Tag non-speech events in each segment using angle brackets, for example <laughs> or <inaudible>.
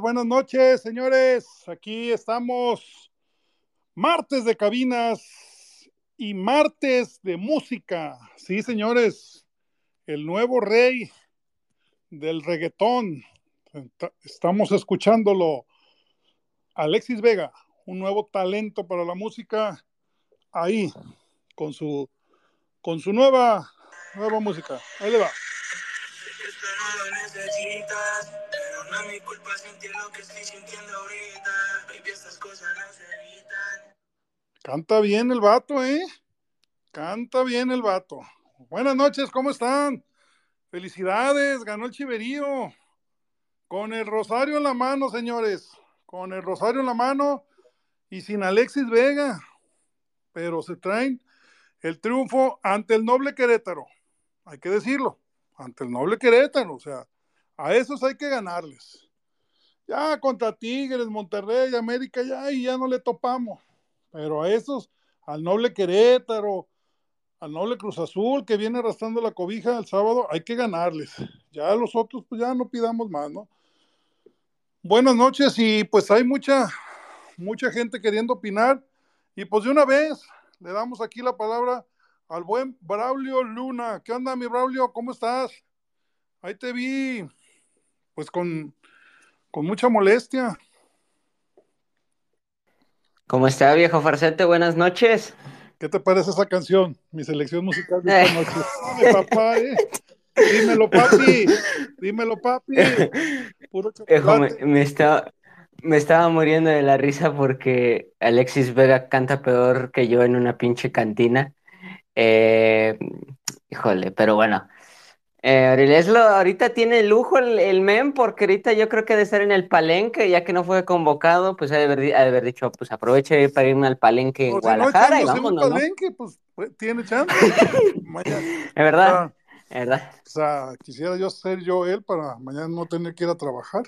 Buenas noches, señores. Aquí estamos. Martes de cabinas y martes de música. Sí, señores. El nuevo rey del reggaetón. Estamos escuchándolo. Alexis Vega, un nuevo talento para la música. Ahí, con su, con su nueva, nueva música. Ahí le va. Que estoy sintiendo ahorita. Estas cosas no se evitan. Canta bien el vato, ¿eh? Canta bien el vato. Buenas noches, ¿cómo están? Felicidades, ganó el Chiverío. Con el rosario en la mano, señores. Con el rosario en la mano y sin Alexis Vega. Pero se traen el triunfo ante el noble Querétaro. Hay que decirlo. Ante el noble Querétaro. O sea, a esos hay que ganarles. Ya contra Tigres, Monterrey, América, ya y ya no le topamos. Pero a esos, al noble Querétaro, al noble Cruz Azul que viene arrastrando la cobija el sábado, hay que ganarles. Ya a los otros, pues ya no pidamos más, ¿no? Buenas noches y pues hay mucha, mucha gente queriendo opinar y pues de una vez le damos aquí la palabra al buen Braulio Luna. ¿Qué onda, mi Braulio? ¿Cómo estás? Ahí te vi, pues con, con mucha molestia. ¿Cómo está, viejo farsete? Buenas noches. ¿Qué te parece esa canción? Mi selección musical de esta noche. Ay, papá, ¿eh? Dímelo, papi. Dímelo, papi. Puro <laughs> me, me estaba, me estaba muriendo de la risa porque Alexis Vega canta peor que yo en una pinche cantina. Eh, híjole, pero bueno. Eh, Aureleslo ahorita tiene lujo el, el men porque ahorita yo creo que de estar en el palenque, ya que no fue convocado, pues ha de haber, ha de haber dicho, pues aproveche para irme al palenque en O si no, Guadalajara y vámonos, ¿no? palenque, pues, pues, tiene chance. <laughs> Es verdad, Ah, es verdad. o sea, quisiera yo ser yo él para mañana no tener que ir a trabajar.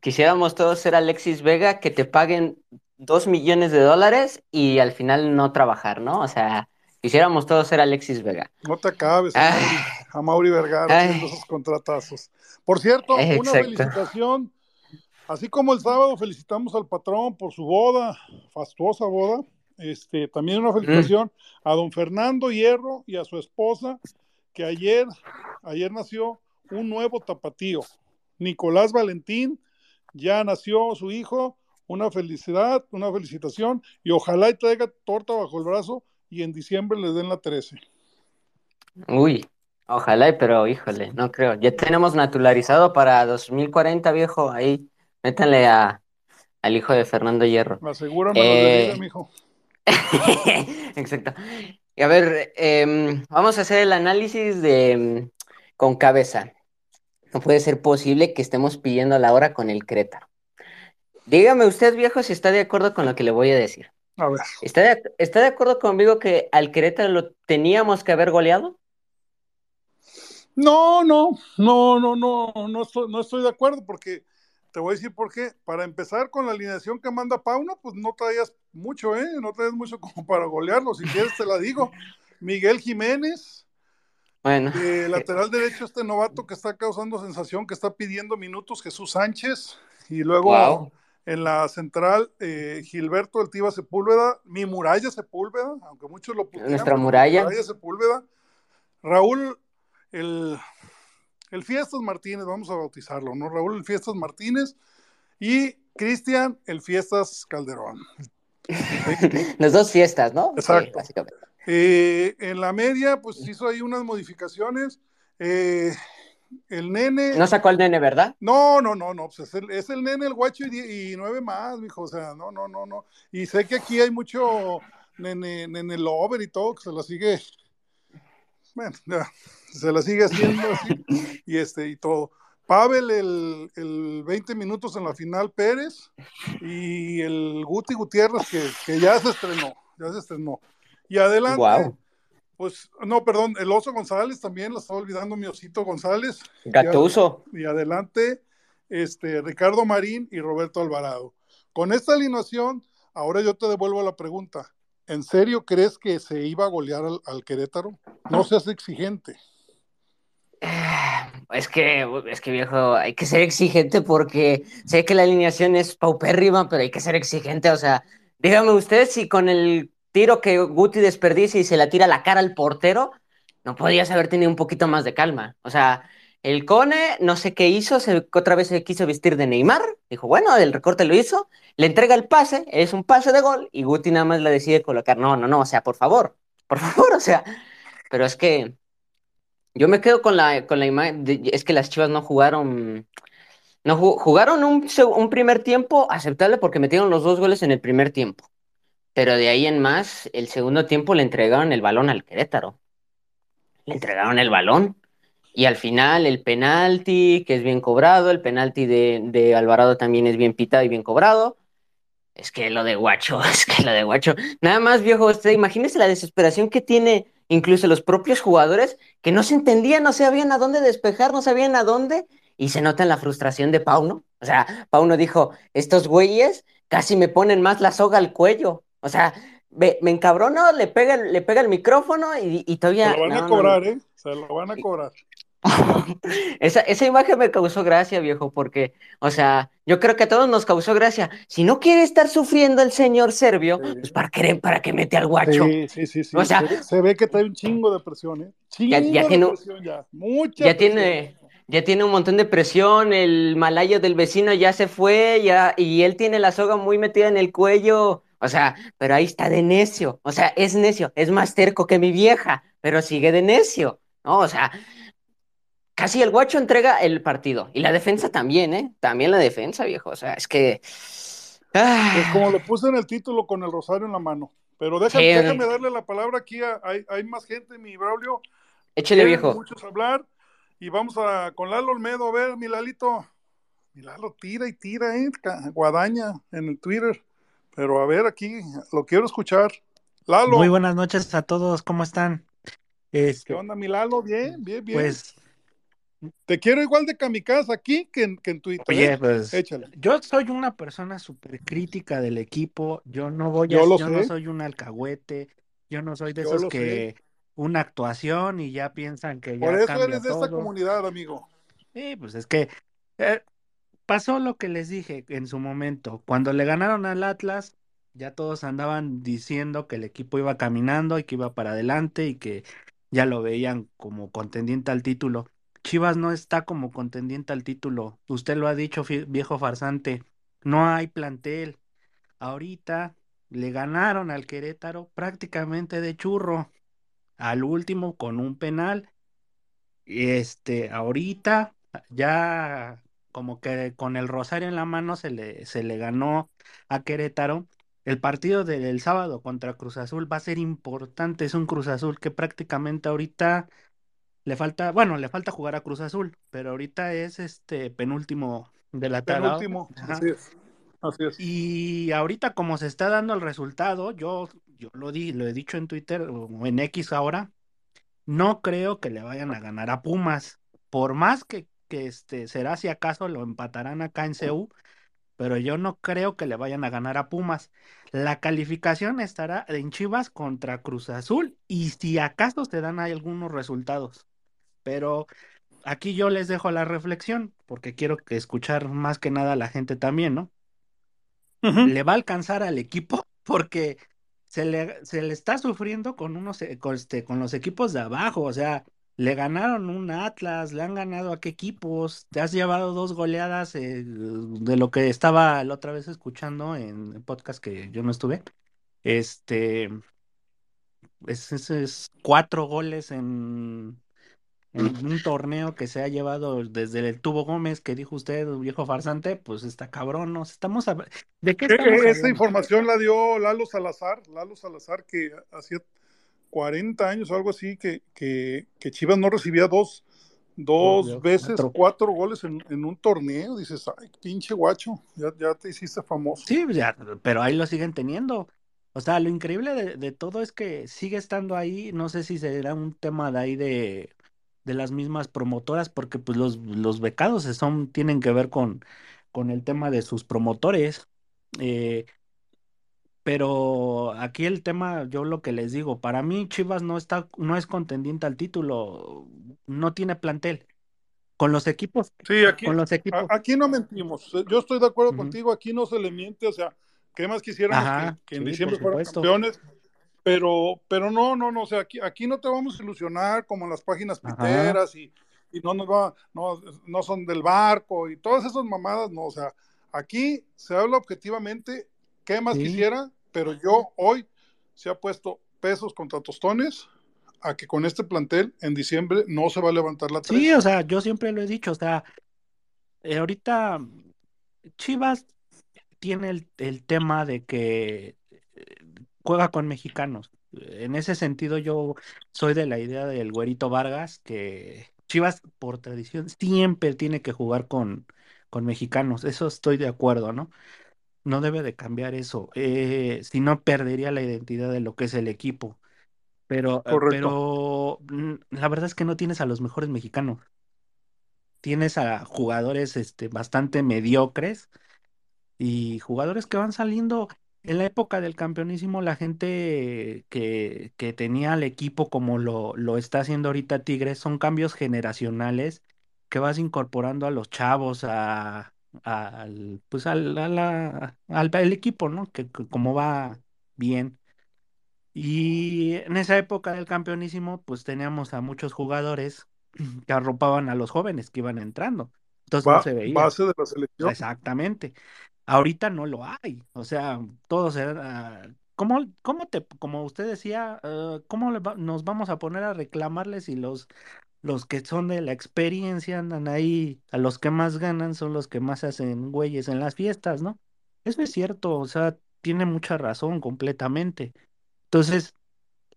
Quisiéramos todos ser Alexis Vega, que te paguen dos millones de dólares y al final no trabajar, ¿no? O sea, quisiéramos todos ser Alexis Vega. No te acabes, a Ay. Mauri, a Mauri Vergara Ay. haciendo esos contratazos. Por cierto, una felicitación. Así como el sábado felicitamos al patrón por su boda, fastuosa boda, este, también una felicitación a don Fernando Hierro y a su esposa, que ayer, ayer nació un nuevo tapatío, Nicolás Valentín, ya nació su hijo, una felicidad, una felicitación, y ojalá y traiga torta bajo el brazo y en diciembre les den la 13. Uy, ojalá, pero híjole, no creo. Ya tenemos naturalizado para 2040, viejo. Ahí, métanle a, al hijo de Fernando Hierro. Asegúrame de Eh, vida, mijo. <laughs> Exacto. Y a ver, em, vamos a hacer el análisis de em, con cabeza. No puede ser posible que estemos pidiendo la hora con el Querétaro. Dígame usted, viejo, si está de acuerdo con lo que le voy a decir. A ver. ¿Está de, está de acuerdo conmigo que al Querétaro lo teníamos que haber goleado? No, no, no, no, no, no estoy, no estoy de acuerdo porque te voy a decir por qué. Para empezar con la alineación que manda Pauno, pues no traías mucho, ¿eh? No traías mucho como para golearlo. Si quieres te la digo. Miguel Jiménez, Bueno, eh, lateral derecho, este novato que está causando sensación, que está pidiendo minutos, Jesús Sánchez. Y luego wow. En la central, eh, Gilberto El Sepúlveda, mi muralla Sepúlveda, aunque muchos lo putean, Nuestra muralla. muralla Sepúlveda. Raúl, el, el Fiestas Martínez, vamos a bautizarlo, ¿no? Raúl el Fiestas Martínez y Cristian el Fiestas Calderón. <laughs> Las dos fiestas, ¿no? Exacto. Sí, básicamente. Eh, en la media, pues hizo ahí unas modificaciones. Eh, el nene. No sacó al nene, ¿verdad? No, no, no, no, pues es el, es el nene, el guacho y, nueve más, mijo, o sea, no, no, no, no. Y sé que aquí hay mucho nene, nene lover y todo, que se la sigue, bueno, ya, <laughs> se la sigue haciendo así, y este, y todo. Pavel el, el 20 minutos en la final Pérez y el Guti Gutiérrez que, que ya se estrenó, ya se estrenó. Y adelante, Guau. Pues, no, perdón, el Oso González también, lo estaba olvidando mi Osito González. Gatuso. Y adelante, este, Ricardo Marín y Roberto Alvarado. Con esta alineación, ahora yo te devuelvo la pregunta. ¿En serio crees que se iba a golear al, al Querétaro? No seas exigente. Es que, es que viejo, hay que ser exigente porque sé que la alineación es paupérrima, pero hay que ser exigente. O sea, dígame usted si con el tiro que Guti desperdicia y se la tira la cara al portero, no podías haber tenido un poquito más de calma. O sea, el Cone, no sé qué hizo, otra vez se quiso vestir de Neymar. Dijo, bueno, el recorte lo hizo, le entrega el pase, es un pase de gol y Guti nada más la decide colocar. No, no, no, o sea, por favor, por <laughs> favor, o sea, pero es que. Yo me quedo con la, con la imagen, es que las Chivas no jugaron, no ju- jugaron un primer tiempo aceptable porque metieron los dos goles en el primer tiempo, pero de ahí en más, el segundo tiempo le entregaron el balón al Querétaro, le entregaron el balón y al final el penalti, que es bien cobrado, el penalti de, de Alvarado también es bien pitado y bien cobrado. Es que lo de Guacho, <laughs> es que lo de Guacho. Nada más, viejo, usted imagínese la desesperación que tiene incluso los propios jugadores que no se entendían, no sabían a dónde despejar, no sabían a dónde, y se nota en la frustración de Pauno. O sea, Pauno dijo, estos güeyes casi me ponen más la soga al cuello. O sea, me, me encabrono, le pega, el- le pega el micrófono y, y Se todavía... lo van no, a cobrar, no. ¿eh? Se lo van a cobrar. <laughs> Esa, esa imagen me causó gracia, viejo, porque, o sea, yo creo que a todos nos causó gracia. Si no quiere estar sufriendo el señor serbio, Sí. pues ¿para qué, para qué mete al guacho? Sí, sí, sí, sí. O sea- se, ve- se ve que trae un chingo de presión, ¿eh? Chingo Ya- ya de tiene presión ya. Mucha Ya presión. tiene, ya tiene un montón de presión, el malayo del vecino ya se fue, ya, y él tiene la soga muy metida en el cuello. O sea, pero ahí está de necio. O sea, es necio, es más terco que mi vieja, pero sigue de necio. ¿no? O sea, casi el guacho entrega el partido. Y la defensa también, ¿eh? También la defensa, viejo. O sea, es que. Ah, Pues como lo puse en el título con el rosario en la mano. Pero déjame, Sí. déjame darle la palabra aquí. A, hay, hay más gente, mi Braulio. échale, Quieren viejo. muchos hablar. Y vamos a con Lalo Olmedo. A ver, mi Lalito. Mi Lalo tira y tira, ¿eh? Guadaña en el Twitter. Pero a ver, aquí lo quiero escuchar. Lalo, Muy buenas noches a todos, ¿cómo están? ¿qué Este, onda, mi Lalo? Bien, bien, bien. pues, Te quiero igual de kamikaze aquí que en, que en Twitter. oye, ¿eh? pues, Échale. yo soy una persona súper crítica del equipo, yo no voy a, Yo lo yo no soy un alcahuete, yo no soy de Yo esos que una actuación y ya piensan que Por ya eso cambia eres de esta comunidad, amigo. Sí, pues es que eh, pasó lo que les dije en su momento. Cuando le ganaron al Atlas, ya todos andaban diciendo que el equipo iba caminando y que iba para adelante y que ya lo veían como contendiente al título. Chivas no está como contendiente al título. Usted lo ha dicho, viejo farsante. No hay plantel. Ahorita le ganaron al Querétaro prácticamente de churro. Al último con un penal. Este, ahorita ya como que con el rosario en la mano se le, se le ganó a Querétaro. El partido del sábado contra Cruz Azul va a ser importante. Es un Cruz Azul que prácticamente ahorita Le falta, bueno, le falta jugar a Cruz Azul, pero ahorita es este penúltimo de la tabla. Penúltimo, así es. Así es. Y ahorita como se está dando el resultado, yo, yo lo di, lo he dicho en Twitter o en X ahora, no creo que le vayan a ganar a Pumas. Por más que, que este será si acaso lo empatarán acá en CU, pero yo no creo que le vayan a ganar a Pumas. La calificación estará en Chivas contra Cruz Azul y si acaso se dan ahí algunos resultados. Pero aquí yo les dejo la reflexión porque quiero que escuchar más que nada a la gente también, ¿no? Le va a alcanzar al equipo <laughs> porque se le, se le está sufriendo con unos eh, con, este, con los equipos de abajo, o sea, le ganaron un Atlas, le han ganado a qué equipos, te has llevado dos goleadas eh, de lo que estaba la otra vez escuchando en el podcast que yo no estuve. Este es, es- es cuatro goles en, en un torneo que se ha llevado desde el Tubo Gómez, que dijo usted, viejo farsante, pues está cabrón, ¿no? Estamos hab- ¿De qué Eh, estamos eh, Esta hablando? información la dio Lalo Salazar, Lalo Salazar que hacía 40 años o algo así que, que, que Chivas no recibía dos, dos veces cuatro. cuatro goles en, en un torneo. Dices, ay, pinche guacho, ya, ya te hiciste famoso. Sí, pues ya, pero ahí lo siguen teniendo. O sea, lo increíble de, de todo es que sigue estando ahí. No sé si será un tema de ahí de, de las mismas promotoras, porque pues los, los becados son, tienen que ver con, con el tema de sus promotores. Eh, pero aquí el tema, yo lo que les digo, para mí Chivas no está, no es contendiente al título, no tiene plantel. Con los equipos, Sí, aquí, con los equipos. aquí no mentimos. Yo estoy de acuerdo contigo, aquí no se le miente, o sea, ¿qué más quisiéramos Ajá, que, que en sí, diciembre por fueran campeones? Pero, pero no, no, no, o sea, aquí, aquí no te vamos a ilusionar como en las páginas Ajá. piteras y, y no nos va, no, no son del barco y todas esas mamadas, no, o sea, aquí se habla objetivamente, ¿qué más Sí. quisiera? Pero yo hoy se ha puesto pesos contra tostones a que con este plantel en diciembre no se va a levantar la Sí, tres. o sea, yo siempre lo he dicho, o sea, eh, ahorita Chivas tiene el, el tema de que eh, juega con mexicanos. En ese sentido, yo soy de la idea del Güerito Vargas, que Chivas, por tradición, siempre tiene que jugar con, con mexicanos. Eso estoy de acuerdo, ¿no? No debe de cambiar eso. Eh, si no, perdería la identidad de lo que es el equipo. Pero, eh, Correcto. pero mm, la verdad es que no tienes a los mejores mexicanos. Tienes a jugadores este, bastante mediocres y jugadores que van saliendo. En la época del campeonísimo, la gente que, que tenía al equipo como lo, lo está haciendo ahorita Tigres son cambios generacionales que vas incorporando a los chavos, a, al, pues al, a la- al, al equipo, ¿no? Que, que como va bien. Y en esa época del campeonísimo, pues teníamos a muchos jugadores <clears throat> que arropaban a los jóvenes que iban entrando. Entonces no se veía. base de la selección. Exactamente. Ahorita no lo hay. O sea, todos eran. ¿Cómo, cómo te, como usted decía, eh, cómo va- nos vamos a poner a reclamarles y los, los que son de la experiencia andan ahí, a los que más ganan son los que más hacen güeyes en las fiestas, ¿no? Eso es cierto, o sea, tiene mucha razón completamente. Entonces,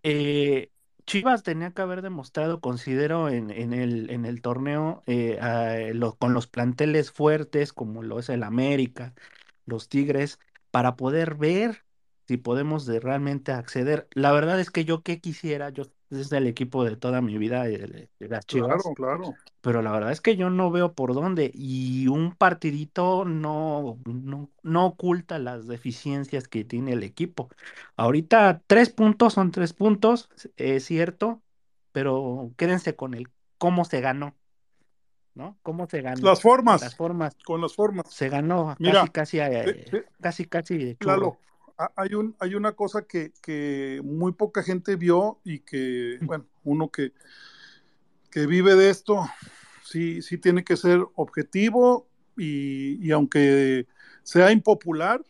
eh, Chivas tenía que haber demostrado, considero, en, en el, en el torneo eh, lo- con los planteles fuertes como lo es el América, los Tigres, para poder ver si podemos de realmente acceder. La verdad es que yo que quisiera, yo es el equipo de toda mi vida, eh, de, de las Chivas, Claro, claro. pero la verdad es que yo no veo por dónde y un partidito no, no, no oculta las deficiencias que tiene el equipo. Ahorita tres puntos son tres puntos, es cierto, pero quédense con el cómo se ganó, ¿no? ¿Cómo se ganó? Las formas, Las formas. con las formas. Se ganó Mira, casi, casi, eh, casi, casi de. Lalo, hay, un, hay una cosa que, que muy poca gente vio y que, bueno, uno que, que vive de esto, sí, sí tiene que ser objetivo y, y aunque sea impopular,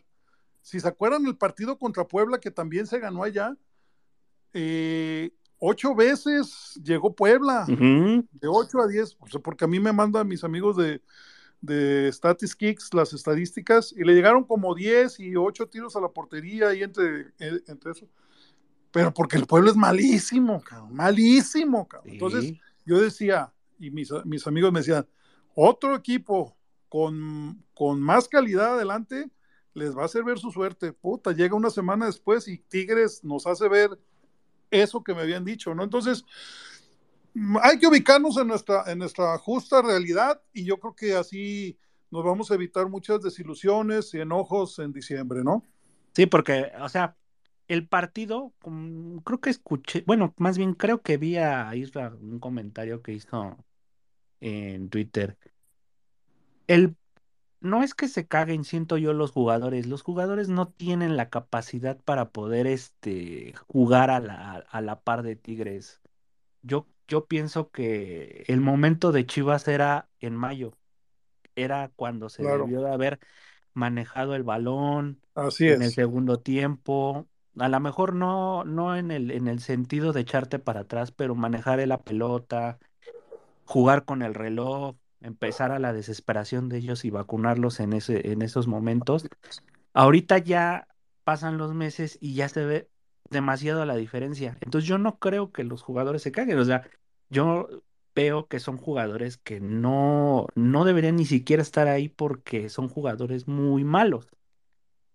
si se acuerdan el partido contra Puebla que también se ganó allá, eh, ocho veces llegó Puebla, de 8 a 10, o sea, porque a mí me mandan mis amigos de, de Statistics las estadísticas y le llegaron como 10 y 8 tiros a la portería y entre, entre eso. Pero porque el pueblo es malísimo, cabrón, malísimo, cabrón. Entonces, Sí. yo decía, y mis, mis amigos me decían, otro equipo con, con más calidad adelante les va a hacer ver su suerte. Puta, llega una semana después y Tigres nos hace ver eso que me habían dicho, ¿no? Entonces, hay que ubicarnos en nuestra, en nuestra justa realidad y yo creo que así nos vamos a evitar muchas desilusiones y enojos en diciembre, ¿no? Sí, porque, o sea, el partido, mm, creo que escuché, bueno, más bien creo que vi a Isra un comentario que hizo en Twitter. El, no es que se caguen, siento yo, los jugadores. Los jugadores no tienen la capacidad para poder este, jugar a la, a la par de Tigres. Yo, yo pienso que el momento de Chivas era en mayo. Era cuando se Claro. debió de haber manejado el balón Así en el segundo tiempo. A lo mejor no, no en el, en el sentido de echarte para atrás, pero manejar la pelota, jugar con el reloj, empezar a la desesperación de ellos y vacunarlos en ese, en esos momentos. Ahorita ya pasan los meses y ya se ve demasiado la diferencia. Entonces yo no creo que los jugadores se caguen. O sea, yo veo que son jugadores que no, no deberían ni siquiera estar ahí porque son jugadores muy malos.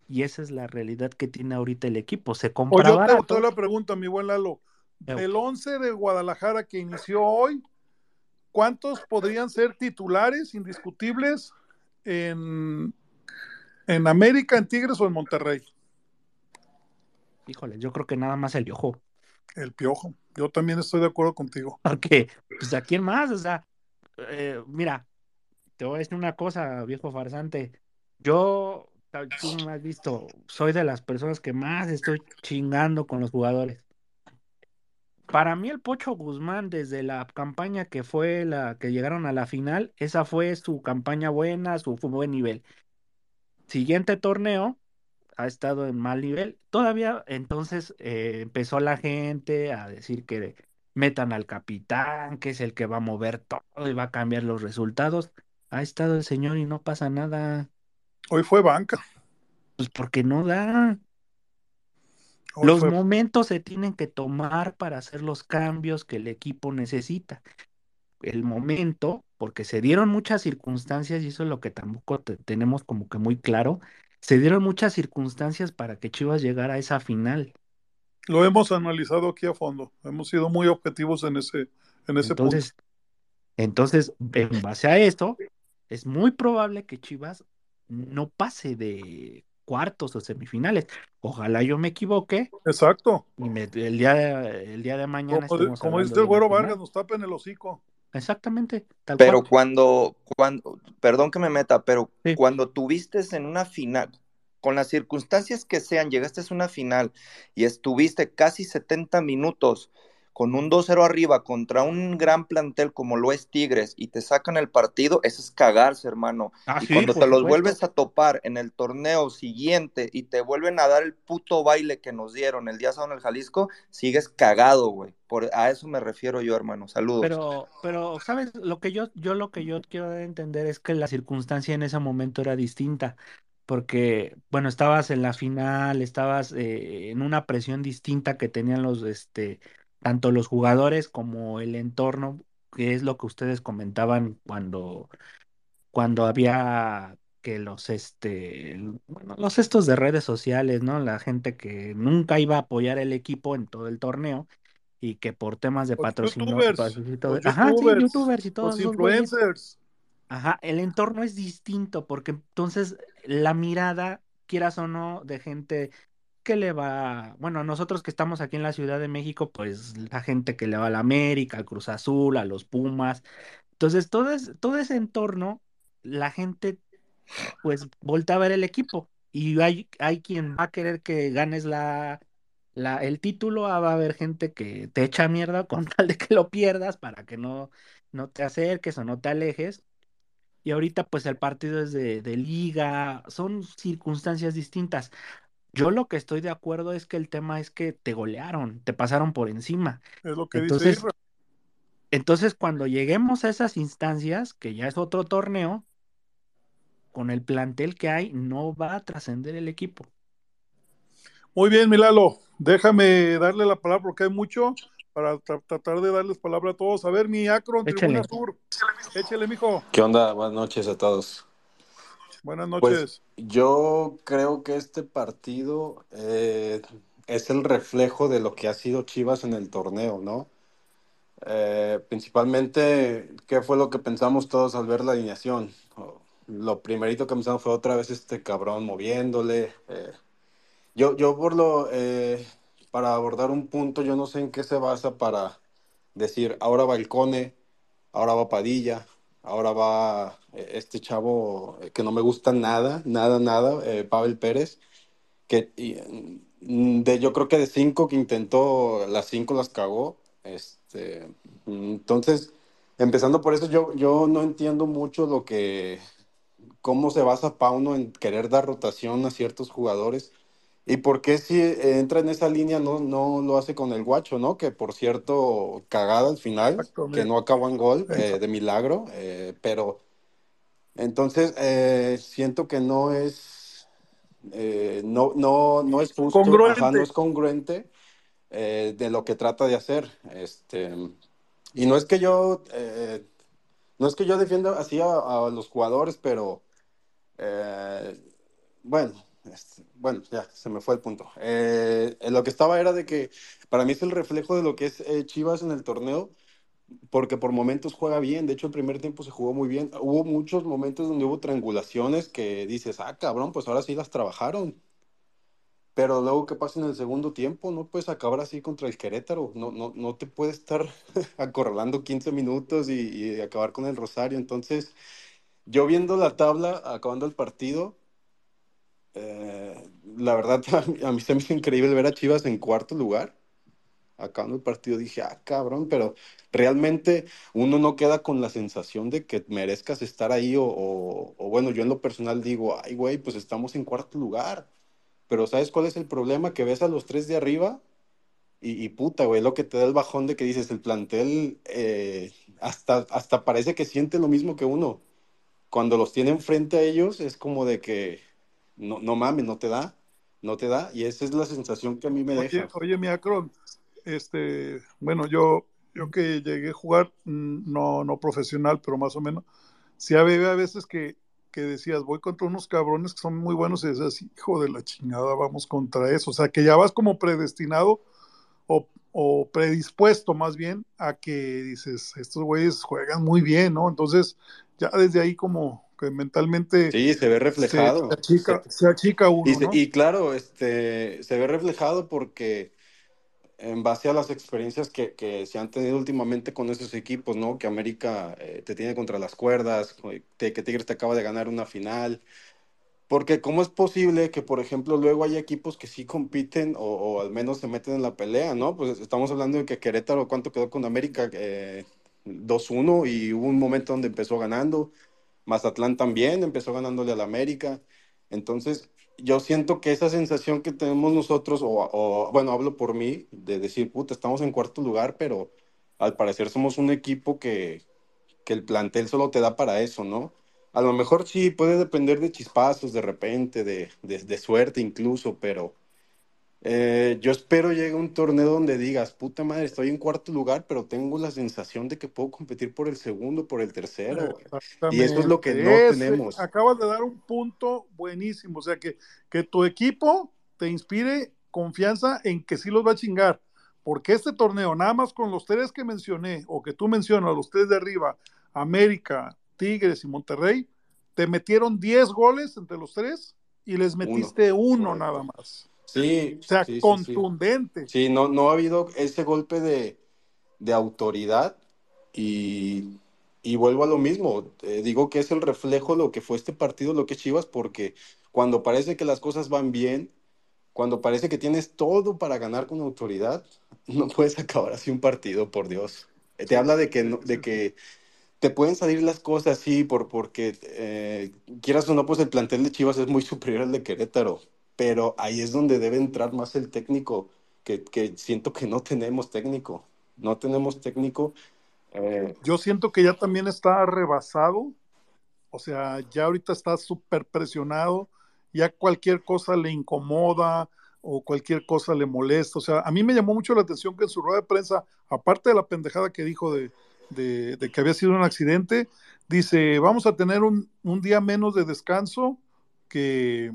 Y esa es la realidad que tiene ahorita el equipo. Se compra yo te barato. hago la pregunta, mi buen Lalo. Del 11 de Guadalajara que inició hoy, ¿cuántos podrían ser titulares indiscutibles en, en América, en Tigres o en Monterrey? Híjole, yo creo que nada más el ojo. El Piojo. Yo también estoy de acuerdo contigo. Porque, pues, ¿a quién más? O sea, eh, mira, te voy a decir una cosa, viejo farsante. Yo, tú me has visto, soy de las personas que más estoy chingando con los jugadores. Para mí, el Pocho Guzmán, desde la campaña que fue la que llegaron a la final, esa fue su campaña buena, su fue buen nivel. Siguiente torneo, ha estado en mal nivel. Todavía entonces eh, empezó la gente a decir que metan al capitán, que es el que va a mover todo y va a cambiar los resultados. Ha estado el señor y no pasa nada, Hoy fue banca. pues porque no da. Hoy Los fue- momentos se tienen que tomar para hacer los cambios que el equipo necesita. El momento, porque se dieron muchas circunstancias y eso es lo que tampoco te- tenemos como que muy claro, se dieron muchas circunstancias para que Chivas llegara a esa final. Lo hemos analizado aquí a fondo. Hemos sido muy objetivos en ese, en ese punto. Entonces, entonces, en base a esto, es muy probable que Chivas no pase de cuartos o semifinales. Ojalá yo me equivoque Exacto. y me- el día de, el día de mañana Como, como dice el güero. Vargas, nos tapen el hocico. Exactamente, tal Pero cual. cuando, cuando, perdón que me meta, pero Sí. cuando tuviste en una final, con las circunstancias que sean, llegaste a una final y estuviste casi 70 minutos con un 2-0 arriba contra un gran plantel como lo es Tigres y te sacan el partido, eso es cagarse, hermano. Ah, Y sí, cuando te los vuelves a topar en el torneo siguiente y te vuelven a dar el puto baile que nos dieron el día sábado en el Jalisco, sigues cagado, güey. Por, a eso me refiero yo, hermano. Saludos. Pero, pero, ¿sabes? Lo que yo, yo lo que yo quiero entender es que la circunstancia en ese momento era distinta. Porque, bueno, estabas en la final, estabas eh, en una presión distinta que tenían los, este, tanto los jugadores como el entorno, que es lo que ustedes comentaban cuando, cuando había que los, este, bueno, los estos de redes sociales, ¿no? La gente que nunca iba a apoyar el equipo en todo el torneo y que por temas de patrocinio, los ajá, sí, youtubers, y todos los influencers. Ajá, el entorno es distinto porque entonces la mirada, quieras o no, de gente que le va, bueno, nosotros que estamos aquí en la Ciudad de México, pues la gente que le va a la América, al Cruz Azul, a los Pumas. Entonces, todo, es- todo ese entorno, la gente pues voltea a ver el equipo y hay, hay quien va a querer que ganes la, la, el título, ah, va a haber gente que te echa mierda con <laughs> tal de que lo pierdas para que no, no te acerques o no te alejes. Y ahorita pues el partido es de, de liga, son circunstancias distintas. Yo lo que estoy de acuerdo es que el tema es que te golearon, te pasaron por encima. Es lo que dice Entonces, Isra. entonces cuando lleguemos a esas instancias, que ya es otro torneo, con el plantel que hay, no va a trascender el equipo. Muy bien, Milalo. Déjame darle la palabra porque hay mucho. para tra- tratar de darles palabra a todos. A ver, mi Acron, Tribuna Échale. Sur. Échale, mijo. ¿Qué onda? Buenas noches a todos. Buenas Pues noches. yo creo que este partido eh, es el reflejo de lo que ha sido Chivas en el torneo, ¿no? Eh, principalmente, ¿qué fue lo que pensamos todos al ver la alineación? Oh, Lo primerito que pensamos fue otra vez este cabrón moviéndole. eh. Yo, yo por lo, para abordar un punto, yo no sé en qué se basa para decir, ahora va el Cone, ahora va Padilla, ahora va eh, este chavo eh, que no me gusta nada, nada, nada, eh, Pavel Pérez, que mm, de, yo creo que de cinco que intentó, las cinco las cagó. Este, mm, entonces, empezando por eso, yo, yo no entiendo mucho lo que, cómo se basa Pauno en querer dar rotación a ciertos jugadores. ¿Y por qué si entra en esa línea no, no lo hace con el guacho, ¿no? Que por cierto, cagada al final, que no acabó en gol, eh, de milagro, eh, pero entonces eh, siento que no es, eh, no, no, no es justo, ajá, no Congruente. es congruente de lo que trata de hacer. Este, y no es que yo, no es que yo defienda así a, a los jugadores, pero bueno, bueno, ya se me fue el punto. Eh, lo que estaba era de que para mí es el reflejo de lo que es eh, Chivas en el torneo, porque por momentos juega bien. De hecho, el primer tiempo se jugó muy bien. Hubo muchos momentos donde hubo triangulaciones que dices, ah, cabrón, pues ahora sí las trabajaron. Pero luego, ¿qué pasa en el segundo tiempo? No puedes acabar así contra el Querétaro. No, no, no te puedes estar <laughs> acorralando 15 minutos y acabar con el Rosario. Entonces, yo viendo la tabla, acabando el partido, eh, la verdad, <laughs> a mí, se me hizo increíble ver a Chivas en cuarto lugar. Acabando el partido dije, ah, cabrón, pero realmente uno no queda con la sensación de que merezcas estar ahí o, bueno, yo en lo personal digo, ay, güey, pues estamos en cuarto lugar. Pero ¿sabes cuál es el problema? Que ves a los tres de arriba y, y puta, güey, lo que te da el bajón de que dices, el plantel eh, hasta, hasta parece que siente lo mismo que uno. Cuando los tienen frente a ellos es como de que no, no mames, no te da, no te da. Y esa es la sensación que a mí me Oye, deja. oye, mi Acron, este, bueno, yo, yo que llegué a jugar, mm, no, no profesional, pero más o menos, sí había a veces que, que decías, voy contra unos cabrones que son muy buenos y decías, hijo de la chingada, vamos contra eso. O sea, que ya vas como predestinado o, o predispuesto más bien a que dices, estos güeyes juegan muy bien, ¿no? Entonces, ya desde ahí como que mentalmente Sí, se ve se, se reflejado. achica, Se- se achica uno, y, se- ¿no? y claro, este, se ve reflejado porque en base a las experiencias que, que se han tenido últimamente con esos equipos, ¿no? Que América eh, te tiene contra las cuerdas, que que Tigres te acaba de ganar una final. Porque ¿cómo es posible que, por ejemplo, luego hay equipos que sí compiten o, o al menos se meten en la pelea, ¿no? Pues estamos hablando de que Querétaro, ¿cuánto quedó con América? Eh, 2-1 y hubo un momento donde empezó ganando. Mazatlán también empezó ganándole al América. Entonces, yo siento que esa sensación que tenemos nosotros, o, bueno, hablo por mí, de decir, puta, estamos en cuarto lugar, pero al parecer somos un equipo que, que el plantel solo te da para eso, ¿no? A lo mejor sí puede depender de chispazos de repente, de, de suerte incluso, pero eh, yo espero llegue un torneo donde digas, puta madre, estoy en cuarto lugar, pero tengo la sensación de que puedo competir por el segundo, por el tercero. Y eso es lo que no. Ese- tenemos. acabas de dar un punto buenísimo. O sea, que, que tu equipo te inspire confianza en que sí los va a chingar. Porque este torneo, nada más con los tres que mencioné, o que tú mencionas, los tres de arriba, América, Tigres y Monterrey, te metieron 10 goles entre los tres y les metiste uno, nada más. Sí, O sea, sí, sí, sí. contundente. Sí, no, no ha habido ese golpe de, de autoridad y, y vuelvo a lo mismo. Eh, digo que es el reflejo de lo que fue este partido, lo que es Chivas, porque cuando parece que las cosas van bien, cuando parece que tienes todo para ganar con autoridad, <laughs> no puedes acabar así un partido, por Dios. Eh, Te habla de que, no- de que te pueden salir las cosas así, por, porque eh, quieras o no, pues el plantel de Chivas es muy <laughs> superior al de Querétaro, pero ahí es donde debe entrar más el técnico, que, que siento que no tenemos técnico, no tenemos técnico. eh, Yo siento que ya también está rebasado. O sea, ya ahorita está súper presionado. Ya cualquier cosa le incomoda o cualquier cosa le molesta. O sea, a mí me llamó mucho la atención que en su rueda de prensa, aparte de la pendejada que dijo de, de, de que había sido un accidente, dice, vamos a tener un, un día menos de descanso que,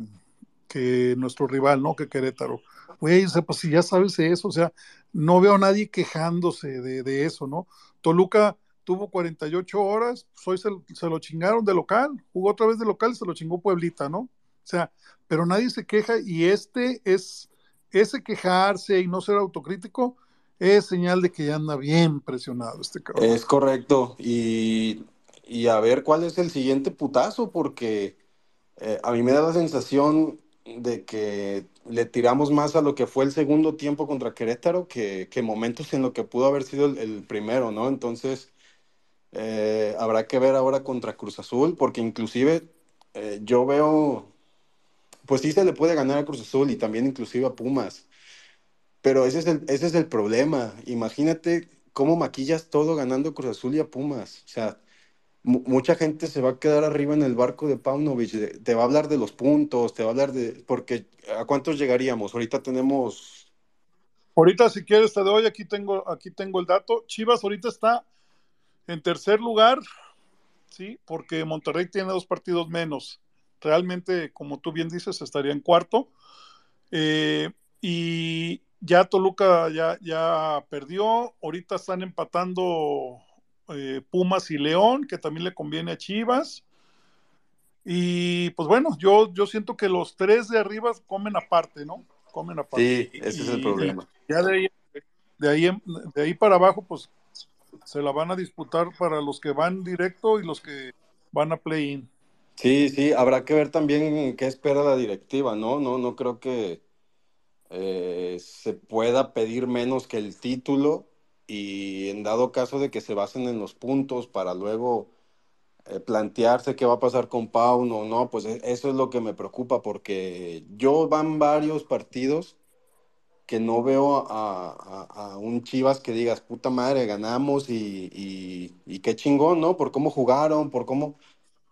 que nuestro rival, ¿no? Que Querétaro. Güey, o sea, pues si ya sabes eso, o sea, no veo a nadie quejándose de, eso, ¿no? Toluca tuvo 48 horas, pues hoy se, se, lo chingaron de local, jugó otra vez de local y se lo chingó Pueblita, ¿no? O sea, pero nadie se queja y este es, ese quejarse y no ser autocrítico es señal de que ya anda bien presionado este cabrón. Es correcto, y, y a ver cuál es el siguiente putazo, porque eh, a mí me da la sensación de que le tiramos más a lo que fue el segundo tiempo contra Querétaro que, que momentos en lo que pudo haber sido el, el primero, ¿no? Entonces, eh, habrá que ver ahora contra Cruz Azul, porque inclusive eh, yo veo, pues sí se le puede ganar a Cruz Azul y también inclusive a Pumas, pero ese es el, ese es el problema. Imagínate cómo maquillas todo ganando Cruz Azul y a Pumas. O sea, mucha gente se va a quedar arriba en el barco de Paunovic, te va a hablar de los puntos, te va a hablar de, porque ¿a cuántos llegaríamos? Ahorita tenemos... Ahorita si quieres te doy, aquí tengo, aquí tengo el dato. Chivas ahorita está en tercer lugar, sí, porque Monterrey tiene dos partidos menos. Realmente, como tú bien dices, estaría en cuarto. Eh, y ya Toluca ya, ya perdió, ahorita están empatando eh, Pumas y León, que también le conviene a Chivas. Y pues bueno, yo, yo siento que los tres de arriba comen aparte, ¿no? Comen aparte. Sí, ese y, es el problema. Ya de ahí, de ahí, de ahí para abajo, pues se la van a disputar para los que van directo y los que van a play-in. Sí, sí, habrá que ver también qué espera la directiva, ¿no? No, no creo que eh, se pueda pedir menos que el título y en dado caso de que se basen en los puntos para luego eh, plantearse qué va a pasar con Pauno o no, pues eso es lo que me preocupa porque yo van varios partidos que no veo a, a, a, un Chivas que digas, puta madre, ganamos y, y, y qué chingón, ¿no? Por cómo jugaron, por cómo...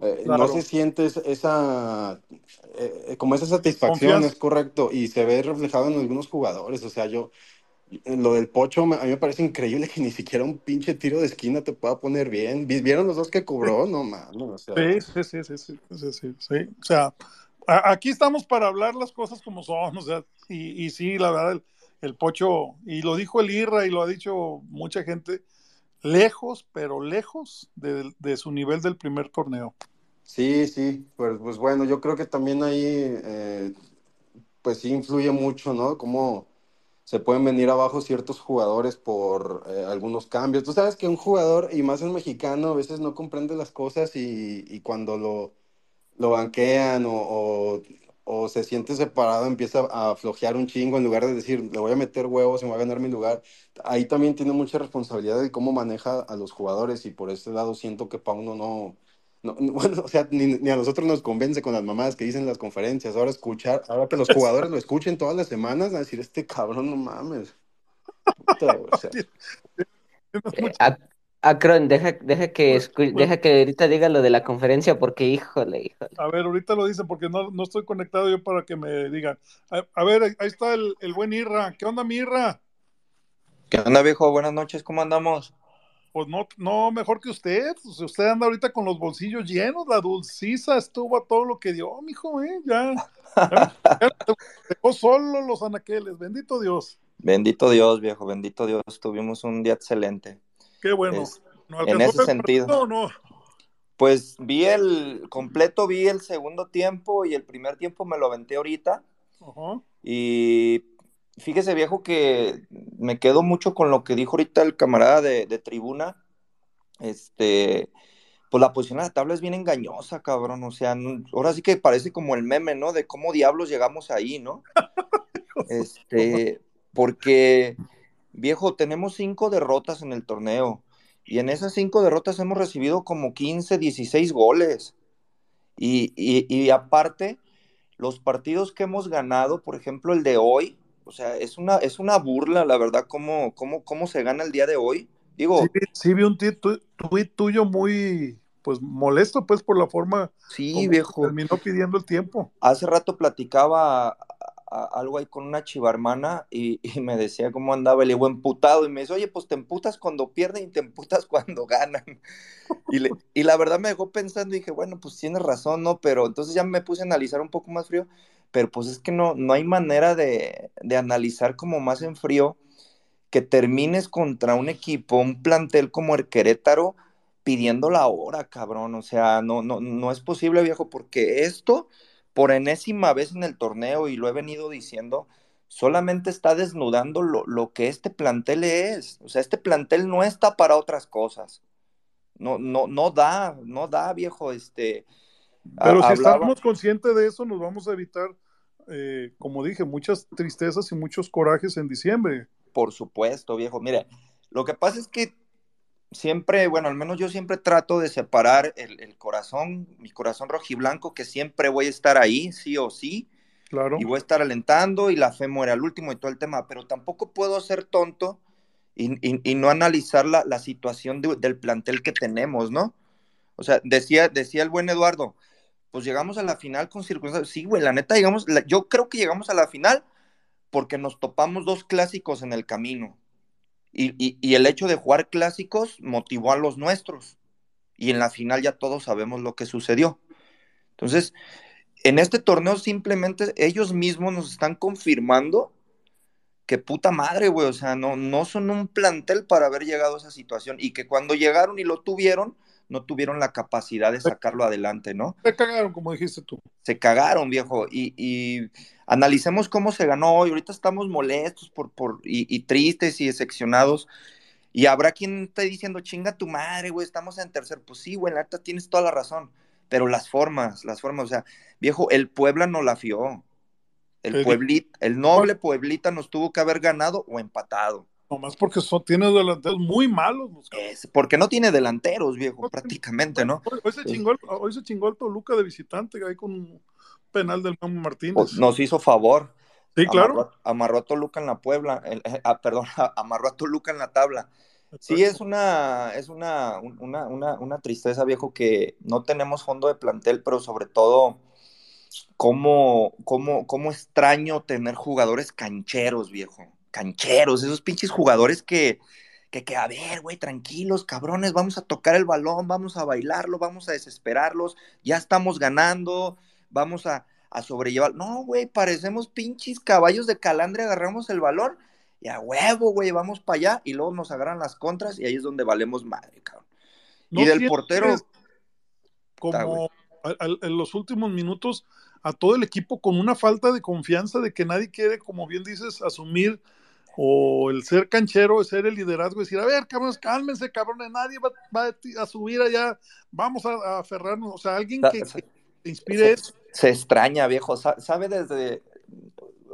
Eh, claro. No se siente esa, eh, como esa satisfacción, Confianza. es correcto, y se ve reflejado en algunos jugadores, o sea, yo, lo del Pocho, a mí me parece increíble que ni siquiera un pinche tiro de esquina te pueda poner bien. ¿Vieron los dos que cobró? No, mano. Sí, sí, sí, sí, sí, sí, sí, O sea, aquí estamos para hablar las cosas como son. O sea, y, sí, la verdad, el, Pocho, y lo dijo el Irra y lo ha dicho mucha gente, lejos, pero lejos de, su nivel del primer torneo. Sí, sí, pues, pues bueno, yo creo que también ahí, eh, pues sí influye mucho, ¿no? Como se pueden venir abajo ciertos jugadores por eh, algunos cambios. Tú sabes que un jugador, y más el mexicano, a veces no comprende las cosas y, y cuando lo, lo banquean o, o, se siente separado, empieza a flojear un chingo en lugar de decir, le voy a meter huevos y me voy a ganar mi lugar. Ahí también tiene mucha responsabilidad de cómo maneja a los jugadores y por ese lado siento que Pauno no... No, <laughs> bueno, o sea, ni, ni, a nosotros nos convence con las mamadas que dicen las conferencias. Ahora escuchar, ahora que los jugadores lo escuchen todas las semanas, a decir, este cabrón, no mames. Puta, o <laughs> sea. eh, Acron, deja, deja, que escu- deja que ahorita diga lo de la conferencia porque híjole, híjole. A ver, ahorita lo dicen porque no, no estoy conectado yo para que me digan. A, a ver, ahí está el, el, buen Irra. ¿Qué onda, mi Irra? ¿Qué onda, viejo? Buenas noches, ¿cómo andamos? Pues no, no mejor que usted. Pues usted anda ahorita con los bolsillos llenos. La dulciza estuvo a todo lo que dio, mijo, ¿eh? Ya, ya, <laughs> ya dejó solo los anaqueles. Bendito Dios. Bendito Dios, viejo, bendito Dios. Tuvimos un día excelente. Qué bueno. Es, en ese sentido. No? Pues vi el completo, vi el segundo tiempo y el primer tiempo me lo aventé ahorita. Uh -huh. Y fíjese, viejo, que me quedo mucho con lo que dijo ahorita el camarada de, de tribuna. Este, pues la posición de la tabla es bien engañosa, cabrón. O sea, ahora sí que parece como el meme, ¿no? De cómo diablos llegamos ahí, ¿no? <laughs> este, porque, viejo, tenemos cinco derrotas en el torneo. Y en esas cinco derrotas hemos recibido como 15, 16 goles. Y, y, y aparte, los partidos que hemos ganado, por ejemplo, el de hoy, o sea, es una, es una burla, la verdad, cómo, cómo, cómo se gana el día de hoy. Digo, sí, sí vi un tuit tuyo muy, pues, molesto, pues, por la forma sí, viejo. terminó pidiendo el tiempo. Hace rato platicaba algo ahí con una chivarmana y, y me decía cómo andaba, le digo, emputado, y me dice, oye, pues te emputas cuando pierden y te emputas <laughs> cuando ganan. Y, le- y la verdad me dejó pensando y dije, bueno, pues tienes razón, ¿no? Pero entonces ya me puse a analizar un poco más frío, pero pues es que no, no hay manera de, de analizar como más en frío que termines contra un equipo, un plantel como el Querétaro, pidiendo la hora, cabrón. O sea, no, no, no es posible, viejo, porque esto, por enésima vez en el torneo, y lo he venido diciendo, solamente está desnudando lo, lo que este plantel es. O sea, este plantel no está para otras cosas. No, no, no da, no da, viejo, este. Pero si estamos conscientes de eso, nos vamos a evitar, eh, como dije, muchas tristezas y muchos corajes en diciembre. Por supuesto, viejo. Mire, lo que pasa es que siempre, bueno, al menos yo siempre trato de separar el, el corazón, mi corazón rojiblanco, que siempre voy a estar ahí, sí o sí, Claro. y voy a estar alentando y la fe muere al último y todo el tema, pero tampoco puedo ser tonto y, y- y no analizar la, la situación de- del plantel que tenemos, ¿no? O sea, decía, decía el buen Eduardo, pues llegamos a la final con circunstancias. Sí, güey, la neta, llegamos, yo creo que llegamos a la final porque nos topamos dos clásicos en el camino. Y, y- y el hecho de jugar clásicos motivó a los nuestros. Y en la final ya todos sabemos lo que sucedió. Entonces, en este torneo simplemente ellos mismos nos están confirmando que puta madre, güey, o sea, no, no son un plantel para haber llegado a esa situación y que cuando llegaron y lo tuvieron, no tuvieron la capacidad de sacarlo adelante, ¿no? Se cagaron, como dijiste tú. Se cagaron, viejo, y, y analicemos cómo se ganó hoy. Ahorita estamos molestos por, por, y, y tristes y decepcionados. Y habrá quien esté diciendo, chinga tu madre, güey, estamos en tercer. Pues sí, güey, la neta tienes toda la razón. Pero las formas, las formas, o sea, viejo, el Puebla no la fió. El El- Pueblita, el noble Pueblita nos tuvo que haber ganado o empatado. Nomás porque son, tiene delanteros muy malos. Es porque no tiene delanteros, viejo, prácticamente, ¿no? Hoy, hoy se chingó el, hoy se chingó el Toluca de visitante ahí con un penal del Memo Martínez. Pues Nos hizo favor. sí, claro. Amarró, amarró a Toluca en la Puebla, el- eh, ah, perdón, <laughs> amarró a Toluca en la tabla. Sí, es una, es una, un- una, una, una tristeza, viejo, que no tenemos fondo de plantel, pero sobre todo, cómo, cómo, cómo extraño tener jugadores cancheros, viejo. Cancheros, esos pinches jugadores que, que, que a ver, güey, tranquilos, cabrones, vamos a tocar el balón, vamos a bailarlo, vamos a desesperarlos, ya estamos ganando, vamos a, a sobrellevar. No, güey, parecemos pinches caballos de calandre, agarramos el balón y a huevo, güey, vamos para allá y luego nos agarran las contras y ahí es donde valemos madre, cabrón. No y del portero, Como al- en los últimos minutos a todo el equipo con una falta de confianza de que nadie quiere, como bien dices, asumir o el ser canchero, ser el liderazgo, decir, a ver, cabrones, cálmense, cabrones, nadie va, va a subir allá, vamos a, a aferrarnos, o sea, alguien que, inspire eso. se extraña, viejo. Sa- Sabe desde,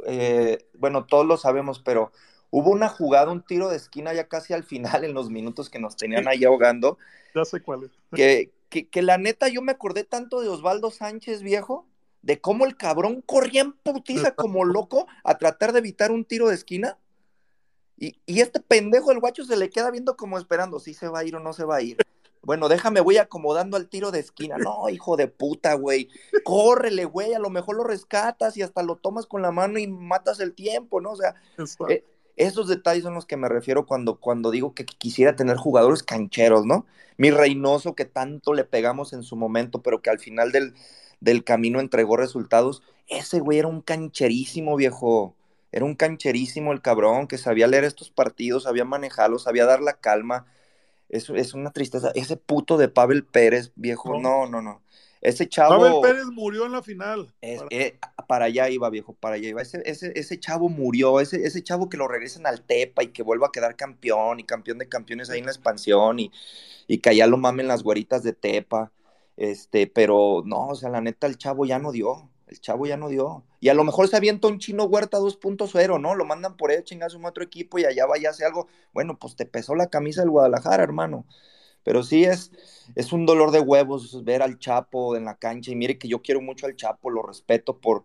eh, bueno, todos lo sabemos, pero hubo una jugada, un tiro de esquina ya casi al final, en los minutos que nos tenían ahí ahogando, <laughs> Ya sé cuál es. que, que, que la neta yo me acordé tanto de Osvaldo Sánchez, viejo, de cómo el cabrón corría en putiza como loco a tratar de evitar un tiro de esquina. Y, y este pendejo, el guacho, se le queda viendo como esperando si se va a ir o no se va a ir. Bueno, déjame, voy acomodando al tiro de esquina. No, hijo de puta, güey. Córrele, güey. A lo mejor lo rescatas y hasta lo tomas con la mano y matas el tiempo, ¿no? O sea, eh, esos detalles son los que me refiero cuando, cuando digo que quisiera tener jugadores cancheros, ¿no? Mi Reynoso, que tanto le pegamos en su momento, pero que al final del, del camino entregó resultados. Ese güey era un cancherísimo, viejo. Era un cancherísimo el cabrón que sabía leer estos partidos, sabía manejarlos, sabía dar la calma. Es, es una tristeza. Ese puto de Pavel Pérez, viejo, no, no, no. Ese chavo. Pavel Pérez murió en la final. Es- Para- eh, para allá iba, viejo, para allá iba. Ese, ese, ese chavo murió, ese, ese chavo que lo regresen al Tepa y que vuelva a quedar campeón y campeón de campeones ahí en la expansión y, y que allá lo mamen las güeritas de Tepa. Este, pero no, o sea, la neta, el chavo ya no dio. El chavo ya no dio. Y a lo mejor se avienta un chino huerta 2.0, ¿no? Lo mandan por ahí, chingas un otro equipo y allá vaya a hacer algo. Bueno, pues te pesó la camisa del Guadalajara, hermano. Pero sí es, es un dolor de huevos ver al Chapo en la cancha. Y mire que yo quiero mucho al Chapo, lo respeto por,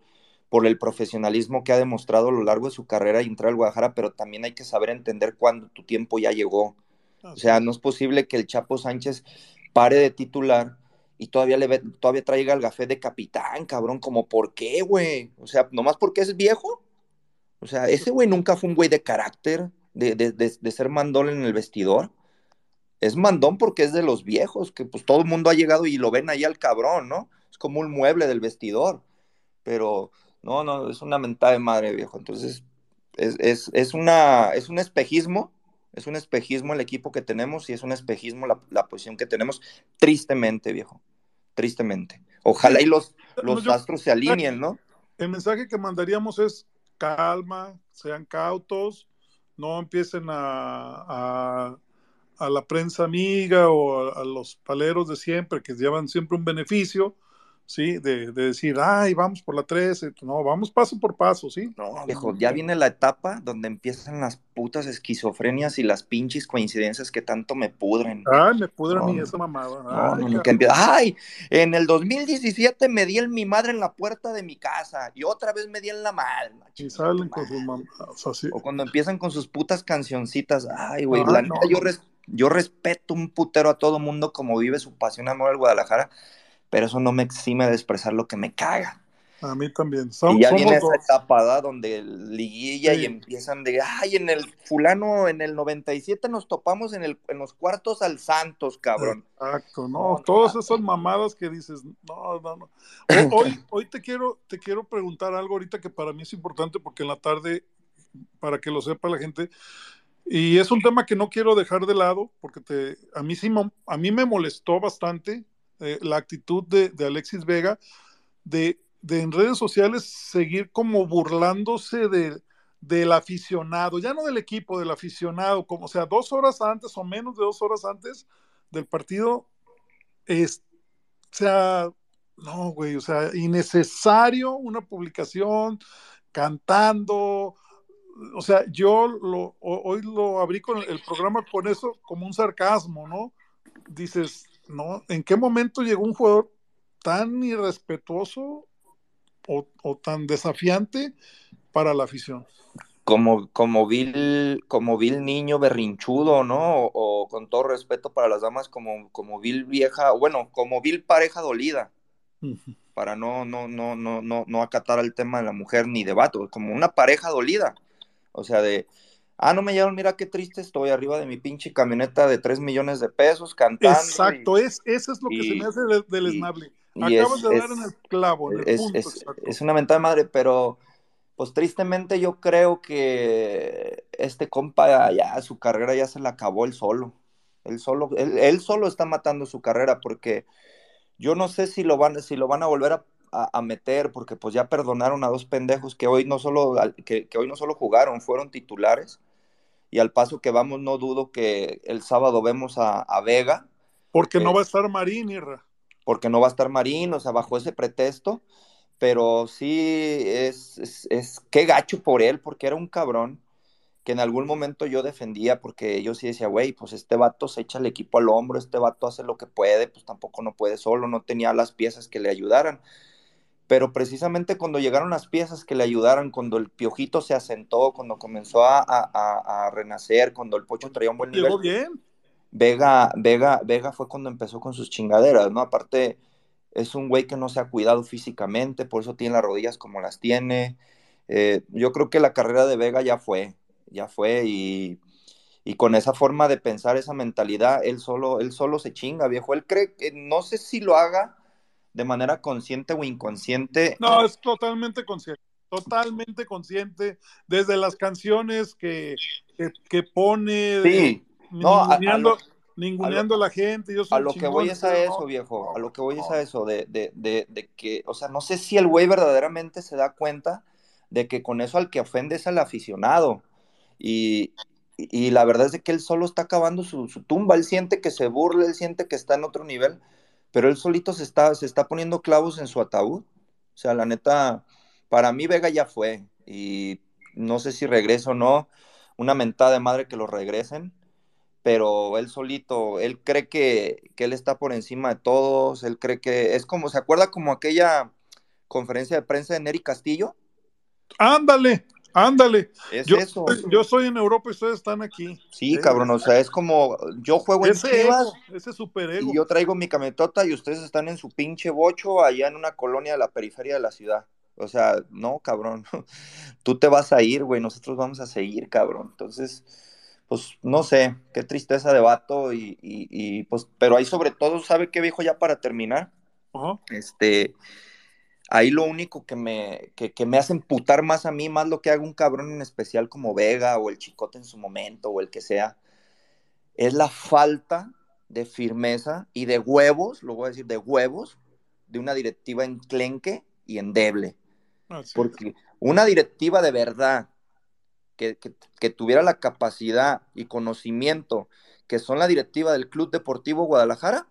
por el profesionalismo que ha demostrado a lo largo de su carrera y entrar al Guadalajara, pero también hay que saber entender cuándo tu tiempo ya llegó. O sea, no es posible que el Chapo Sánchez pare de titular y todavía le ve, todavía traiga el gafé de capitán, cabrón, como por qué, güey. O sea, nomás porque es viejo. O sea, ese güey nunca fue un güey de carácter, de, ser mandón en el vestidor. Es mandón porque es de los viejos, que pues todo el mundo ha llegado y lo ven ahí al cabrón, ¿no? Es como un mueble del vestidor. Pero no, no, es una mentada de madre, viejo. Entonces, es, es, una, es un espejismo, es un espejismo el equipo que tenemos y es un espejismo la posición que tenemos, tristemente, viejo, tristemente. Ojalá y los, los astros se alineen, ¿no? El mensaje que mandaríamos es calma, sean cautos, no empiecen a, a, a la prensa amiga o a, a los paleros de siempre que llevan siempre un beneficio, ¿sí? De, de decir, ay, vamos por la 13, no, vamos paso por paso, ¿sí? No, Viejo, no, ya no. viene la etapa donde empiezan las putas esquizofrenias y las pinches coincidencias que tanto me pudren. Ay, me pudre a No, no. esa mamada. No, Ay, no, no, que empieza. Ay, en el 2017 me di en mi madre en la puerta de mi casa y otra vez me di en la madre. Y salen con sus mamadas, así. O cuando empiezan con sus putas cancioncitas. Ay, güey, Ay, la no, neta, yo, res- yo respeto un putero a todo mundo como vive su pasión amor al Guadalajara, pero eso no me exime de expresar lo que me caga. A mí también. Y ya somos viene esa dos. etapa, ¿verdad? Donde liguilla Sí. y empiezan de, ay, en el fulano, en el 97 nos topamos en, el, en los cuartos al Santos, cabrón. Exacto, no, No, todas no. esas mamadas que dices, no, no, no. <clears throat> Hoy, hoy te quiero, te quiero preguntar algo ahorita que para mí es importante porque en la tarde, para que lo sepa la gente, y es un tema que no quiero dejar de lado porque te, a mí sí, a mí me molestó bastante eh, la actitud de, Alexis Vega de, en redes sociales seguir como burlándose de, del aficionado, ya no del equipo, del aficionado, como sea, dos horas antes o menos de dos horas antes del partido, o sea, no, güey, o sea, innecesario una publicación cantando, o sea, yo lo, ho- hoy lo abrí con el programa con eso como un sarcasmo, ¿no? Dices, ¿no? ¿En qué momento llegó un jugador tan irrespetuoso o, o tan desafiante para la afición? Como, como vil, como vil niño berrinchudo, ¿no? O, o con todo respeto para las damas, como, como vil vieja, bueno, como vil pareja dolida, para no, no, no, no, no, no acatar al tema de la mujer ni de vato, como una pareja dolida. O sea, de, ah, no me llevan, mira qué triste estoy arriba de mi pinche camioneta de 3 millones de pesos cantando. Exacto, es, eso es lo que y- se me hace del, esnable. Acabas es- de dar en el clavo, en el es, punto es- exacto. es una mentada de madre, pero pues tristemente yo creo que este compa ya su carrera ya se la acabó él solo. Él solo, él, él solo está matando su carrera porque yo no sé si lo van, si lo van a volver a, a- a meter porque pues ya perdonaron a dos pendejos que hoy no solo, que, que hoy no solo jugaron, fueron titulares. Y al paso que vamos, no dudo que el sábado vemos a, a Vega, Porque eh, no va a estar Marín, Irra. porque no va a estar Marín, o sea, bajo ese pretexto, pero sí es, es, es- qué gacho por él, porque era un cabrón que en algún momento yo defendía, porque yo sí decía, güey, pues este vato se echa el equipo al hombro, este vato hace lo que puede, pues tampoco no puede solo, no tenía las piezas que le ayudaran. Pero precisamente cuando llegaron las piezas que le ayudaran, cuando el piojito se asentó, cuando comenzó a, a- a- renacer, cuando el pocho traía un buen nivel, Llegó bien. Vega, Vega, Vega fue cuando empezó con sus chingaderas, ¿no? Aparte, es un güey que no se ha cuidado físicamente, por eso tiene las rodillas como las tiene. Eh, yo creo que la carrera de Vega ya fue, ya fue, y, y con esa forma de pensar, esa mentalidad, él solo, él solo se chinga, viejo. Él cree que, no sé si lo haga de manera consciente o inconsciente. No, es totalmente consciente. Totalmente consciente. Desde las canciones que, que, que pone. Sí, no, a- a ninguneando, lo- ninguneando a, la gente. Yo soy A lo que voy es a eso, no, viejo. A lo que voy es a eso, de, de, de, de que, o sea, no sé si el güey verdaderamente se da cuenta de que con eso al que ofende es al aficionado. Y, y, y la verdad es de que él solo está acabando su, su tumba. Él siente que se burla, él siente que está en otro nivel, pero él solito se está, se está poniendo clavos en su ataúd. O sea, la neta, para mí Vega ya fue. Y no sé si regreso o no. Una mentada de madre que lo regresen pero él solito, él cree que, que, él está por encima de todos, él cree que es como, ¿se acuerda como aquella conferencia de prensa de Neri Castillo? Ándale, Ándale. Es Yo, eso. yo estoy en Europa y ustedes están aquí. Sí, ¿eh? cabrón, o sea, es como yo juego en Ese Chivas ego, ese super ego. y yo traigo mi cametota y ustedes están en su pinche bocho allá en una colonia de la periferia de la ciudad. O sea, no, cabrón. <laughs> Tú te vas a ir, güey, nosotros vamos a seguir, cabrón. Entonces, pues no sé, qué tristeza de vato y, y, y, pues, pero ahí sobre todo, ¿sabe qué viejo ya para terminar? Este, ahí lo único que me, que, que me hace emputar más a mí, más lo que haga un cabrón en especial como Vega o el Chicote en su momento o el que sea, es la falta de firmeza y de huevos, lo voy a decir, de huevos, de una directiva enclenque y endeble. Así Porque una directiva de verdad que, que, que tuviera la capacidad y conocimiento que son la directiva del Club Deportivo Guadalajara,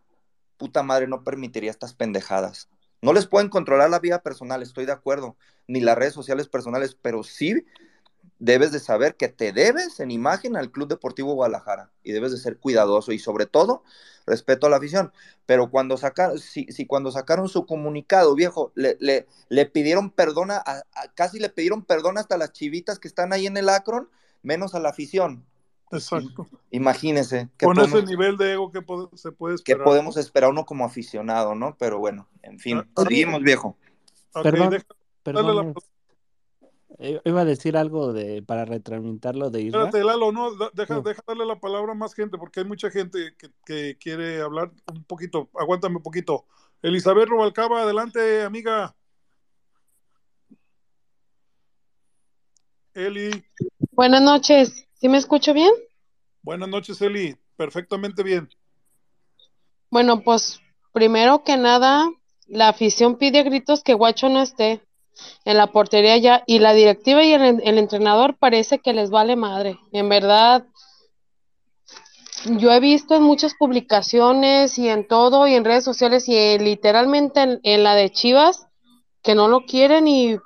puta madre no permitiría estas pendejadas. No les pueden controlar la vida personal, estoy de acuerdo, ni las redes sociales personales, pero sí debes de saber que te debes en imagen al Club Deportivo Guadalajara y debes de ser cuidadoso y sobre todo respeto a la afición. Pero cuando sacaron, si, si cuando sacaron su comunicado, viejo, le, le, le pidieron perdón, a, a, casi le pidieron perdón hasta las chivitas que están ahí en el Akron, menos a la afición. Exacto. Imagínese. Con podemos, ese nivel de ego que pod se puede esperar. ¿Qué podemos esperar uno como aficionado, no? Pero bueno, en fin, ah, seguimos, viejo. Okay, perdón, deja, perdón. La... Iba a decir algo de para retransmitarlo de Isra. Espérate, Lalo, no, deja, no. deja darle la palabra a más gente, porque hay mucha gente que, que quiere hablar un poquito. Aguántame un poquito. Elizabeth Rubalcaba, adelante, amiga. Eli. Buenas noches. ¿Sí me escucho bien? Buenas noches, Eli. Perfectamente bien. Bueno, pues primero que nada, la afición pide gritos que Guacho no esté en la portería ya y la directiva y el, el entrenador parece que les vale madre. En verdad, yo he visto en muchas publicaciones y en todo y en redes sociales y eh, literalmente en, en la de Chivas que no lo quieren y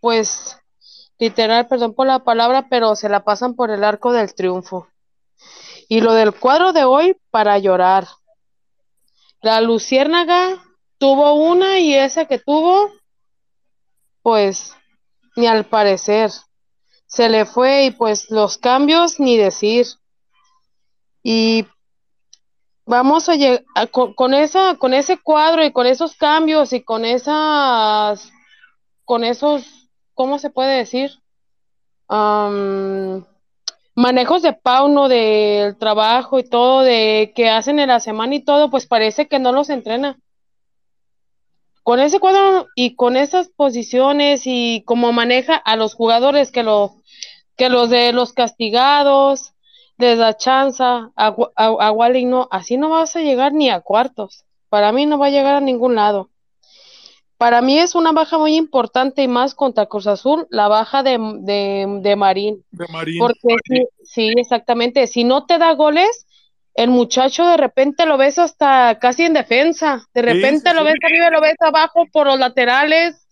pues literal, perdón por la palabra, pero se la pasan por el arco del triunfo. Y lo del cuadro de hoy, para llorar. La Luciérnaga tuvo una y esa que tuvo, pues, ni al parecer. Se le fue y pues los cambios ni decir. Y vamos a llegar con, con, esa, con ese cuadro y con esos cambios y con esas, con esos ¿cómo se puede decir? Manejos de pauno del trabajo y todo, de que hacen en la semana y todo, pues parece que no los entrena. Con ese cuadro y con esas posiciones y como maneja a los jugadores que lo que los de los castigados les da chance a, a, a Wally no, así no vas a llegar ni a cuartos. Para mí no va a llegar a ningún lado. Para mí es una baja muy importante y más contra Cruz Azul, la baja de, de, de Marín. De Marín. Porque sí, sí, exactamente. Si no te da goles, el muchacho de repente lo ves hasta casi en defensa. De repente sí, sí, lo ves arriba, lo ves abajo por los laterales.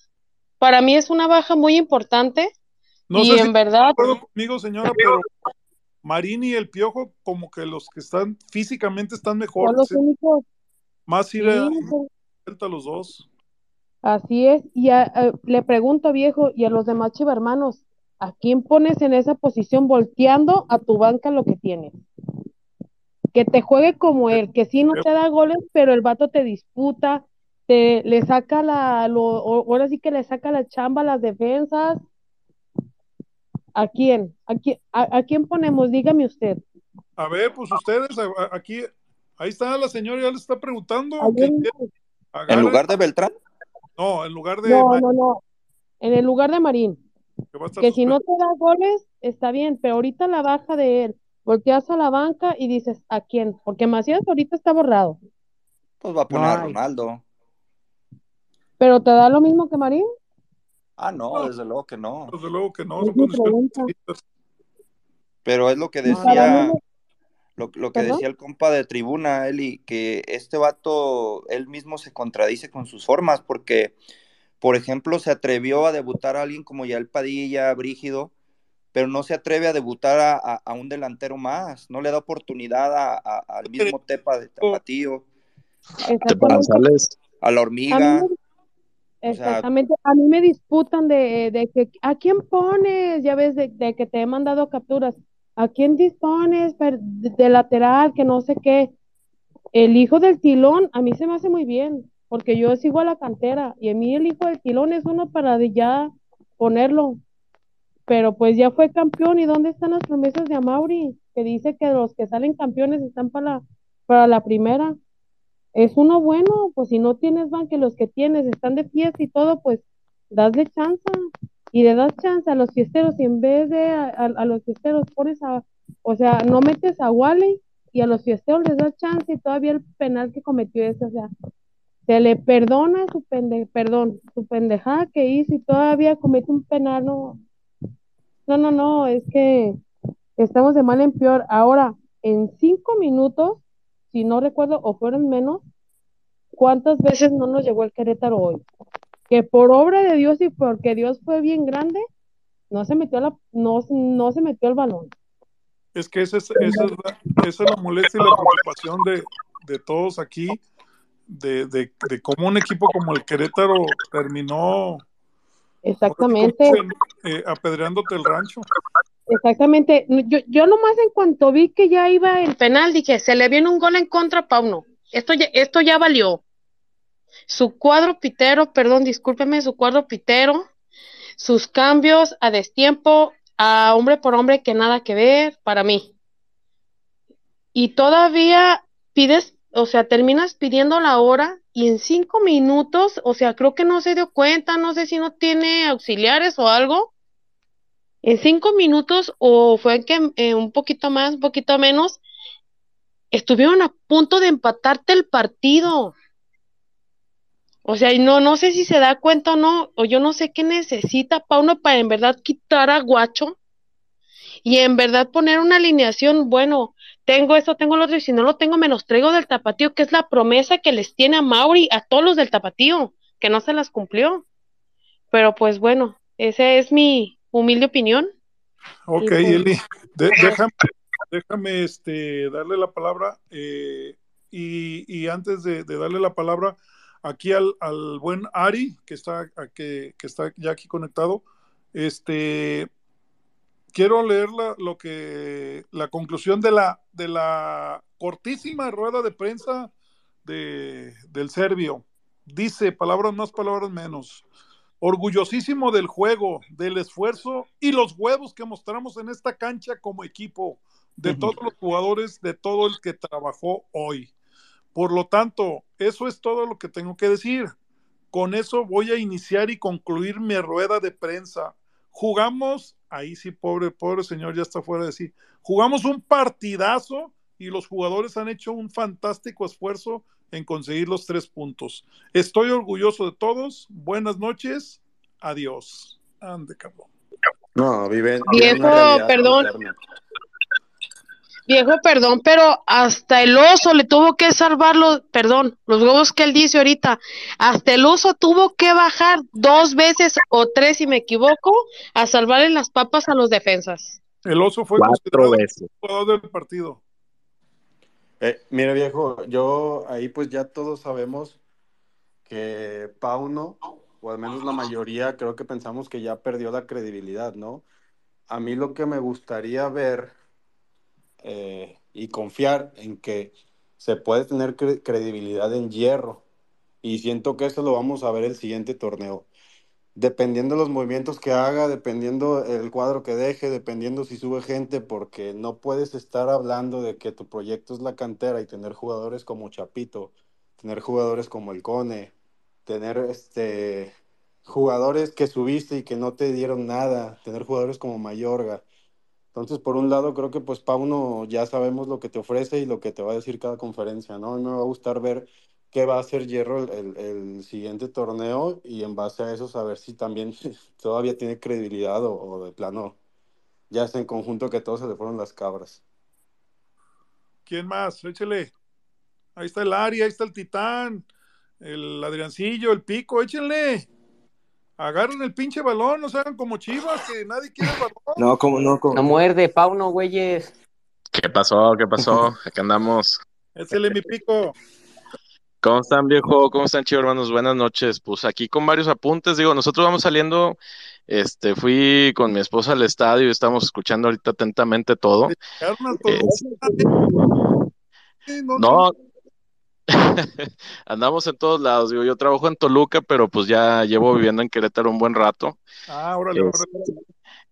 Para mí es una baja muy importante. No y sé en si verdad. acuerdo conmigo, señora, pero Marín y el Piojo, como que los que están físicamente están mejor. Son los únicos. Más ir a, a los dos. Así es, y a, a, le pregunto viejo y a los demás chivermanos, ¿a quién pones en esa posición volteando a tu banca lo que tienes? Que te juegue como él, que sí no te da goles, pero el vato te disputa, te le saca la, lo, ahora sí que le saca la chamba a las defensas. ¿A quién? ¿A quién, a, a quién ponemos? Dígame usted. A ver, pues ustedes, aquí, ahí está la señora, ya le está preguntando. ¿En lugar de Beltrán? No, en lugar de. No, no, no. En el lugar de Marín. Que, que si no te da goles, está bien, pero ahorita la baja de él. Volteas a la banca y dices, ¿a quién? Porque Macías ahorita está borrado. Pues va a poner Ay. a Ronaldo. ¿Pero te da lo mismo que Marín? Ah, no, no. desde luego que no. Desde luego que no. Pero es lo que decía. Lo, lo, que ¿Perdón? decía el compa de tribuna, Eli, que este vato, él mismo se contradice con sus formas, porque, por ejemplo, se atrevió a debutar a alguien como Yael Padilla, Brígido, pero no se atreve a debutar a, a, a un delantero más, no le da oportunidad a, al mismo Tepa de Tapatío, a la hormiga. Exactamente, a mí me disputan de, de que a quién pones, ya ves, de, de que te he mandado capturas, a quién dispones de, lateral, que no sé qué. El hijo del tilón a mí se me hace muy bien, porque yo sigo a la cantera y a mí el hijo del tilón es uno para ya ponerlo. Pero pues ya fue campeón y ¿dónde están las promesas de Amauri? Que dice que los que salen campeones están para la, para la primera. Es uno bueno, pues si no tienes van que los que tienes están de fiesta y todo, pues dasle chance y le das chance a los fiesteros y en vez de a, los fiesteros pones a, o sea, no metes a Wally y a los fiesteros les das chance y todavía el penal que cometió ese, o sea, se le perdona su pende, perdón, su pendejada que hizo y todavía comete un penal, no, no, no, no, es que estamos de mal en peor. Ahora, en cinco minutos, si no recuerdo, o fueron menos, ¿cuántas veces no nos llegó el Querétaro hoy? Que por obra de Dios y porque Dios fue bien grande, no se metió la, no, no se metió el balón. Es que esa es, esa es, la, esa es la molestia y la preocupación de, de todos aquí, de, de, de cómo un equipo como el Querétaro terminó Exactamente, eh, apedreándote el rancho. exactamente. Yo, yo nomás en cuanto vi que ya iba el penal, dije, se le viene un gol en contra a Pauno. Esto ya, esto ya valió. Su cuadro pitero, perdón, discúlpeme, su cuadro pitero, sus cambios a destiempo, a hombre por hombre que nada que ver para mí. Y todavía pides, o sea, terminas pidiendo la hora y en cinco minutos, o sea, creo que no se dio cuenta, no sé si no tiene auxiliares o algo. En cinco minutos, o fue que eh, un poquito más, un poquito menos, estuvieron a punto de empatarte el partido. O sea, y no, no sé si se da cuenta o no, o yo no sé qué necesita Pauno para en verdad quitar a Guacho y en verdad poner una alineación, bueno, tengo esto, tengo lo otro, y si no lo tengo, me los traigo del tapatío, que es la promesa que les tiene a Mauri, a todos los del tapatío, que no se las cumplió. Pero pues bueno, esa es mi humilde opinión. Ok, pues- Eli, de- déjame, déjame este, darle la palabra eh, y, y antes de, de darle la palabra aquí al, al buen Ari, que está, a- que, que está ya aquí conectado, este, quiero leer la, lo que, la conclusión de la, de la cortísima rueda de prensa de, del serbio. Dice, palabras más, palabras menos orgullosísimo del juego, del esfuerzo y los huevos que mostramos en esta cancha como equipo, de todos los jugadores, de todo el que trabajó hoy. Por lo tanto, eso es todo lo que tengo que decir. Con eso voy a iniciar y concluir mi rueda de prensa. Jugamos, ahí sí, pobre, pobre señor, ya está fuera de sí. Jugamos un partidazo y los jugadores han hecho un fantástico esfuerzo en conseguir los tres puntos. Estoy orgulloso de todos. Buenas noches. Adiós. Ande, cabrón. No, viven. Viejo, perdón. Viejo, perdón, pero hasta el oso le tuvo que salvar los, perdón, los huevos que él dice ahorita. Hasta el oso tuvo que bajar dos veces o tres, si me equivoco, a salvarle las papas a los defensas. El oso fue Cuatro veces. jugador del partido. Eh, mira, viejo, yo ahí pues ya todos sabemos que Pauno, o al menos la mayoría, creo que pensamos que ya perdió la credibilidad, ¿no? A mí lo que me gustaría ver eh, y confiar en que se puede tener cre- credibilidad en hierro. Y siento que eso lo vamos a ver el siguiente torneo. Dependiendo de los movimientos que haga, dependiendo el cuadro que deje, dependiendo si sube gente, porque no puedes estar hablando de que tu proyecto es la cantera y tener jugadores como Chapito, tener jugadores como el Cone, tener este jugadores que subiste y que no te dieron nada, tener jugadores como Mayorga. Entonces, por un lado, creo que pues Pauno ya sabemos lo que te ofrece y lo que te va a decir cada conferencia, ¿no? A mí me va a gustar ver qué va a hacer Hierro el, siguiente torneo y en base a eso saber si también <laughs> todavía tiene credibilidad o, de plano ya es en conjunto que todos se le fueron las cabras. ¿Quién más? Échele. Ahí está el Ari, ahí está el Titán, el Adriancillo, el Pico, échenle. Agarren el pinche balón, no se hagan como chivas, que nadie quiere el balón. No, como no, como. No muerde, Pauno, güeyes. ¿Qué pasó? ¿Qué pasó? <laughs> Acá andamos. Échele mi pico. ¿Cómo están, viejo? ¿Cómo están, chicos hermanos? Buenas noches. Pues aquí con varios apuntes. Digo, nosotros vamos saliendo. Este, fui con mi esposa al estadio y estamos escuchando ahorita atentamente todo. Es- ¿eh? No, no, <laughs> andamos en todos lados. Digo, yo trabajo en Toluca, pero pues ya llevo viviendo en Querétaro un buen rato. Ah, órale, Es- órale.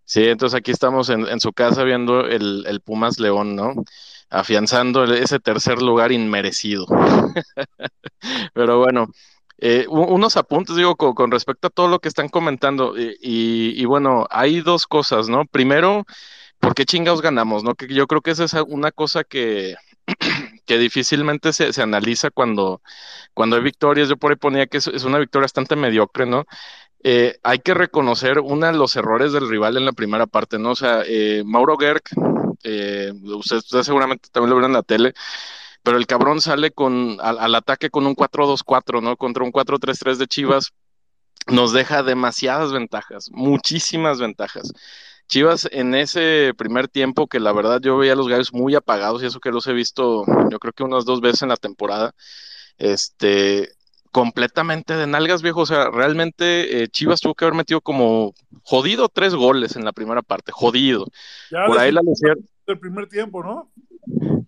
Sí, entonces aquí estamos en, en su casa viendo el, el Pumas León, ¿no? Afianzando ese tercer lugar inmerecido. <laughs> Pero bueno, eh, unos apuntes, digo, con, con respecto a todo lo que están comentando. Y, y- y bueno, hay dos cosas, ¿no? Primero, ¿por qué chingados ganamos, no? Que yo creo que esa es una cosa que, <clears throat> que difícilmente se, se analiza cuando, cuando hay victorias. Yo por ahí ponía que es, una victoria bastante mediocre, ¿no? Eh, hay que reconocer uno de los errores del rival en la primera parte, ¿no? O sea, eh, Mauro Gerg, eh, usted, usted seguramente también lo vieron en la tele, pero el cabrón sale con, al ataque con un 4-2-4, ¿no? Contra un 4-3-3 de Chivas, nos deja demasiadas ventajas, muchísimas ventajas. Chivas en ese primer tiempo, que la verdad yo veía a los gallos muy apagados, y eso que los he visto, yo creo que unas dos veces en la temporada, este, completamente de nalgas, viejo. O sea, realmente eh, Chivas tuvo que haber metido como jodido tres goles en la primera parte, jodido. Ya Por ahí la decidir Lucier, el primer tiempo, ¿no?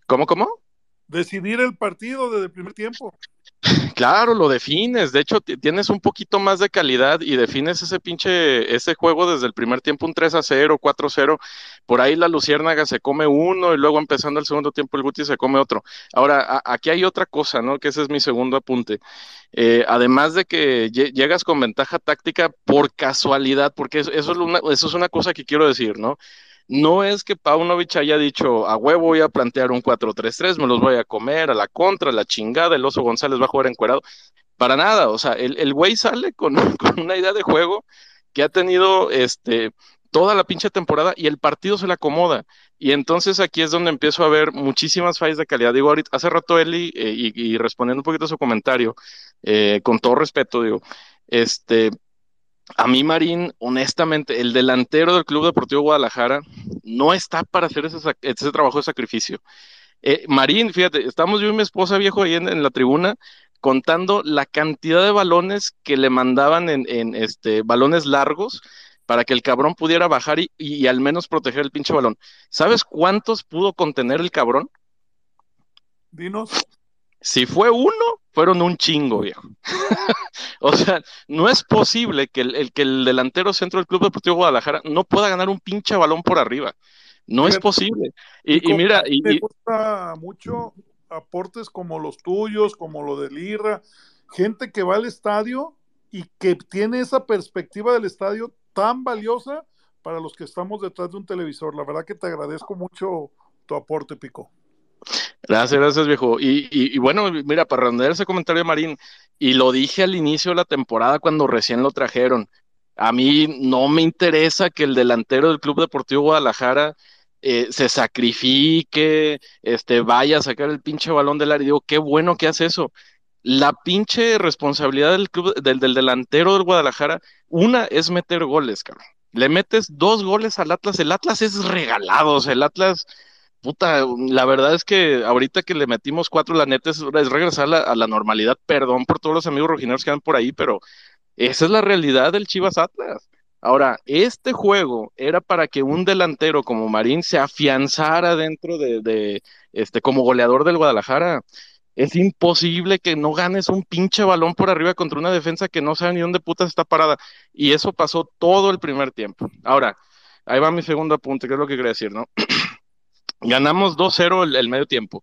¿cómo, cómo? Decidir el partido desde el primer tiempo. Claro, lo defines. De hecho, ti- tienes un poquito más de calidad y defines ese pinche, ese juego desde el primer tiempo, un 3 a 0, 4 a 0. Por ahí la Luciérnaga se come uno y luego empezando el segundo tiempo el Guti se come otro. Ahora, aquí hay otra cosa, ¿no? Que ese es mi segundo apunte. Eh, además de que lle- llegas con ventaja táctica por casualidad, porque eso, eso es una, eso es una cosa que quiero decir, ¿no? No es que Paunovic haya dicho, a huevo voy a plantear un 4-3-3, me los voy a comer a la contra, a la chingada, el Oso González va a jugar encuerado. Para nada, o sea, el, güey sale <laughs> con, una idea de juego que ha tenido este, toda la pinche temporada y el partido se le acomoda. Y entonces aquí es donde empiezo a ver muchísimas fallas de calidad. Digo, ahorita, hace rato Eli, eh, y, y respondiendo un poquito a su comentario, eh, con todo respeto, digo, este, a mí, Marín, honestamente, el delantero del Club Deportivo Guadalajara no está para hacer ese, ese trabajo de sacrificio. Eh, Marín, fíjate, estamos yo y mi esposa viejo ahí en, en la tribuna contando la cantidad de balones que le mandaban en, en, este, balones largos para que el cabrón pudiera bajar y, y al menos proteger el pinche balón. ¿Sabes cuántos pudo contener el cabrón? Dinos. Si fue uno, fueron un chingo, viejo. <laughs> o sea, no es posible que el, el- que el delantero centro del Club Deportivo Guadalajara no pueda ganar un pinche balón por arriba. No es posible. Y mira, y, me gusta mucho aportes como los tuyos, como lo de Lirra, gente que va al estadio y que tiene esa perspectiva del estadio tan valiosa para los que estamos detrás de un televisor. La verdad que te agradezco mucho tu aporte, Pico. Gracias, gracias, viejo. Y, y, y bueno, mira, para redondear ese comentario de Marín, y lo dije al inicio de la temporada cuando recién lo trajeron, a mí no me interesa que el delantero del Club Deportivo Guadalajara eh, se sacrifique, este, vaya a sacar el pinche balón del área. Digo, qué bueno que hace eso. La pinche responsabilidad del club, del, del delantero del Guadalajara, una es meter goles, cabrón. Le metes dos goles al Atlas, el Atlas es regalado, el Atlas Puta, la verdad es que ahorita que le metimos cuatro, la neta es, es regresar a la, normalidad. Perdón por todos los amigos rojineros que andan por ahí, pero esa es la realidad del Chivas Atlas. Ahora, este juego era para que un delantero como Marín se afianzara dentro de, de este, como goleador del Guadalajara. Es imposible que no ganes un pinche balón por arriba contra una defensa que no sabe ni dónde putas está parada. Y eso pasó todo el primer tiempo. Ahora, ahí va mi segundo apunte, que es lo que quería decir, ¿no? <clears throat> Ganamos 2-0 el, medio tiempo.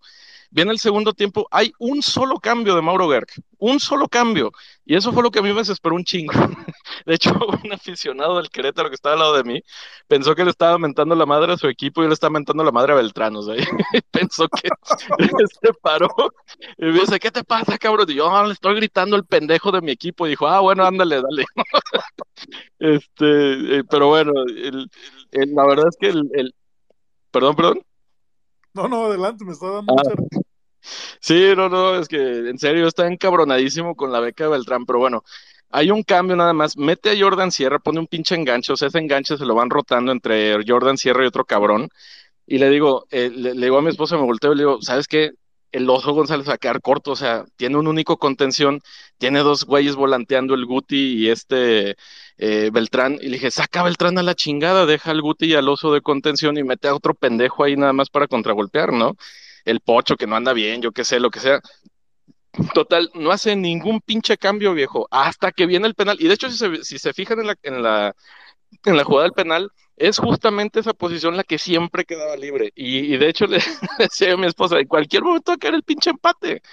Viene el segundo tiempo, hay un solo cambio de Mauro Gerg, un solo cambio. Y eso fue lo que a mí me desesperó un chingo. <laughs> De hecho, <laughs> un aficionado del Querétaro que estaba al lado de mí pensó que le estaba mentando la madre a su equipo y le estaba mentando la madre a Beltrán. O sea, <laughs> pensó que se paró y me dice, ¿qué te pasa, cabrón? Y yo "Ah, le estoy gritando el pendejo de mi equipo. Y dijo, ah, bueno, ándale, dale. este, eh, pero bueno, la verdad es que el- perdón, perdón. No, no, adelante, me está dando Ah. mucha... Sí, no, no, es que en serio está encabronadísimo con la beca de Beltrán, pero bueno, hay un cambio nada más. Mete a Jordan Sierra, pone un pinche enganche, o sea, ese enganche se lo van rotando entre Jordan Sierra y otro cabrón. Y le digo, eh, le, le digo a mi esposa, me volteo y le digo, ¿sabes qué? el oso González va a quedar corto, o sea, tiene un único contención, tiene dos güeyes volanteando el Guti y este eh, Beltrán, y le dije, saca Beltrán a la chingada, deja al Guti y al oso de contención y mete a otro pendejo ahí nada más para contragolpear, ¿no? El pocho que no anda bien, yo qué sé, lo que sea. Total, no hace ningún pinche cambio, viejo, hasta que viene el penal. Y de hecho, si se, si se fijan en la, en la, en la jugada del penal, es justamente esa posición la que siempre quedaba libre. Y, de hecho <laughs> le, decía a mi esposa, en cualquier momento va a el pinche empate.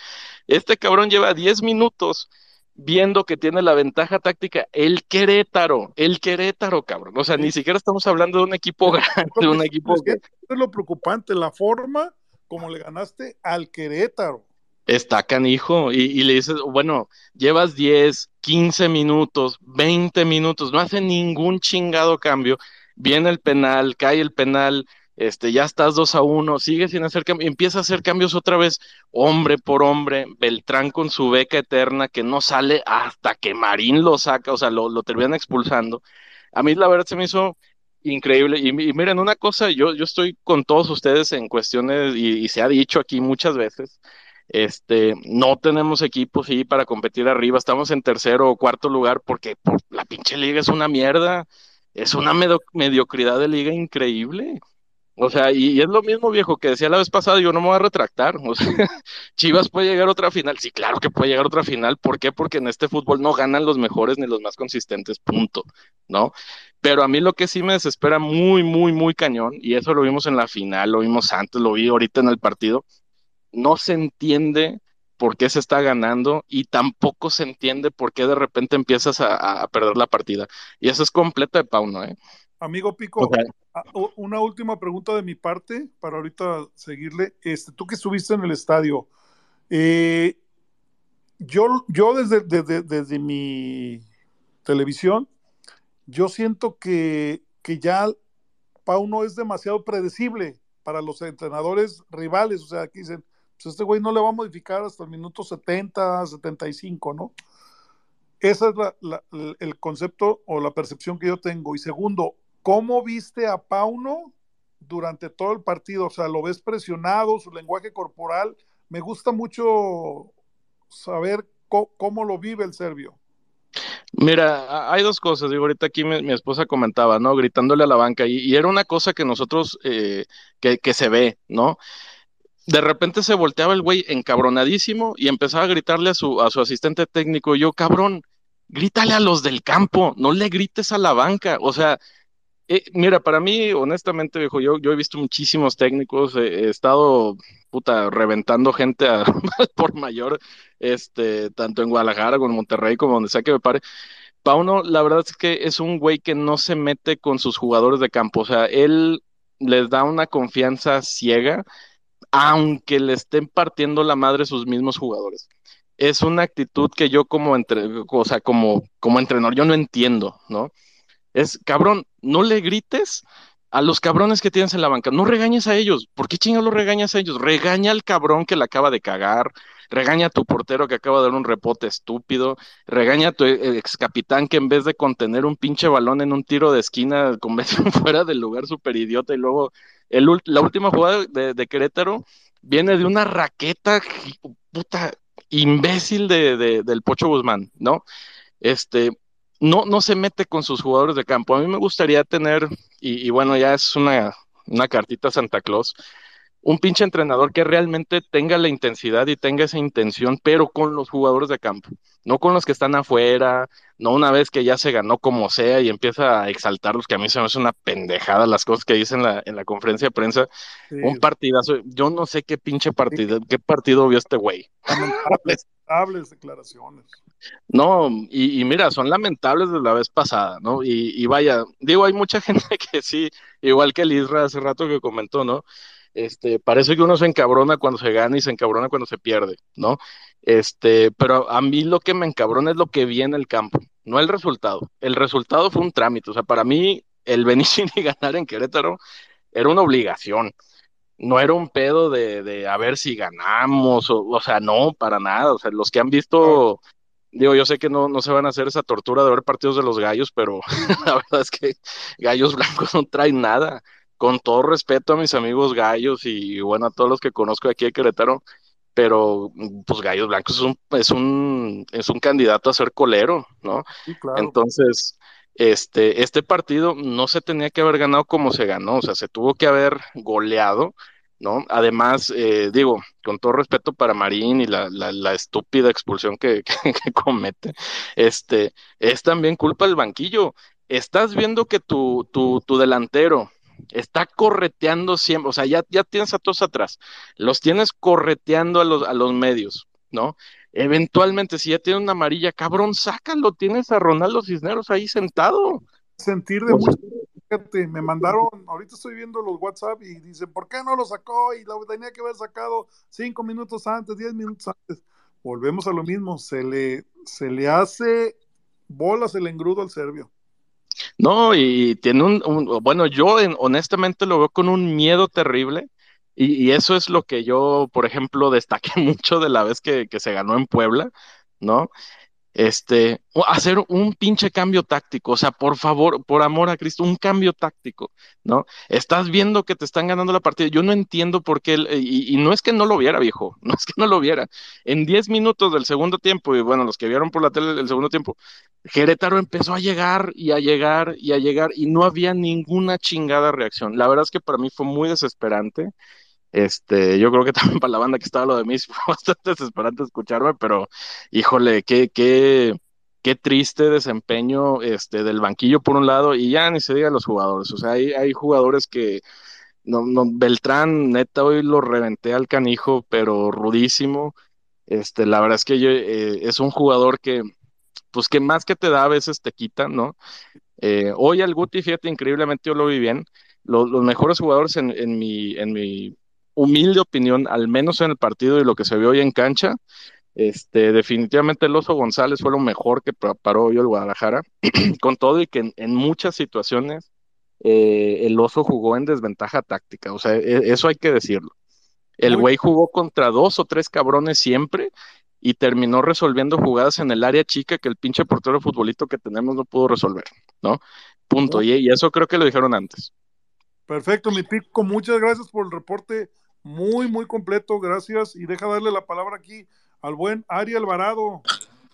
Este cabrón lleva 10 minutos viendo que tiene la ventaja táctica el Querétaro, el Querétaro, cabrón. O sea, ni siquiera estamos hablando de un equipo grande, de un equipo Es que es lo preocupante, la forma como le ganaste al Querétaro. está canijo. Y, y le dices, bueno, llevas 10, 15 minutos, 20 minutos, no hace ningún chingado cambio. Viene el penal, cae el penal, este, ya estás 2 a 1, sigue sin hacer cambios, empieza a hacer cambios otra vez, hombre por hombre, Beltrán con su beca eterna que no sale hasta que Marín lo saca, o sea, lo, lo terminan expulsando. A mí la verdad se me hizo increíble. Y, miren, una cosa, yo, yo estoy con todos ustedes en cuestiones, y, se ha dicho aquí muchas veces, este, no tenemos equipos sí, para competir arriba, estamos en tercero o cuarto lugar porque por, la pinche liga es una mierda, es una medio- mediocridad de liga increíble. O sea, y, y es lo mismo, viejo, que decía la vez pasada, yo no me voy a retractar. O sea, <laughs> Chivas puede llegar a otra final. Sí, claro que puede llegar a otra final. ¿Por qué? Porque en este fútbol no ganan los mejores ni los más consistentes, punto, ¿no? Pero a mí lo que sí me desespera muy, muy, muy cañón, y eso lo vimos en la final, lo vimos antes, lo vi ahorita en el partido, no se entiende por qué se está ganando y tampoco se entiende por qué de repente empiezas a, a perder la partida. Y eso es completa de Pauno, ¿eh? Amigo Pico, una última pregunta de mi parte para ahorita seguirle. Este, tú que estuviste en el estadio, eh, yo, yo desde, desde, desde mi televisión, yo siento que, que ya Pauno es demasiado predecible para los entrenadores rivales. O sea, aquí dicen, pues este güey no le va a modificar hasta el minuto 70, 75, ¿no? Ese es el concepto o la percepción que yo tengo. Y segundo, ¿cómo viste a Pauno durante todo el partido? O sea, ¿lo ves presionado, su lenguaje corporal? Me gusta mucho saber cómo lo vive el serbio. Mira, hay dos cosas. Digo, ahorita aquí mi, esposa comentaba, ¿no? Gritándole a la banca. Y, era una cosa que nosotros, eh, que, se ve, ¿no? De repente se volteaba el güey encabronadísimo y empezaba a gritarle a su, a su asistente técnico. Yo, cabrón, grítale a los del campo, no le grites a la banca. O sea, eh, mira, para mí, honestamente, viejo, yo, yo he visto muchísimos técnicos, eh, he estado, puta, reventando gente a- <laughs> por mayor, este, tanto en Guadalajara como en Monterrey, como donde sea que me pare. Pauno, la verdad es que es un güey que no se mete con sus jugadores de campo, o sea, él les da una confianza ciega, aunque le estén partiendo la madre sus mismos jugadores. Es una actitud que yo como, entre, o sea, como, como entrenador, yo no entiendo, ¿no? Es, cabrón, no le grites a los cabrones que tienes en la banca, no regañes a ellos. ¿Por qué chingados los regañas a ellos? Regaña al cabrón que la acaba de cagar, regaña a tu portero que acaba de dar un repote estúpido, regaña a tu ex capitán que en vez de contener un pinche balón en un tiro de esquina, <laughs> convierte fuera del lugar súper idiota y luego la última jugada de, Querétaro viene de una raqueta puta imbécil de- del Pocho Guzmán, ¿no? Este, no, no se mete con sus jugadores de campo. A mí me gustaría tener, y, bueno, ya es una, una cartita Santa Claus, un pinche entrenador que realmente tenga la intensidad y tenga esa intención, pero con los jugadores de campo, no con los que están afuera, no una vez que ya se ganó como sea y empieza a exaltarlos, que a mí se me hace una pendejada las cosas que dice en la, en la conferencia de prensa, Sí, un partidazo, yo no sé qué pinche partido, qué partido vio este güey. lamentables, lamentables declaraciones. No, y, y mira, son lamentables de la vez pasada, ¿no? Y, y vaya, digo, hay mucha <laughs> gente que sí, igual que el Isra hace rato que comentó, ¿no? Este, parece que uno se encabrona cuando se gana y se encabrona cuando se pierde, ¿no? Este, pero a mí lo que me encabrona es lo que vi en el campo, no el resultado. El resultado fue un trámite, o sea, para mí el <laughs> venir y ganar en Querétaro era una obligación. No era un pedo de, de a ver si ganamos, o, o sea, no, para nada. O sea, los que han visto, digo, yo sé que no, no se van a hacer esa tortura de ver partidos de los gallos, pero <laughs> la verdad es que gallos blancos no traen nada. Con todo respeto a mis amigos gallos y bueno, a todos los que conozco aquí de Querétaro, pero pues Gallos Blancos es un, es un, es un candidato a ser colero, ¿no? Sí, claro. Entonces, este, este partido no se tenía que haber ganado como se ganó, o sea, se tuvo que haber goleado, ¿no? Además, eh, digo, con todo respeto para Marín y la, la, la estúpida expulsión que, <laughs> que, que, comete, este, es también culpa del banquillo. Estás viendo que tu, tu, tu delantero está correteando siempre, o sea, ya, ya tienes a todos atrás, los tienes correteando a los, a los medios, ¿no? Eventualmente, si ya tiene una amarilla, cabrón, sácalo, tienes a Ronaldo Cisneros ahí sentado. Sentir de mucho fíjate, me mandaron, ahorita estoy viendo los WhatsApp y dicen, ¿por qué no lo sacó? Y lo tenía que haber sacado cinco minutos antes, diez minutos antes. Volvemos a lo mismo, se le, se le hace bolas el engrudo al serbio. No, y tiene un, un bueno, yo en, honestamente lo veo con un miedo terrible. Y, eso es lo que yo, por ejemplo, <laughs> destaqué mucho de la vez que, que se ganó en Puebla, ¿no? Este, hacer un pinche cambio táctico, o sea, por favor, por amor a Cristo, un cambio táctico, ¿no? Estás viendo que te están ganando la partida, yo no entiendo por qué, y, y, no es que no lo viera, viejo, <laughs> no es que no lo viera. En 10 minutos del segundo tiempo, y bueno, los que vieron por la tele el segundo tiempo, Querétaro empezó a llegar y a llegar y a llegar, y no había ninguna chingada reacción. La verdad es que para mí fue muy desesperante. Este, yo creo que <laughs> también para la banda que estaba lo de mí <laughs> fue bastante desesperante escucharme, pero híjole, qué, qué, qué triste desempeño este, del banquillo por un lado, y ya ni se diga los jugadores. O sea, hay, hay jugadores que no, no, Beltrán, neta, hoy lo reventé al canijo, pero rudísimo. Este, la verdad es que yo, eh, es un jugador que, pues que más que te da, a veces te quita, ¿no? Eh, hoy al Guti, fíjate, increíblemente yo lo vi bien. Los, los mejores jugadores en, en, mi, en mi humilde opinión, al menos en el partido y lo que se vio hoy en cancha, este, definitivamente el Oso González fue lo mejor que paró hoy el Guadalajara, <clears throat> con todo y que en, en muchas situaciones eh, el Oso jugó en desventaja táctica, o sea, e, eso hay que decirlo. El güey jugó contra dos o tres cabrones siempre y terminó resolviendo jugadas en el área chica que el pinche portero futbolito que tenemos no pudo resolver, ¿no? Punto. Y, y eso creo que lo dijeron antes. Perfecto, mi pico, muchas gracias por el reporte muy, muy completo, gracias. Y deja darle la palabra aquí al buen Ari Alvarado.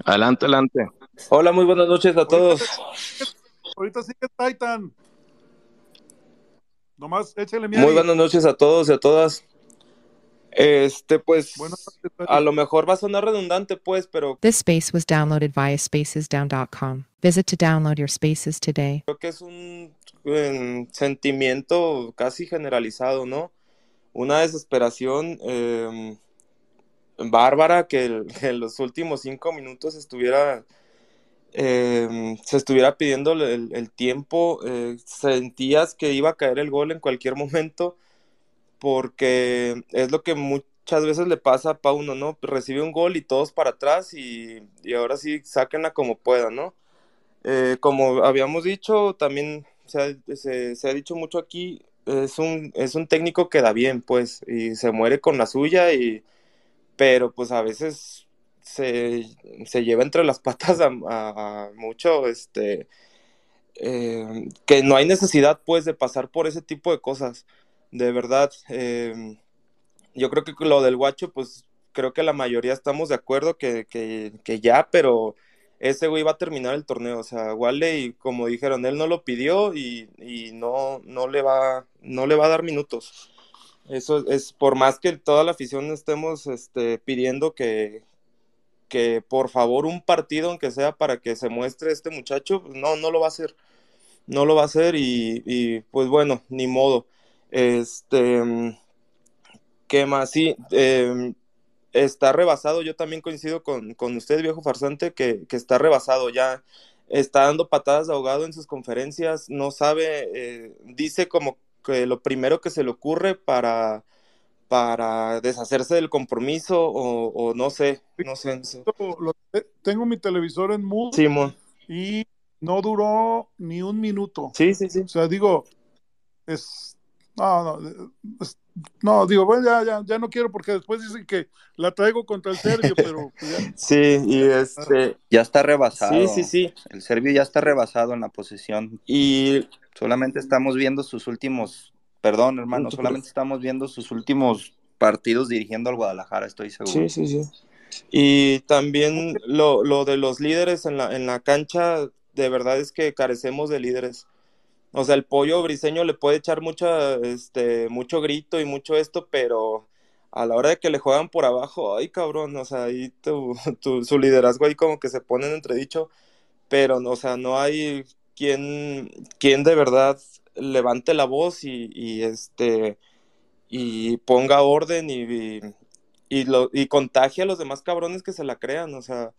Adelante, adelante. Hola, muy buenas noches a todos. Ahorita sigue Titan. Nomás échale Muy buenas noches a todos y a todas. Este, pues, a lo mejor va a sonar redundante, pues, pero... This space was downloaded via spacesdown.com. Visit to download your spaces today. Creo que es un, un sentimiento casi generalizado, ¿no? Una desesperación eh, bárbara <laughs> que, en los últimos cinco minutos estuviera... Eh, se estuviera pidiendo el, el tiempo, eh, sentías que iba a caer el gol en cualquier momento, porque es lo que muchas veces le pasa a Pauno, ¿no? Recibe un gol y todos para atrás y, y ahora sí, sáquenla como puedan, ¿no? Eh, como habíamos dicho, también se ha, se, se ha, dicho mucho aquí, es un, es un técnico que da bien, pues, y se muere con la suya, y, pero pues a veces se, se lleva entre las <laughs> patas a, mucho, este, eh, que no hay necesidad, pues, de pasar por ese tipo de cosas de verdad. Eh, yo creo que lo del guacho, pues creo que la mayoría estamos de acuerdo que, que, que, ya, pero ese güey va a terminar el torneo. O sea, Wally, como dijeron, él no lo pidió y, y, no, no, le va, no le va a dar minutos. Eso es, por más que toda la afición estemos este, pidiendo que, que por favor un partido, aunque sea para que se muestre este muchacho, pues no, no lo va a hacer. No lo va a hacer y, y pues bueno, ni modo. Este, ¿qué más? Sí, eh, está rebasado. Yo también coincido con, con usted, viejo farsante, que, que, está rebasado ya. Está dando patadas de ahogado en sus conferencias. No sabe, eh, dice como que lo primero que se le ocurre para, para deshacerse del compromiso o, o no sé, no sé. No sé. Tengo mi televisor en mood Simón. y no duró ni un minuto. Sí, sí, sí. O sea, digo, es no, no, no, digo, bueno, ya, ya, ya no quiero porque después dicen que la traigo contra el serbio, <laughs> pero. pues Ya... Sí, y este. Ya está rebasado. Sí, sí, sí. El serbio ya está rebasado en la posición. Y solamente estamos viendo sus últimos. Perdón, hermano, solamente estamos viendo sus últimos partidos dirigiendo al Guadalajara, estoy seguro. Sí, sí, sí. Y también lo, lo de los líderes en la, en la cancha, de verdad es que carecemos de líderes. O sea, el pollo briseño le puede echar este, mucho grito y mucho esto, pero a la hora de que le juegan por abajo, ay cabrón, o sea, ahí tu, <laughs> tu- su liderazgo ahí como que se pone en entredicho, pero, o sea, no hay quien, quien de verdad levante la voz y, y, este y ponga orden y, y, y lo, y contagie a los demás cabrones que se la crean, o sea,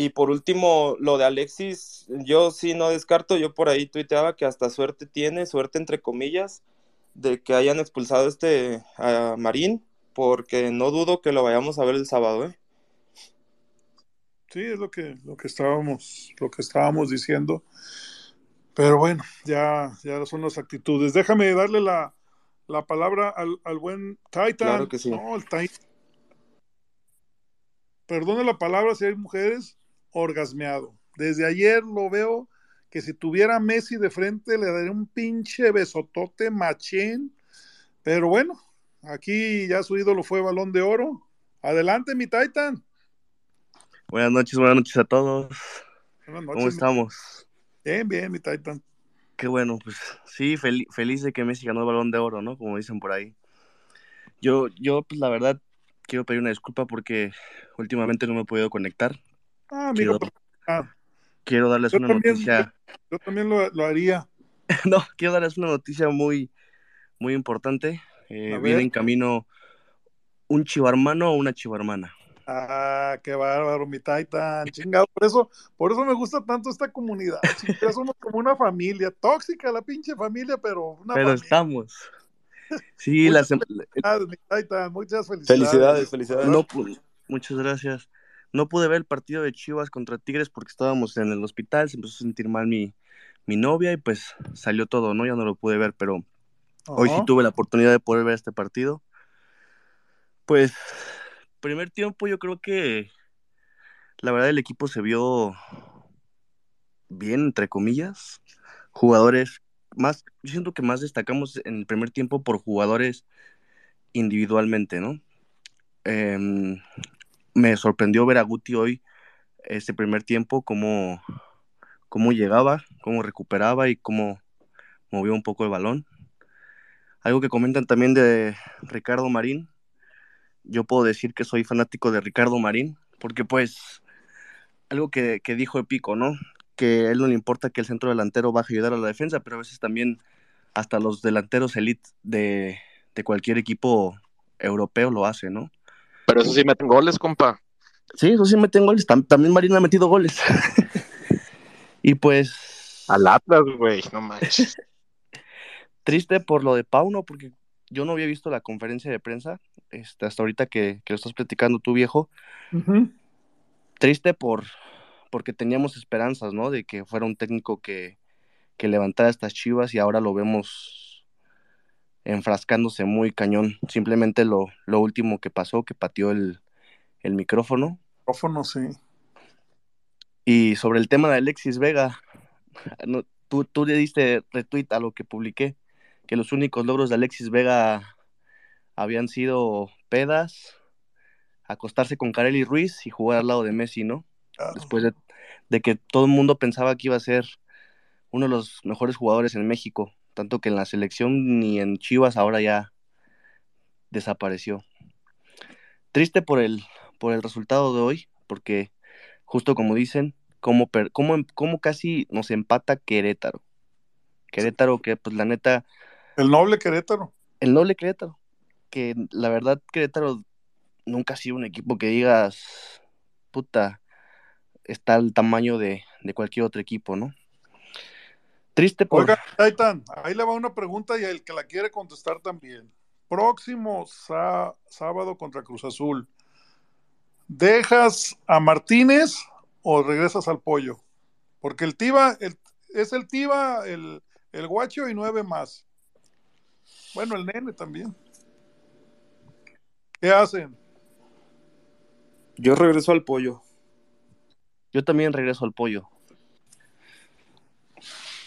y por último, lo de Alexis, yo sí no descarto, yo por ahí tuiteaba que hasta suerte tiene, suerte entre comillas, de que hayan expulsado este a Marín, porque no dudo que lo vayamos a ver el sábado, ¿eh? Sí, es lo que, lo que estábamos, lo que estábamos diciendo. Pero bueno, ya, ya son las actitudes. Déjame darle la, la palabra al, al buen Titan. Claro que sí. No, el Titan. Perdone la palabra si hay mujeres, orgasmeado. Desde ayer lo veo que si tuviera Messi de frente le daría un pinche besotote machín. Pero bueno, aquí ya su ídolo fue balón de oro. Adelante, mi Titan. Buenas noches, buenas noches a todos. Buenas ¿Cómo noches, mi- estamos? Bien, bien, mi Titan. Qué bueno, pues sí, fel- feliz de que Messi ganó el balón de oro, ¿no? Como dicen por ahí. Yo, yo, pues la verdad, quiero pedir una disculpa porque últimamente no me he podido conectar. Ah, amigo, Quiero, ah, quiero darles una también, noticia, yo también lo, lo haría. <laughs> no, quiero darles una noticia muy, muy importante. Eh, A viene en camino un chivarmano o una chivarmana. Ah, qué bárbaro, mi Titan. <laughs> Chingado, por eso, por eso me gusta tanto esta comunidad. somos como una familia, tóxica la pinche familia, pero una Pero familia. estamos. Sí, la Muchas sem- felicidades, mi Titan, muchas felicidades. Felicidades, felicidades. No, pu- muchas gracias. No pude ver el partido de Chivas contra Tigres porque estábamos en el hospital, se empezó a sentir mal mi, mi novia y pues salió todo, ¿no? Ya no lo pude ver, pero hoy sí tuve la oportunidad de poder ver este partido. Pues, primer tiempo yo creo que la verdad el equipo se vio bien, entre comillas. Jugadores más, yo siento que más destacamos en el primer tiempo por jugadores individualmente, ¿no? Em, me sorprendió ver a Guti hoy, este primer tiempo, cómo, cómo llegaba, cómo recuperaba y cómo movió un poco el balón. Algo que comentan también de Ricardo Marín. Yo puedo decir que soy fanático de Ricardo Marín, porque pues algo que, que dijo Epico, ¿no? Que él no le importa que el centro delantero baje a ayudar a la defensa, pero a veces también hasta los delanteros elite de, de cualquier equipo europeo lo hacen, ¿no? Pero eso sí meten goles, compa. Sí, eso sí meten goles. Tam- también Marín ha metido goles. <laughs> y pues Al Atlas, güey, no manches. <laughs> triste por lo de Pauno, porque yo no había visto la conferencia de prensa este, hasta ahorita que, que lo estás platicando tú, viejo. Triste por porque teníamos esperanzas, ¿no? De que fuera un técnico que, que levantara estas chivas y ahora lo vemos enfrascándose muy cañón. Simplemente lo, lo último que pasó, que pateó el, el micrófono. Micrófono, sí. Y sobre el tema de Alexis Vega, no, tú, tú le diste retweet a lo que publiqué, que los únicos logros de Alexis Vega habían sido pedas, acostarse con Kareli Ruiz y jugar al lado de Messi, ¿no? Claro. Después de, de que todo el mundo pensaba que iba a ser uno de los mejores jugadores en México, tanto que en la selección ni en Chivas ahora ya desapareció. Triste por el, por el resultado de hoy, porque justo como dicen, como, per- como, como casi nos empata Querétaro. Querétaro que pues la neta, El noble Querétaro. el noble Querétaro, que la verdad Querétaro nunca ha sido un equipo que digas, puta, está al tamaño de, de cualquier otro equipo, ¿no? Triste por... Oiga, Titan, ahí le va una pregunta y el que la quiere contestar también. Próximo sá- sábado contra Cruz Azul, ¿dejas a Martínez o regresas al pollo? Porque el Tiva, el- es el Tiva, el, el guacho y nueve más. Bueno, el nene también. ¿Qué hacen? Yo regreso al pollo. Yo también regreso al pollo.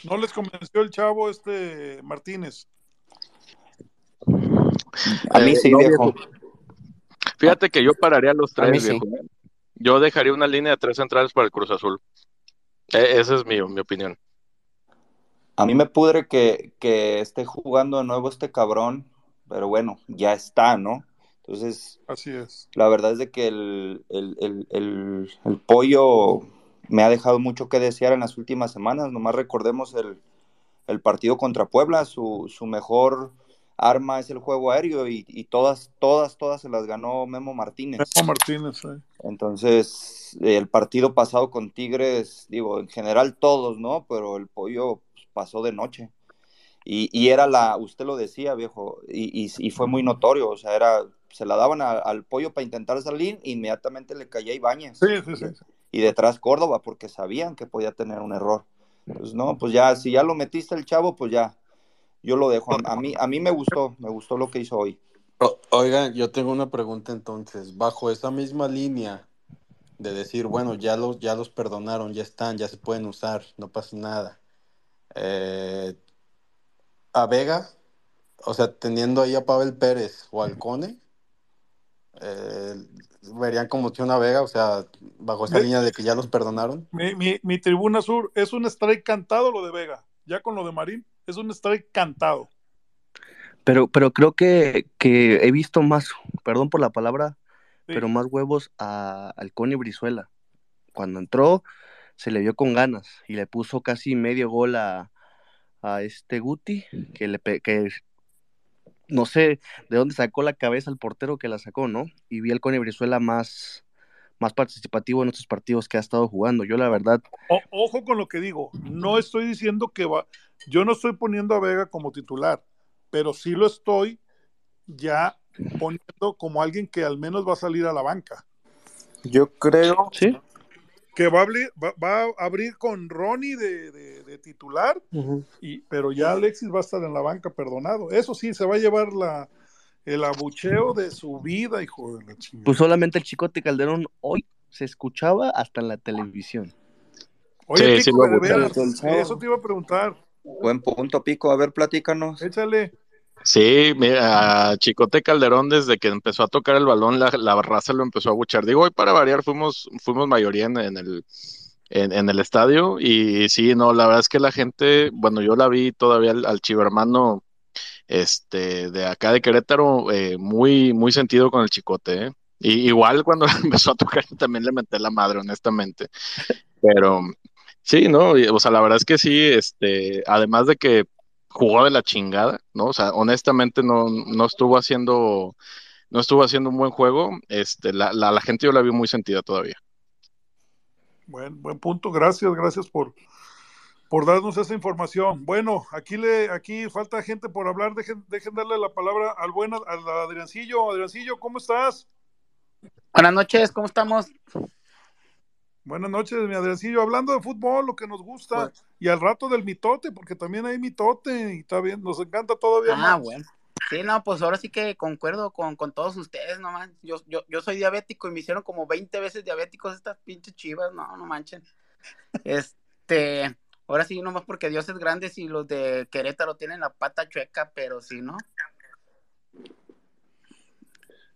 ¿No les convenció el chavo este Martínez? A mí Eh, sí, no, viejo. Fíjate que yo pararía los A mí tres, sí. viejo. Yo dejaría una línea de tres centrales para el Cruz Azul. E- esa es mi, mi opinión. A mí me pudre que, que esté jugando de nuevo este cabrón, pero bueno, ya está, ¿no? Entonces, Así es. la verdad es de que el, el, el, el, el pollo me ha dejado mucho que desear en las últimas semanas. Nomás recordemos el, el partido contra Puebla, su, su mejor arma es el juego aéreo y, y todas, todas, todas se las ganó Memo Martínez. Memo Martínez, eh. Entonces, el partido pasado con Tigres, digo, en general todos, ¿no? Pero el pollo pues, pasó de noche. Y, y era la, usted lo decía, viejo, y, y, y fue muy notorio, o sea, era, se la daban a- al pollo para intentar salir, inmediatamente le caía Ibáñez. Sí, sí, sí. Y detrás Córdoba, porque sabían que podía tener un error. Pues no, pues ya, si ya lo metiste el chavo, pues ya, yo lo dejo. A, a mí, a mí me gustó, me gustó lo que hizo hoy. O- Oigan, yo tengo una pregunta entonces. Bajo esa misma línea de decir, bueno, ya los, ya los perdonaron, ya están, ya se pueden usar, no pasa nada. Eh, a Vega, o sea, teniendo ahí a Pavel Pérez o al Cone, eh, verían como a Vega, o sea, bajo esa línea de que ya los perdonaron. Mi, mi, mi tribuna sur es un strike cantado lo de Vega. Ya con lo de Marín, es un strike cantado. Pero, pero creo que, que he visto más, perdón por la palabra, Sí. pero más huevos a, al Cone Brizuela. Cuando entró, se le vio con ganas y le puso casi medio gol a, a este Guti, que le que no sé de dónde sacó la cabeza el portero que la sacó, ¿no? Y vi al Cone Brizuela más, más participativo en estos partidos que ha estado jugando. Yo la verdad, O- ojo con lo que digo. No estoy diciendo que va. Yo no estoy poniendo a Vega como titular, pero sí lo estoy ya poniendo como alguien que al menos va a salir a la banca. Yo creo, sí, Que va a abrir, va, va a abrir con Ronnie de, de- de titular, y, pero ya Alexis va a estar en la banca perdonado. Eso sí, se va a llevar la, el abucheo de su vida, hijo de la chingada. pues solamente el Chicote Calderón hoy se escuchaba hasta en la televisión. Oye, Sí, sí Pico, lo de veras, eso te iba a preguntar. Buen punto, Pico. A ver, platícanos. Échale. Sí, mira, Chicote Calderón desde que empezó a tocar el balón, la, la raza lo empezó a buchar. Digo, hoy para variar fuimos, fuimos mayoría en, el, en, el estadio y sí, no, la verdad es que la gente, bueno, yo la vi todavía al, al chivermano este, de acá de Querétaro, eh, muy, muy sentido con el Chicote, ¿eh? Y, igual cuando <laughs> empezó a tocar también le metí la madre, honestamente. Pero sí, ¿no? O sea, la verdad es que sí, este, además de que jugó de la chingada, ¿no? O sea, honestamente no, no estuvo haciendo, no estuvo haciendo un buen juego. Este, la, la, la gente yo la vi muy sentida todavía. Buen, buen punto, gracias, gracias por, por darnos esa información. Bueno, aquí le, aquí falta gente por hablar, dejen, dejen darle la palabra al buen al Adriancillo. Adriancillo, ¿cómo estás? Buenas noches, ¿cómo estamos? Buenas noches, mi Adriancillo. Hablando de fútbol, lo que nos gusta, y al rato del mitote, porque también hay mitote, y está bien, nos encanta todavía Ah, más. bueno. Sí, no, pues ahora sí que concuerdo con, con todos ustedes, no man. Yo, yo, yo soy diabético y me hicieron como 20 veces diabéticos estas pinches chivas, no, no manchen. Este, ahora sí, nomás porque Dios es grande si los de Querétaro tienen la pata chueca, pero si no.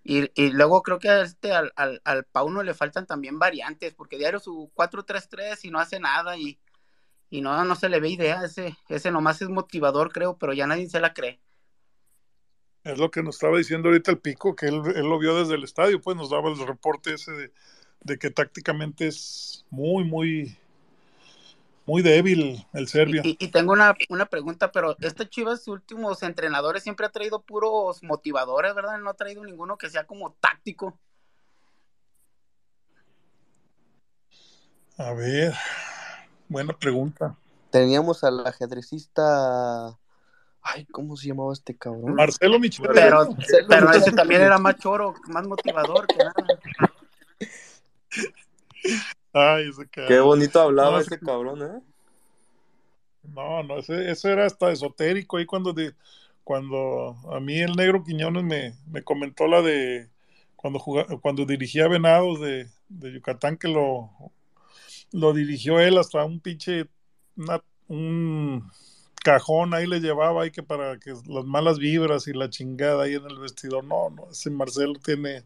Y, y luego creo que a este, al, al, al Pauno le faltan también variantes, porque diario su 4-3-3 y no hace nada y, y no, no se le ve idea, ese, ese nomás es motivador, creo, pero ya nadie se la cree. Es lo que nos estaba diciendo ahorita el Pico, que él, él lo vio desde el estadio, pues nos daba el reporte ese de, de que tácticamente es muy, muy, muy débil el serbio. Y, y tengo una, una pregunta, pero este Chivas, últimos entrenadores, siempre ha traído puros motivadores, ¿verdad? No ha traído ninguno que sea como táctico. A ver, buena pregunta. Teníamos al ajedrecista. Ay, ¿cómo se llamaba este cabrón? Marcelo Michel. Pero, pero ese también era más choro, más motivador que nada. <laughs> Ay, ese cabrón. qué bonito hablaba No, ese cabrón, ¿eh? No, no, ese, ese era hasta esotérico ahí cuando, de, cuando a mí el negro Quiñones me, me comentó la de cuando juga- cuando dirigía Venados de, de Yucatán que lo, lo dirigió él hasta un pinche una- un cajón ahí le llevaba ahí que para que las malas vibras y la chingada ahí en el vestidor. No, no, ese Marcelo tiene.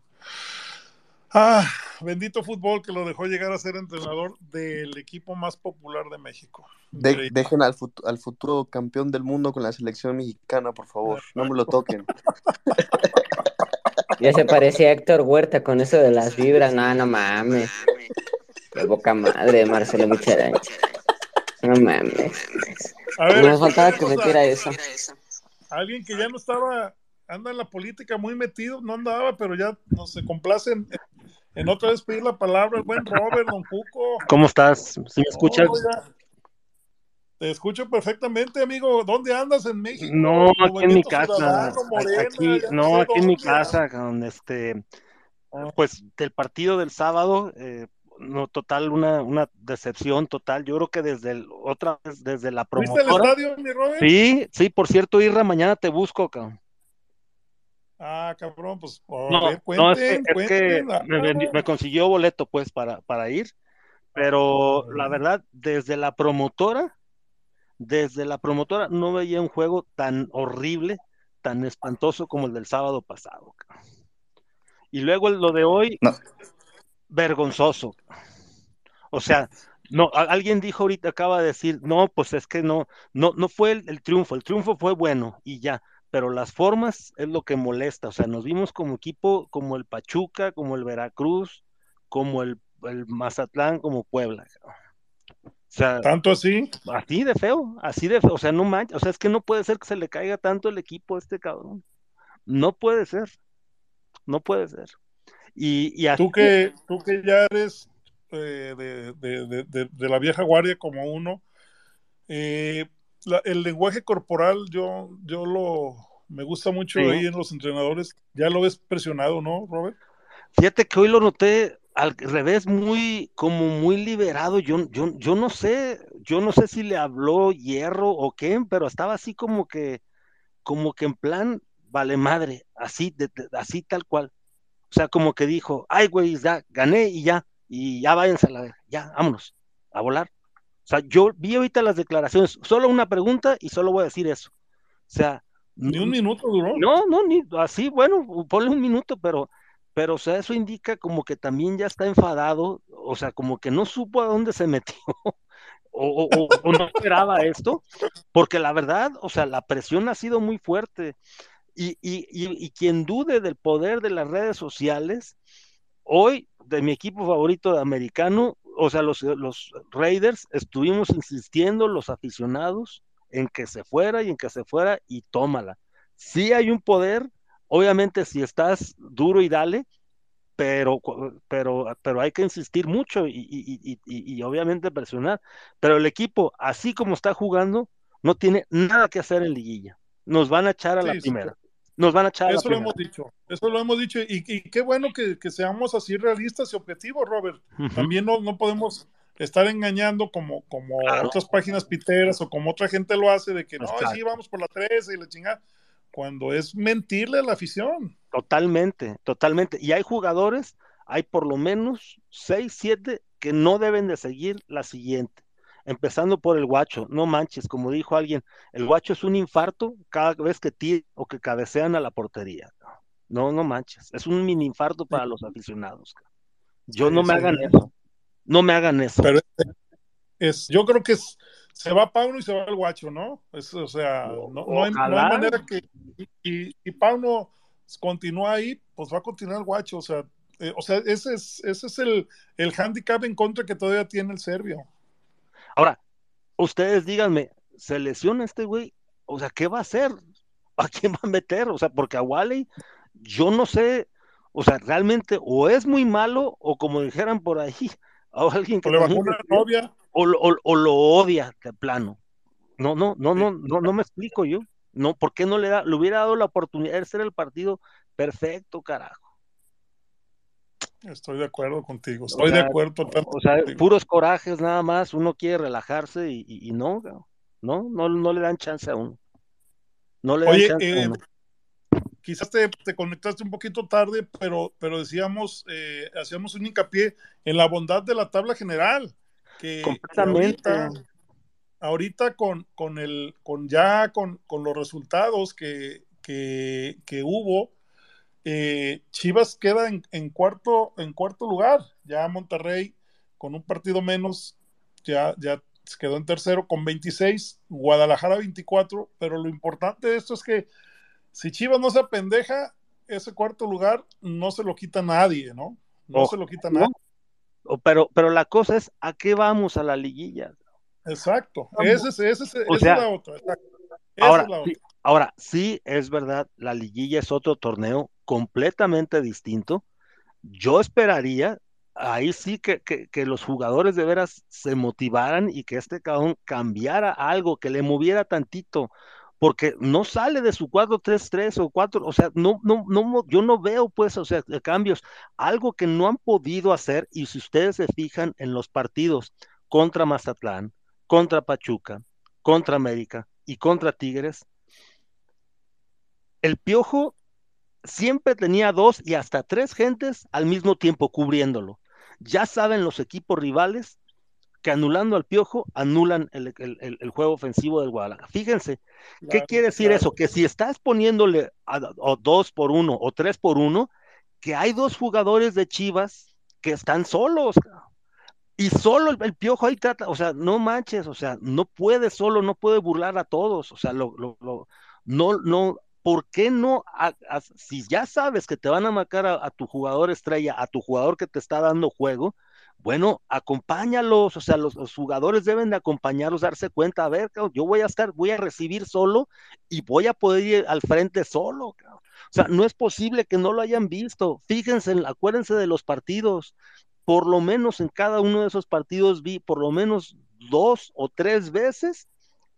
Ah, bendito fútbol que lo dejó llegar a ser entrenador del equipo más popular de México. De- dejen al, fut- al futuro campeón del mundo con la selección mexicana, por favor. No me lo toquen. <laughs> Ya se parecía a Héctor Huerta con eso de las vibras. No, no mames. Qué boca madre, Marcelo Michelain. No mames. A ver, No me faltaba que metiera eso. Alguien que ya no estaba, anda en la política muy metido, no andaba, pero ya no se complace en, en otra vez pedir la palabra el buen Robert, don Cuco. ¿Cómo estás? ¿Sí me escuchas? No. Te escucho perfectamente, amigo. ¿Dónde andas en México? No, aquí en mi casa. Morena, Aquí, no, aquí en mi casa, con este, pues del partido del sábado, eh, no, total, una, una decepción total. Yo creo que desde el, otra vez, desde la ¿Fuiste al promotora. estadio, mi Robert? Sí, sí, por cierto, Irra, mañana te busco, cabrón. Ah, cabrón, pues No, ver, no, es que, cuenten, es que cuenten. Me, consiguió boleto, pues, para, para ir. Pero la verdad, desde la promotora, desde la promotora no veía un juego tan horrible, tan espantoso como el del sábado pasado. cabrón. Y luego el- lo de hoy, vergonzoso. O sea, no, alguien dijo ahorita, acaba de decir, no, pues es que no, no, no fue el, el triunfo, el triunfo fue bueno y ya, pero las formas es lo que molesta. O sea, nos vimos como equipo, como el Pachuca, como el Veracruz, como el, el Mazatlán, como Puebla. O sea, ¿Tanto así? así de feo, así de feo. O sea, no manches, o sea, es que no puede ser que se le caiga tanto el equipo a este cabrón. No puede ser, no puede ser. Y, y Tú así- que, tú que ya eres eh, de, de- de- de- de la vieja guardia como uno, eh, la- el lenguaje corporal yo, yo lo me gusta mucho Sí. ahí en los entrenadores. Ya lo ves presionado, ¿no, Robert? Fíjate que hoy lo noté al revés, muy, como muy liberado. Yo, yo, yo no sé, yo no sé si le habló hierro o qué, pero estaba así como que, como que en plan, vale madre, así, de- de- así tal cual. O sea, como que dijo, ay, güey, ya gané y ya, y ya váyanse a la ya, vámonos, a volar. O sea, yo vi ahorita las declaraciones, solo una pregunta y solo voy a decir eso. O sea, Ni un minuto duró. no, no, ni así, bueno, ponle un minuto, pero, pero, o sea, eso indica como que también ya está enfadado, o sea, como que no supo a dónde se metió, <laughs> o, o- o- o no esperaba esto, porque la verdad, o sea, la presión ha sido muy fuerte. Y, y, y, y quien dude del poder de las redes sociales, hoy, de mi equipo favorito de americano, o sea, los, los Raiders, estuvimos insistiendo, los aficionados, en que se fuera y en que se fuera y tómala. Sí hay un poder, obviamente si estás duro y dale, pero, pero, pero hay que insistir mucho y, y- y- y- obviamente presionar. Pero el equipo, así como está jugando, no tiene nada que hacer en liguilla. Nos van a echar a la sí, primera. Nos van a echar a la Eso lo hemos dicho, eso lo hemos dicho, y, y qué bueno que, que seamos así realistas y objetivos, Robert. También no, no podemos estar engañando como, como otras páginas piteras o como otra gente lo hace, de que no, Exacto. sí, vamos por la 13 y la chingada, cuando es mentirle a la afición. Totalmente, totalmente. Y hay jugadores, hay por lo menos seis, siete que no deben de seguir la siguiente. Empezando por el guacho, no manches, como dijo alguien, el guacho es un infarto cada vez que tiran o que cabecean a la portería. No, no manches, es un mini infarto para los aficionados. Yo no me hagan eso, no me hagan eso. Pero es, yo creo que es, se va Pauno y se va el guacho, ¿no? Es, o sea, no, no hay, no hay Ojalá. manera que. Y, y Pauno continúa ahí, pues va a continuar el guacho, o sea. eh, o sea, ese es, ese es el, el handicap en contra que todavía tiene el serbio. Ahora, ustedes díganme, ¿se lesiona este güey? O sea, ¿qué va a hacer? ¿A quién va a meter? O sea, porque a Wally, yo no sé, o sea, realmente o es muy malo, o como dijeran por ahí, <laughs> a alguien que O le también bajó una escribió, novia. o, lo- o- o lo odia de plano. No, no, no, no, no, no me explico yo. No, ¿por qué no le da, le hubiera dado la oportunidad de ser el partido perfecto, carajo? Estoy de acuerdo contigo, O estoy de acuerdo. O sea, contigo. puros corajes nada más, uno quiere relajarse y, y- y no, no, no, no le dan chance a uno. No le dan Oye, chance a eh, uno. quizás te, te conectaste un poquito tarde, pero, pero decíamos, eh, hacíamos un hincapié en la bondad de la tabla general. Que Completamente. ahorita, ahorita con, con el, con ya con, con los resultados que, que, que hubo, eh, Chivas queda en, en cuarto, en cuarto lugar. Ya Monterrey, con un partido menos, ya, ya se quedó en tercero con 26, Guadalajara 24, pero lo importante de esto es que si Chivas no se apendeja, ese cuarto lugar no se lo quita nadie, ¿no? No se lo quita nadie. Pero, pero la cosa es, ¿a qué vamos a la liguilla? Exacto. Ese es, ese es- O esa sea, es la otra. exacto. Ahora, sí, ahora, sí es verdad, la liguilla es otro torneo completamente distinto. Yo esperaría, ahí sí que, que, que los jugadores de veras se motivaran y que este cabrón cambiara algo, que le moviera tantito, porque no sale de su 4-3-3 o 4, o sea, no, no, no, yo no veo pues, o sea, cambios, algo que no han podido hacer, y si ustedes se fijan en los partidos contra Mazatlán, contra Pachuca, contra América y contra Tigres, el Piojo siempre tenía dos y hasta tres gentes al mismo tiempo cubriéndolo. Ya saben los equipos rivales que anulando al Piojo anulan el, el- el- el juego ofensivo del Guadalajara. Fíjense, ¿qué quiere decir claro. eso? Que si estás poniéndole a, dos por uno o tres por uno, que hay dos jugadores de Chivas que están solos. cabrón. Y solo el, Piojo ahí trata, o sea, no manches, o sea, no puede solo, no puede burlar a todos, o sea, lo, lo, lo- no, no, ¿por qué no? si ya sabes que te van a marcar a, tu jugador estrella, a tu jugador que te está dando juego, bueno, acompáñalos, o sea, los, los jugadores deben de acompañarlos, darse cuenta, a ver, yo voy a estar, voy a recibir solo y voy a poder ir al frente solo. O sea, no es posible que no lo hayan visto. Fíjense, acuérdense de los partidos por lo menos en cada uno de esos partidos vi por lo menos dos o tres veces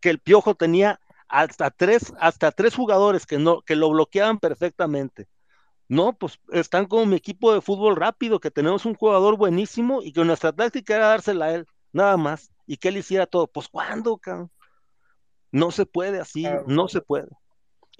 que el Piojo tenía hasta tres, hasta tres jugadores que, no, que lo bloqueaban perfectamente. No, pues están como mi equipo de fútbol rápido, que tenemos un jugador buenísimo y que nuestra táctica era dársela a él, nada más, y que él hiciera todo. Pues ¿cuándo, cabrón? No se puede así, Claro. no se puede.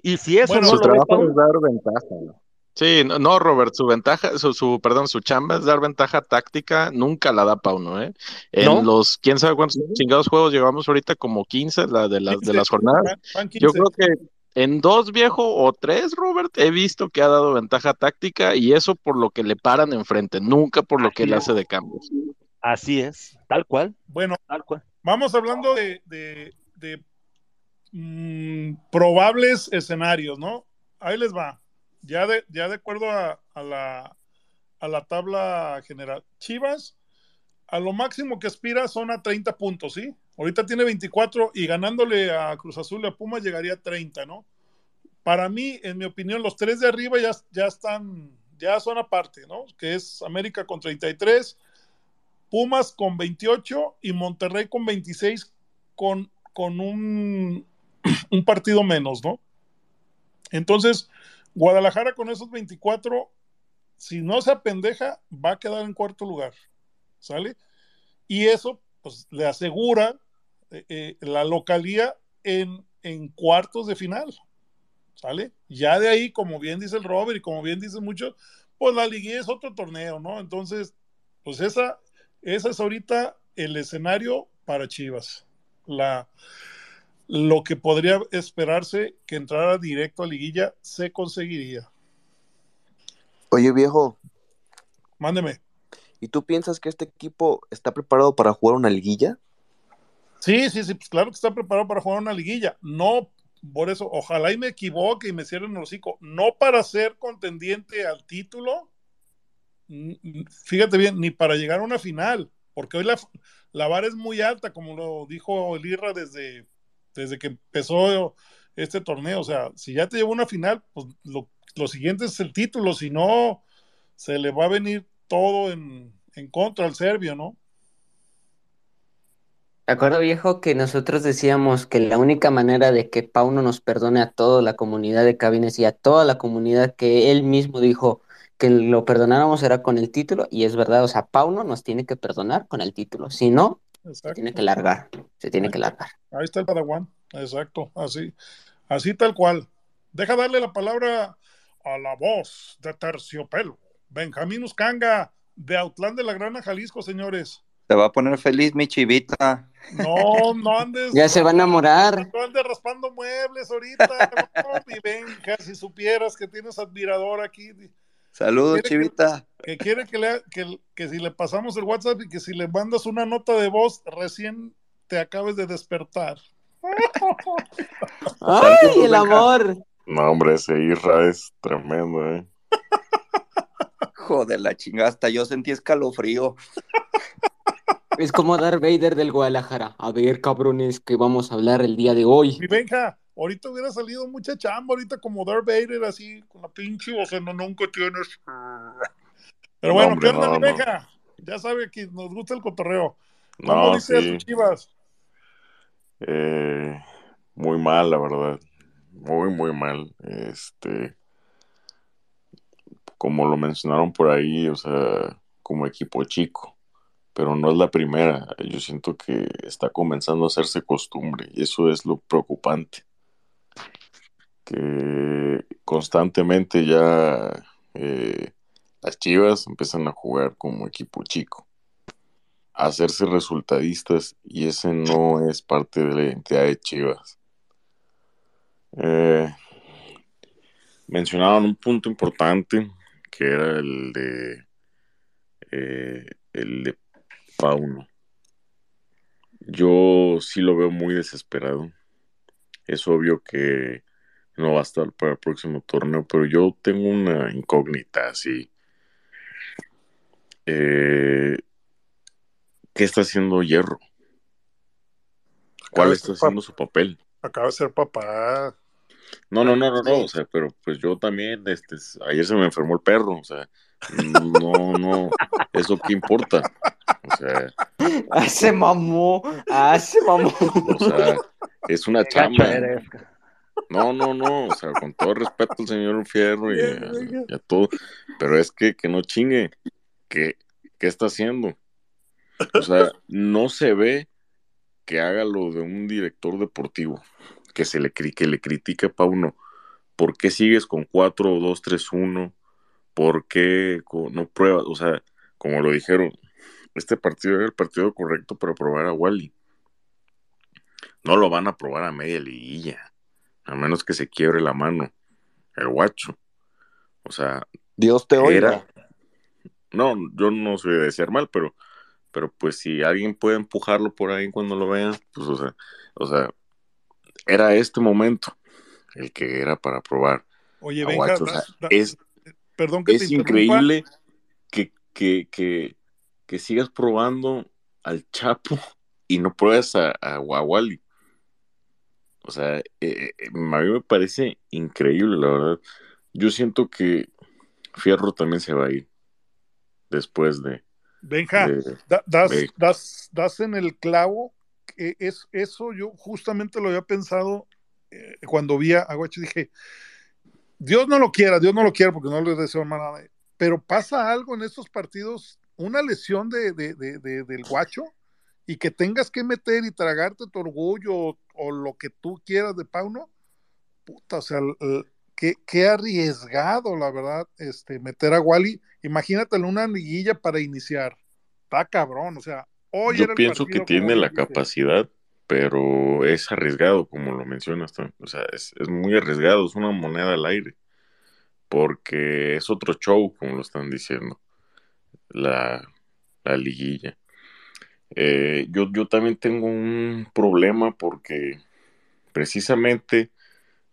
Y si eso Bueno, no Su lo trabajo es dar ventaja, ¿no? Sí, no, no, Robert, su ventaja, su, su, perdón, su chamba es dar ventaja táctica, nunca la da Pauno, ¿eh? En ¿no? los, quién sabe cuántos chingados juegos llevamos ahorita, como 15 la de las, de 15, las jornadas. van, van Yo 15. creo que en dos, viejo, o tres, Robert, he visto que ha dado ventaja táctica y eso por lo que le paran enfrente, nunca por lo que él es, hace de cambios. así es, tal cual, Bueno, tal cual. vamos hablando de, de, de, mm, probables escenarios, ¿no? Ahí les va. Ya de, ya de acuerdo a, la, a la tabla general. Chivas, a lo máximo que aspira son a 30 puntos, ¿sí? Ahorita tiene 24 y ganándole a Cruz Azul y a Puma llegaría a 30, ¿no? Para mí, en mi opinión, los tres de arriba ya, ya están, ya son aparte, ¿no? Que es América con 33, Pumas con 28 y Monterrey con 26 con, con un, <clears throat> un partido menos, ¿no? Entonces, Guadalajara con esos 24, si no se apendeja, va a quedar en cuarto lugar, ¿sale? Y eso, pues, le asegura eh, eh, la localía en, en cuartos de final, ¿sale? Ya de ahí, como bien dice el Robert y como bien dicen muchos, pues la liguilla es otro torneo, ¿no? Entonces, pues esa, esa es ahorita el escenario para Chivas. La, lo que podría esperarse que entrara directo a liguilla se conseguiría. Oye, viejo, Mándeme. ¿y tú piensas que este equipo está preparado para jugar una liguilla? Sí, sí, sí, pues claro que está preparado para jugar una liguilla. No, por eso, ojalá y me equivoque y me cierren el hocico. No para ser contendiente al título, fíjate bien, ni para llegar a una final, porque hoy la, la vara es muy alta, como lo dijo el Irra desde, desde que empezó este torneo. O sea, si ya te llevó una final, pues lo, siguiente es el título, si no, se le va a venir todo en, contra al serbio, ¿no? ¿Te acuerdas, viejo, que nosotros decíamos que la única manera de que Pauno nos perdone a toda la comunidad de cabines y a toda la comunidad que él mismo dijo que lo perdonáramos era con el título? Y es verdad, o sea, Pauno nos tiene que perdonar con el título. Si no, se tiene que largar. Se tiene Ahí que largar. ahí está el Padawan, exacto, así, así tal cual. Deja darle la palabra a la voz de terciopelo, Benjamín Uscanga, de Autlán de la Grana, Jalisco, señores. Se va a poner feliz mi chivita. No, no andes. Ya se va a enamorar. No andes raspando muebles ahorita. <laughs> No, mi Benja, si supieras que tienes admirador aquí. Saludos, que- chivita. Que quiere que, le, que, que si le pasamos el WhatsApp y que si le mandas una nota de voz, recién te acabes de despertar. <laughs> ¡Ay, el amor! No, hombre, ese Isra es tremendo, ¿eh? <laughs> Joder, la chingada, hasta yo sentí escalofrío. Es como Darth Vader del Guadalajara. A ver, cabrones, que vamos a hablar el día de hoy. Mi ahorita hubiera salido mucha chamba, ahorita como Darth Vader, así, con la pinche voz, no, nunca tienes. Pero No, bueno, hombre, ¿qué onda, no, mi no. Benja? Ya sabe que nos gusta el cotorreo. ¿Cómo No, dice a sí. sus chivas? Eh, muy mal, la verdad. Muy, muy mal. Este, como lo mencionaron por ahí, o sea, como equipo chico, pero no es la primera. Yo siento que está comenzando a hacerse costumbre y eso es lo preocupante. Que constantemente ya eh, las Chivas empiezan a jugar como equipo chico, a hacerse resultadistas y ese no es parte de la identidad de Chivas. Eh, mencionaban un punto importante que era el de eh, el de Pauno. Yo sí lo veo muy desesperado. Es obvio que no va a estar para el próximo torneo, pero yo tengo una incógnita así. Eh, ¿qué está haciendo Hierro? ¿Cuál Acaba está haciendo su papel? Acaba de ser papá. No, no, no, no, no, o sea, pero pues yo también, este, ayer se me enfermó el perro, o sea, no, no, eso qué importa, o sea, ¡Ah, se mamó! ¡Ah, se mamó! o sea, es una chamba. No, no, no, o sea, con todo respeto al señor Fierro y a, y a todo, pero es que, que no chingue, ¿qué, qué está haciendo? O sea, no se ve que haga lo de un director deportivo, que se le, que le critique a Pauno. ¿Por qué sigues con 4 2 3 1? ¿Por qué no pruebas? O sea, como lo dijeron, este partido era el partido correcto para probar a Wally. No lo van a probar a media liguilla, a menos que se quiebre la mano, el guacho. O sea, Dios te oiga. era. No, yo no soy de desear mal, pero, pero pues si alguien puede empujarlo por ahí cuando lo vean, pues o sea, o sea, era este momento el que era para probar Oye, a Benja, Guacho. O sea, das- da- es, perdón que es increíble que, que, que, que sigas probando al Chapo y no pruebas a, a, a Wally. O sea, eh, eh, a mí me parece increíble, la verdad. Yo siento que Fierro también se va a ir después de... Benja, de- da- das, de- das, das en el clavo. que es, eso yo justamente lo había pensado eh, cuando vi a Guacho. Dije, Dios no lo quiera, Dios no lo quiera porque no le deseo mal a nadie. Pero pasa algo en estos partidos, una lesión de- de- del Guacho y que tengas que meter y tragarte tu orgullo o, lo que tú quieras de Pauno. Puta, o sea, qué, qué arriesgado, la verdad, este, meter a Wally. Imagínatelo una liguilla para iniciar. Está cabrón, o sea, hoy Yo era el pienso que tiene la capacidad, pero es arriesgado, como lo mencionas. O sea, es, es muy arriesgado, es una moneda al aire, porque es otro show, como lo están diciendo, la, la liguilla. Eh, yo, yo también tengo un problema porque precisamente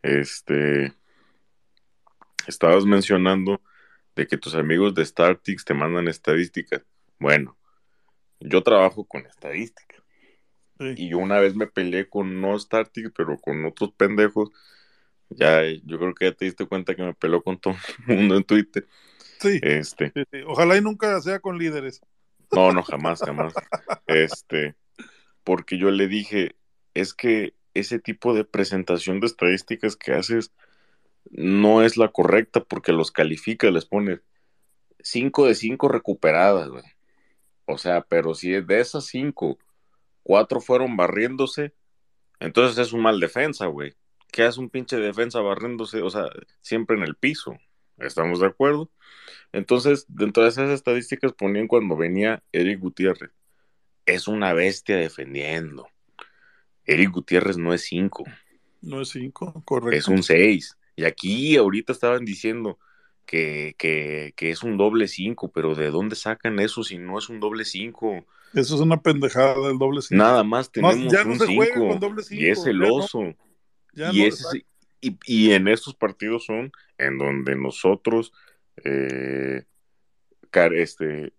este, estabas mencionando de que tus amigos de Startix te mandan estadísticas. Bueno, yo trabajo con estadísticas. Y yo una vez me peleé con no Startix, pero con otros pendejos. Ya, yo creo que ya te diste cuenta que me peleó con todo el mundo en Twitter. Sí. Este. Ojalá y nunca sea con líderes. No, no, jamás, jamás. Este, porque yo le dije, es que ese tipo de presentación de estadísticas que haces no es la correcta porque los califica, les pone 5 de 5 recuperadas, güey. O sea, pero si de esas 5, 4 fueron barriéndose, entonces es un mal defensa, güey. ¿Qué hace un pinche defensa barriéndose? O sea, siempre en el piso. ¿Estamos de acuerdo? Entonces, dentro de esas estadísticas ponían cuando venía Eric Gutiérrez. es una bestia defendiendo. Eric Gutiérrez no es 5, No es cinco, correcto. es un 6. Y aquí ahorita estaban diciendo que, que, que es un doble 5, pero ¿de dónde sacan eso si no es un doble 5? Eso es una pendejada del doble cinco. Nada más tenemos ya no un se juega 5 con doble y es el no. oso. Ya y, no, ese- y, y en estos partidos son en donde nosotros eh, este,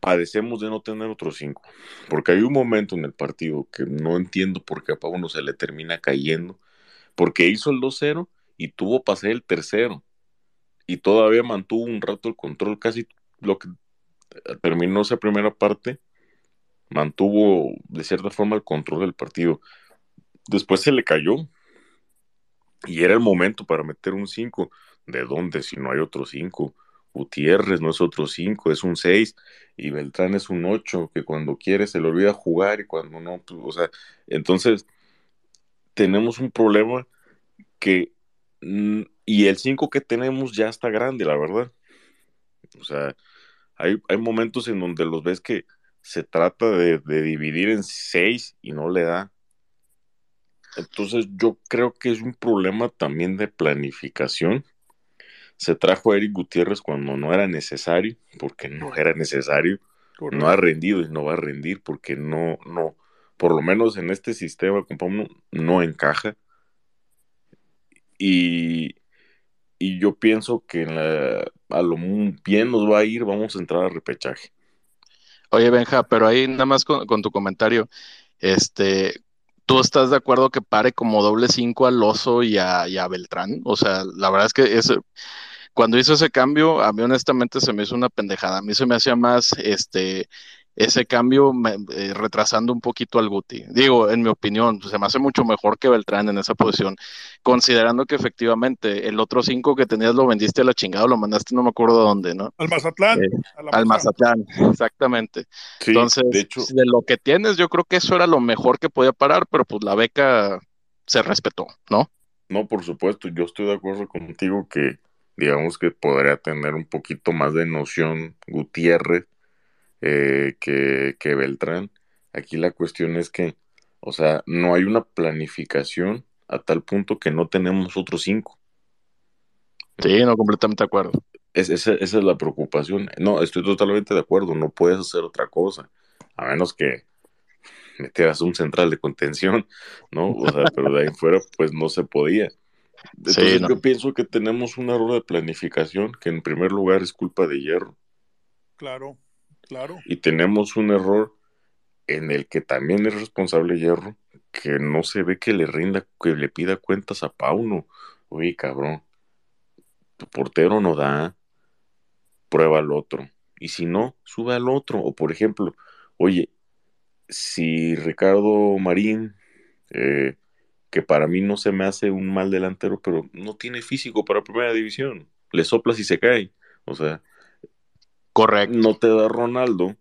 padecemos de no tener otros cinco. Porque hay un momento en el partido que no entiendo por qué a Pauno se le termina cayendo. Porque hizo el 2-0 y tuvo hacer el tercero. Y todavía mantuvo un rato el control, casi lo que terminó esa primera parte, mantuvo de cierta forma el control del partido. Después se le cayó. Y era el momento para meter un 5. ¿De dónde si no hay otro 5? Gutiérrez no es otro 5, es un 6. Y Beltrán es un 8, que cuando quiere se le olvida jugar y cuando no, pues, o sea, entonces tenemos un problema que, mm, y el 5 que tenemos ya está grande, la verdad. O sea, hay, hay momentos en donde los ves que se trata de, de dividir en 6 y no le da. Entonces yo creo que es un problema también de planificación. Se trajo a Eric Gutiérrez cuando no era necesario, porque no era necesario. No ha rendido y no va a rendir porque no, no, por lo menos en este sistema, compa, no encaja. Y, y yo pienso que en la- a lo bien nos va a ir, vamos a entrar a repechaje. Oye, Benja, pero ahí nada más con, con tu comentario, este, ¿tú estás de acuerdo que pare como doble cinco al Oso y a, Beltrán? O sea, la verdad es que ese, cuando hizo ese cambio, a mí honestamente se me hizo una pendejada. A mí se me hacía más, este, ese cambio me- eh, retrasando un poquito al Guti. Digo, en mi opinión, se me hace mucho mejor que Beltrán en esa posición, considerando que efectivamente el otro cinco que tenías lo vendiste a la chingada, lo mandaste no me acuerdo de dónde, ¿no? Al Mazatlán. Eh, al Mazatlán. Mazatlán, exactamente. Sí, Entonces, de hecho- de lo que tienes, yo creo que eso era lo mejor que podía parar, pero pues la beca se respetó, ¿no? No, por supuesto, yo estoy de acuerdo contigo que digamos que podría tener un poquito más de noción Gutiérrez eh, que, que Beltrán. Aquí la cuestión es que, o sea, no hay una planificación a tal punto que no tenemos otros cinco. Sí, no, completamente de acuerdo. Es, esa, esa es la preocupación. No, estoy totalmente de acuerdo, no puedes hacer otra cosa, a menos que metieras un central de contención, ¿no? O sea, pero de ahí <laughs> fuera, pues no se podía. Entonces no. yo pienso que tenemos un error de planificación que en primer lugar es culpa de Hierro Claro, y tenemos un error en el que también es responsable Hierro que no se ve que le rinda, que le pida cuentas a Pauno. Oye, cabrón, tu portero no da, prueba al otro. Y si no, sube al otro. O por ejemplo, oye, si Ricardo Marín, eh, que para mí no se me hace un mal delantero, pero no tiene físico para primera división, le soplas y se cae. O sea, correcto. No te da Ronaldo,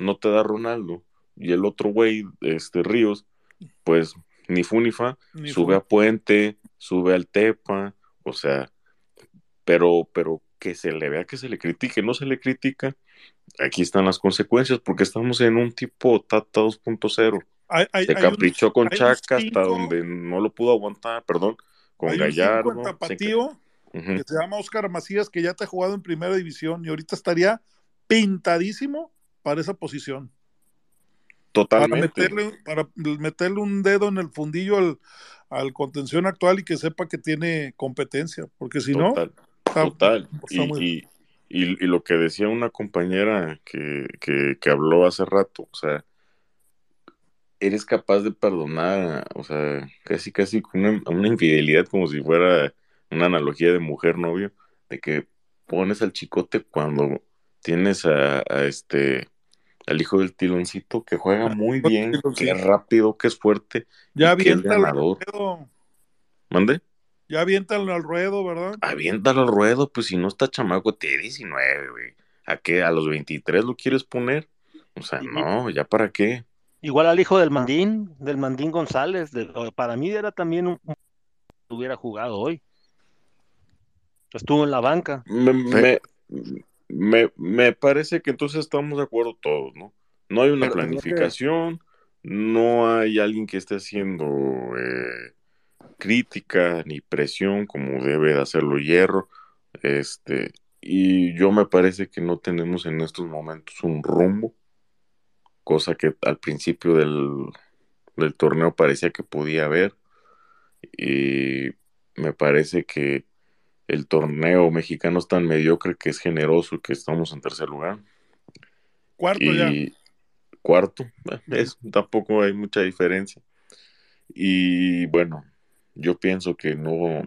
no te da Ronaldo. Y el otro güey, este Ríos, pues ni fu ni fa, Ni sube a Puente, sube al Tepa, o sea, pero, pero que se le vea que se le critique, no se le critica, aquí están las consecuencias, porque estamos en un tipo Tata 2.0. Hay, hay- Se hay un- caprichó con Chaca hasta donde no lo pudo aguantar, perdón, con hay un cinco Gallardo. Tapatío que se llama Óscar Macías, que ya te ha jugado en primera división y ahorita estaría pintadísimo para esa posición. Para Totalmente. meterle, para meterle un dedo en el fundillo al, al contención actual y que sepa que tiene competencia, porque si no, Total, está- total. está Y, muy- y- y- y lo que decía una compañera que, que, que habló hace rato, o sea, eres capaz de perdonar, o sea, casi, casi con una, una infidelidad como si fuera una analogía de mujer-novio, de que pones al chicote cuando tienes a, a este, al hijo del tiloncito que juega muy bien, que es rápido, que es fuerte, ya y que es aviéntalo al ganador. ruedo, ¿Mande? ya aviéntalo al ruedo, ¿verdad? Aviéntalo al ruedo, pues si no está chamaco, tiene 19, güey. ¿A qué? ¿A los 23 lo quieres poner? O sea, no, ¿ya para qué? Igual al hijo del Mandín, del Mandín González, de- para mí era también un un- hubiera jugado hoy. Estuvo en la banca. Me, me, me, me parece que entonces estamos de acuerdo todos, ¿no? No hay una Pero creo que- planificación, no hay alguien que esté haciendo eh, crítica ni presión como debe de hacerlo Hierro. Este, y yo me parece que no tenemos en estos momentos un rumbo, cosa que al principio del, del torneo parecía que podía haber. Y me parece que el torneo mexicano es tan mediocre que es generoso que estamos en tercer lugar. Cuarto ya. Cuarto, eh, es, tampoco hay mucha diferencia. Y bueno, yo pienso que no,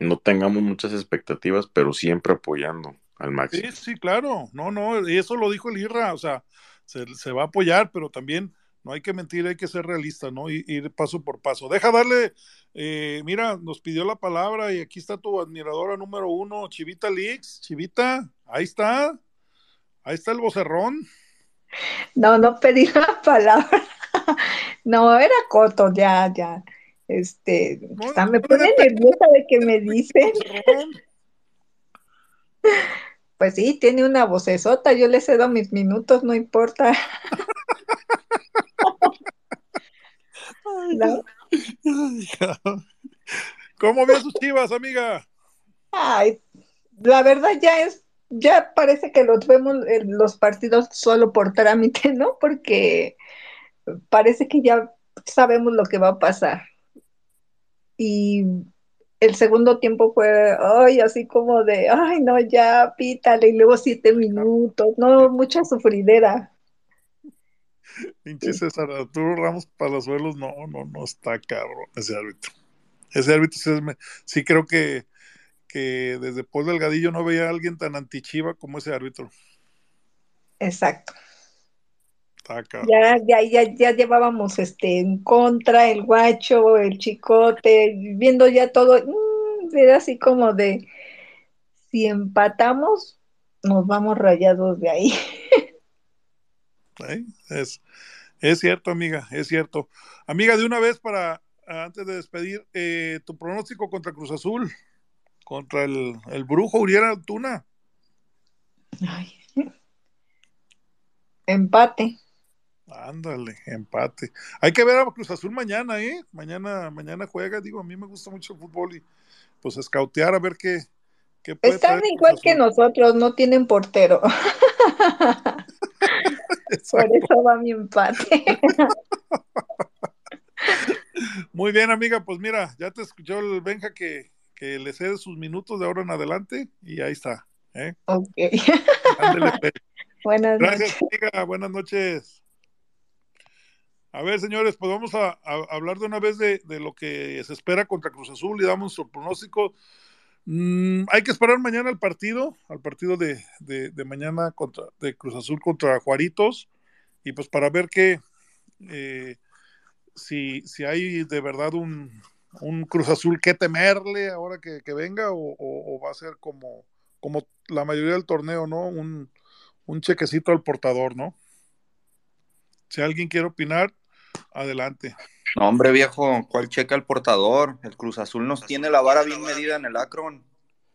no tengamos muchas expectativas, pero siempre apoyando al máximo. Sí, sí, claro. No, no, y eso lo dijo el IRRA, o sea, se, se va a apoyar, pero también no hay que mentir, hay que ser realista, ¿no? Y ir paso por paso. Deja darle, eh, mira, nos pidió la palabra y aquí está tu admiradora número uno, Chivita Leaks. Chivita, ahí está, ahí está el vocerrón. No, no pedí <laughs> la palabra. No, era corto, ya, ya. Este, hasta me pone nerviosa de que me <laughs> dicen. Pues sí, tiene una vocesota, yo le cedo mis minutos, no importa. <laughs> ¿No? ¿Cómo ve sus chivas, amiga? Ay, la verdad ya es, ya parece que los vemos en los partidos solo por trámite, ¿no? Porque parece que ya sabemos lo que va a pasar. Y el segundo tiempo fue, ay, así como de, ay, no, ya, pítale, y luego siete minutos, no, mucha sufridera. <laughs> Pinche César Arturo Ramos Palazuelos, no, no, no está cabrón ese árbitro. Ese árbitro sí, creo que, que desde Paul Delgadillo no veía a alguien tan antichiva como ese árbitro. Exacto. Ya, ya, ya, ya llevábamos este en contra, el guacho, el chicote, viendo ya todo, mm, era así como de si empatamos, nos vamos rayados de ahí. <laughs> ¿eh? Es, es cierto, amiga, es cierto. Amiga, de una vez para, antes de despedir, eh, tu pronóstico contra Cruz Azul, contra el, el brujo Uriel Altuna. Empate. Ándale, empate. Hay que ver a Cruz Azul mañana, ¿eh? Mañana, mañana juega, digo, a mí me gusta mucho el fútbol y pues escautear a ver qué, qué puede Están igual Cruz que Azul. nosotros, no tienen portero. <laughs> Por eso va mi empate. Muy bien, amiga, pues mira, ya te escuchó el Benja que, que le cede sus minutos de ahora en adelante y ahí está. ¿eh? Ok. Pues. <laughs> Buenas Gracias, noches. amiga. Buenas noches. A ver, señores, pues vamos a, a hablar de una vez de, de lo que se espera contra Cruz Azul y damos nuestro pronóstico. Mm, hay que esperar mañana al partido, al partido de, de, mañana contra, de Cruz Azul contra Juaritos, y pues para ver qué, eh, si, si hay de verdad un, un Cruz Azul que temerle ahora que, que venga, o, o- o va a ser como, como la mayoría del torneo, ¿no? Un, un chequecito al portador, ¿no? Si alguien quiere opinar, adelante. No, hombre, viejo, ¿cuál checa el portador? El Cruz Azul nos tiene la vara bien medida en el Akron.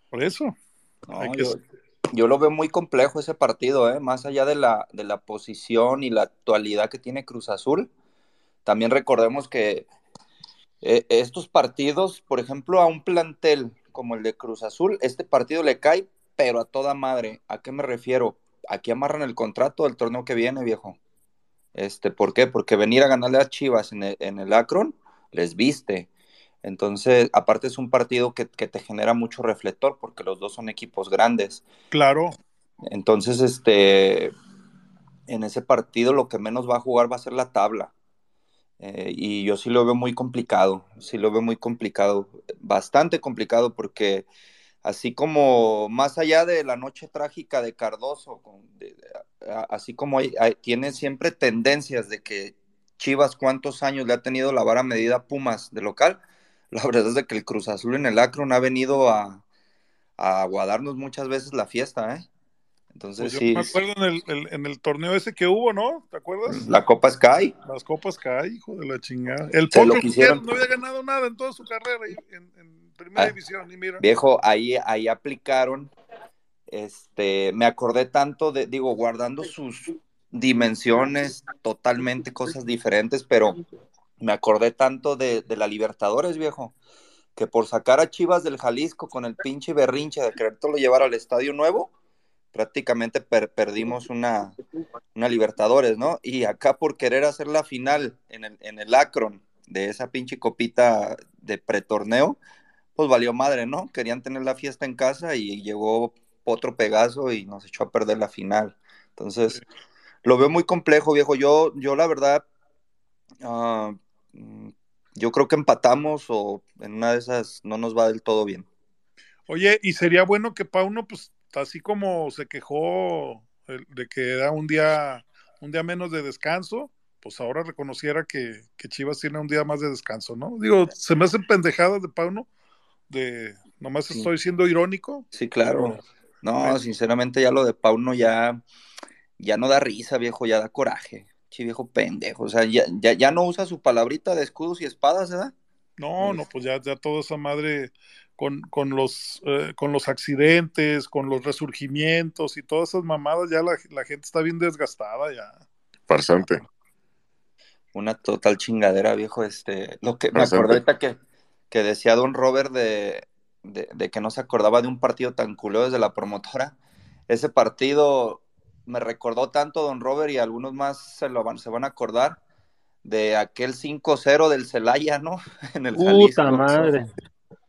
Por eso. No, Hay que- yo, yo lo veo muy complejo ese partido, ¿eh? Más allá de la, de la posición y la actualidad que tiene Cruz Azul. También recordemos que eh, estos partidos, por ejemplo, a un plantel como el de Cruz Azul, este partido le cae, pero a toda madre. ¿A qué me refiero? Aquí amarran el contrato del torneo que viene, viejo. Este, ¿por qué? Porque venir a ganarle a Chivas en el, en el Akron les viste. Entonces, aparte es un partido que, que te genera mucho reflector porque los dos son equipos grandes. Claro. Entonces, este, en ese partido lo que menos va a jugar va a ser la tabla. Eh, y yo sí lo veo muy complicado, sí lo veo muy complicado, bastante complicado porque así como más allá de la noche trágica de Cardoso, con- de- a- así como hay- hay- tiene siempre tendencias de que Chivas cuántos años le ha tenido la vara medida a Pumas de local, <laughs> la verdad es de que el Cruz Azul en el Akron ha venido a, a aguadarnos muchas veces la fiesta, ¿eh? Entonces Pues yo sí, me acuerdo en el, el- en el torneo ese que hubo, ¿no? ¿Te acuerdas? la Copa Sky. Las copas cae, hijo de la chingada. El quisieron. no había ganado nada en toda su carrera en primera Ah, división, y mira. Viejo, ahí, ahí aplicaron, este, me acordé tanto de, digo, guardando sus dimensiones, totalmente cosas diferentes, pero me acordé tanto de, de la Libertadores, viejo, que por sacar a Chivas del Jalisco con el pinche berrinche de quererlo llevar al estadio nuevo, prácticamente per- perdimos una, una Libertadores, ¿no? Y acá por querer hacer la final en el, en el Akron de esa pinche copita de pretorneo, pues valió madre, ¿no? Querían tener la fiesta en casa y llegó otro Pegaso y nos echó a perder la final. Entonces, lo veo muy complejo, viejo. Yo, yo la verdad, ah, mm, yo creo que empatamos o en una de esas no nos va del todo bien. Oye, y sería bueno que Pauno, pues, así como se quejó de que era un día, un día menos de descanso, pues ahora reconociera que, que Chivas tiene un día más de descanso, ¿no? Digo, se me hacen pendejadas de Pauno, de nomás Sí. estoy siendo irónico. Sí, claro. pero- No, sinceramente ya lo de Pauno ya, ya no da risa, viejo, ya da coraje. Chi viejo pendejo. O sea, ya, ya, ya no usa su palabrita de escudos y espadas, ¿verdad? No, no, pues ya, ya toda esa madre con, con los eh, con los accidentes, con los resurgimientos y todas esas mamadas, ya la, la gente está bien desgastada ya. Farsante. Una total chingadera, viejo. Este, lo que me acordé ahorita que, que decía Don Robert de, de, de que no se acordaba de un partido tan culero desde la promotora. Ese partido me recordó tanto Don Robert y algunos más se lo van, se van a acordar de aquel 5-0 del Celaya, ¿no? <laughs> En el Puta Jalisco. madre.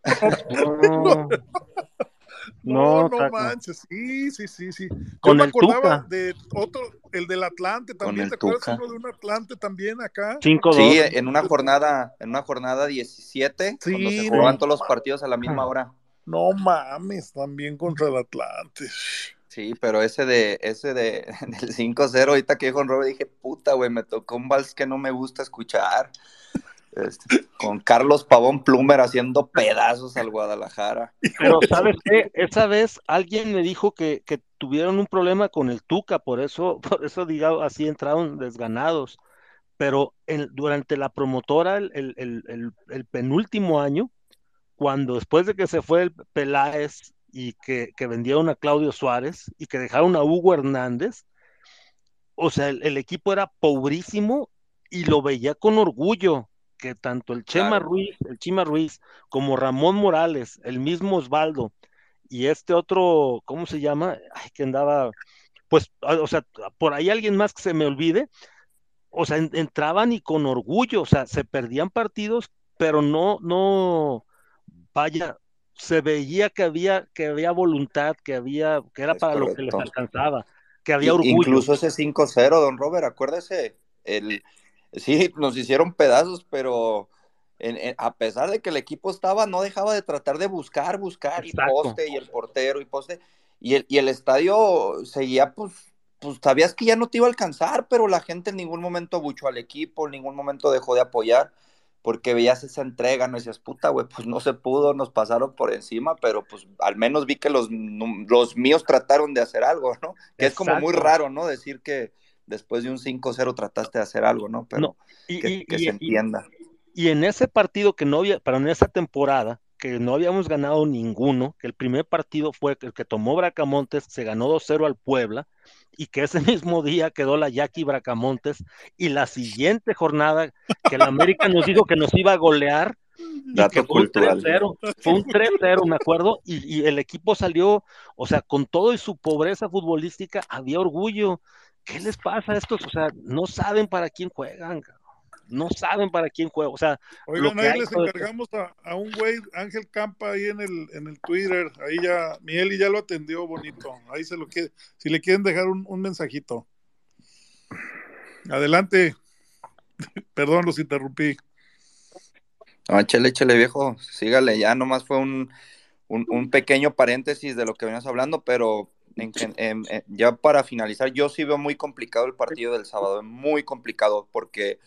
<laughs> No, <laughs> No, no, no manches, sí, sí, sí, sí. Yo Con me el acordaba Tuca. de otro, el del Atlante también, ¿te acuerdas Tuca. uno de un Atlante también acá? 5-2. Sí, en una jornada, en una jornada 17, Sí, cuando se no. jugaban todos los partidos a la misma hora. No mames, también contra el Atlante. Sí, pero ese de ese de <laughs> del 5-0 ahorita que dijo Robert dije, "Puta, güey, me tocó un vals que no me gusta escuchar." Este, con Carlos Pavón Plumer haciendo pedazos al Guadalajara. Pero ¿sabes qué? Esa vez alguien me dijo que, que tuvieron un problema con el Tuca, por eso, <laughs> por eso diga, así entraron desganados. Pero en- durante la promotora, el, el- el- el- el penúltimo año, cuando después de que se fue el Peláez y que, que vendieron a Claudio Suárez y que dejaron a Hugo Hernández, o sea, el, el equipo era pobrísimo y lo veía con orgullo, que tanto el Chema Claro. Ruiz, el Chima Ruiz, como Ramón Morales, el mismo Osvaldo y este otro, ¿cómo se llama? Ay, que andaba, pues, a- o sea, por ahí alguien más que se me olvide, o sea, en- entraban y con orgullo, o sea, se perdían partidos, pero no, no, vaya, se veía que había, que había voluntad, que había, que era Es para lo que les alcanzaba, que había orgullo. incluso ese 5-0, don Robert, acuérdese, el sí nos hicieron pedazos, pero en- en- a pesar de que el equipo estaba, no dejaba de tratar de buscar, buscar, y poste, y el portero, y poste, y el, y el estadio seguía, pues, pues sabías que ya no te iba a alcanzar, pero la gente en ningún momento abuchó al equipo, en ningún momento dejó de apoyar, porque veías esa entrega, no decías, puta, güey, pues no se pudo, nos pasaron por encima, pero pues al menos vi que los, los míos trataron de hacer algo, ¿no? Que es como muy raro, ¿no? Decir que después de un 5-0 trataste de hacer algo, ¿no? Pero No, y, que, y- que y- se y- entienda. Y en ese partido que no había, pero en esa temporada, que no habíamos ganado ninguno, que el primer partido fue el que tomó Bracamontes, se ganó 2-0 al Puebla, y que ese <laughs> mismo día quedó la Jackie Bracamontes, y la siguiente jornada que el América nos dijo que nos iba a golear, y Dato que fue un cultural. 3-0, fue un 3-0, me acuerdo, y, y el equipo salió, o sea, con todo y su pobreza futbolística, había orgullo. ¿Qué les pasa a estos? O sea, no saben para quién juegan, cabrón. no saben para quién juegan, o sea, lo Oigan, que ahí hay les encargamos a, a un güey, Ángel Campa, ahí en el, en el Twitter. Ahí ya, Mieli ya lo atendió bonito. Ahí se lo quiere, si le quieren dejar un, un mensajito. Adelante. <laughs> Perdón, los interrumpí. No, échale, échale, viejo, sígale, ya nomás fue un, un, un pequeño paréntesis de lo que venías hablando, pero en gen- en- en- ya para finalizar, yo sí veo muy complicado el partido del sábado, muy complicado, porque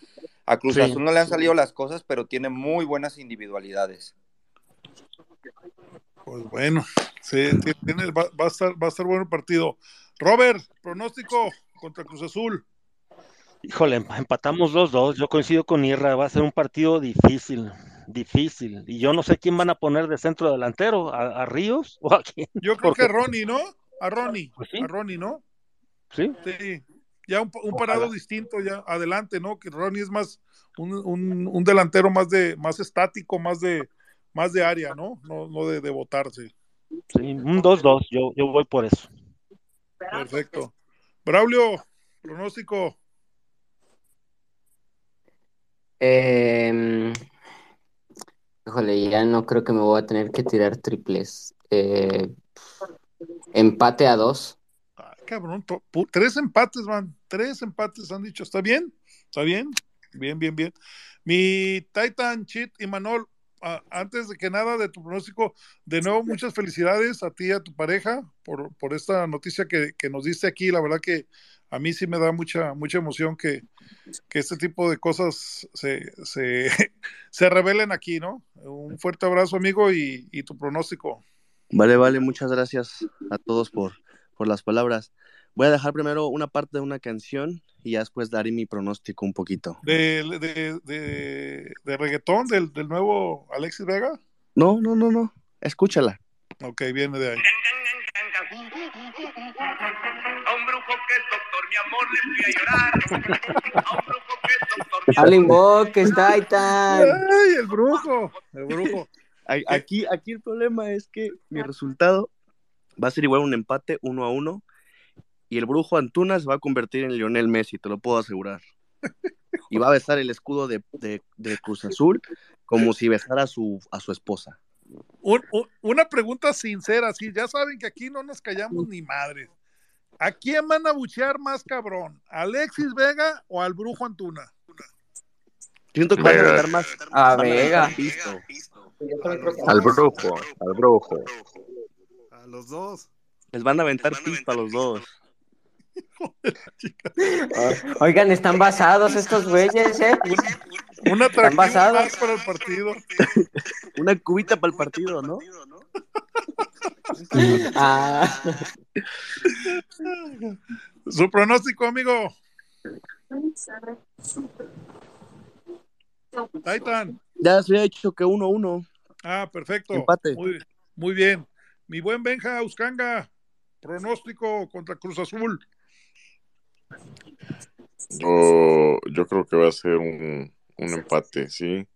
a Cruz Sí. Azul no le han salido las cosas, pero tiene muy buenas individualidades. Pues bueno, sí, ti- tiene- va, va a estar, va a estar bueno el partido. Robert, pronóstico contra Cruz Azul. Híjole, em- empatamos 2-2. Yo coincido con Irra, va a ser un partido difícil, difícil. Y yo no sé quién van a poner de centro delantero, a, a Ríos <laughs> o a quién. Yo creo Porque- que a Ronnie, ¿no? A Ronnie, Pues sí. a Ronnie, ¿no? Sí. Sí, ya un, un parado distinto ya adelante, ¿no? Que Ronnie es más un, un- un delantero más de más estático, más de más de área, ¿no? No, no de, de botarse. Sí, un 2-2, yo, yo voy por eso. Perfecto. Braulio, pronóstico. Eh, híjole, ya no creo que me voy a tener que tirar triples. Eh, empate a dos. Cabrón, tres empates, man. Tres empates han dicho. ¿Está bien? ¿Está bien? Bien, bien, bien. Mi Titan, Chit y Manol, antes de que nada de tu pronóstico, de nuevo muchas felicidades a ti y a tu pareja por, por esta noticia que, que nos diste aquí. La verdad que a mí sí me da mucha, mucha emoción que, que este tipo de cosas se, se, <laughs> se revelen aquí, ¿no? Un fuerte abrazo, amigo, y, y tu pronóstico. Vale, vale, muchas gracias a todos por, por las palabras. Voy a dejar primero una parte de una canción y ya después daré mi pronóstico un poquito. De, de, de, de reggaetón del, del nuevo Alexis Vega. No, no, no, no. Escúchala. Ok, viene de ahí. A un brujo que es doctor, mi amor, le fui a llorar. A un brujo que es doctor, mi lo invoques, Titan. ¡Ay, el brujo! El brujo. A- Aquí, aquí el problema es que mi resultado va a ser igual un empate uno a uno y el brujo Antuna se va a convertir en Lionel Messi, te lo puedo asegurar. <laughs> Y va a besar el escudo de, de- de Cruz Azul como si besara a su, a su esposa. Un- un- una pregunta sincera, sí, ya saben que aquí no nos callamos ni madres. ¿A quién van a buchear más cabrón? ¿A Alexis Vega o al brujo Antuna? Siento que van a Vega. aventar más. A a Vega. pisto. Al brujo, al brujo. A los dos. Les van a aventar pisto a los dos. <laughs> Oigan, están basados estos güeyes, ¿eh? Un Están basados. para el partido. <laughs> Una cubita para el partido, ¿no? <laughs> Ah, Su pronóstico, amigo. Titan. Ya se había dicho que 1-1. Ah, perfecto. Empate. Muy, muy bien. Mi buen Benja Uscanga, pronóstico contra Cruz Azul. Yo, yo creo que va a ser un, un empate, sí.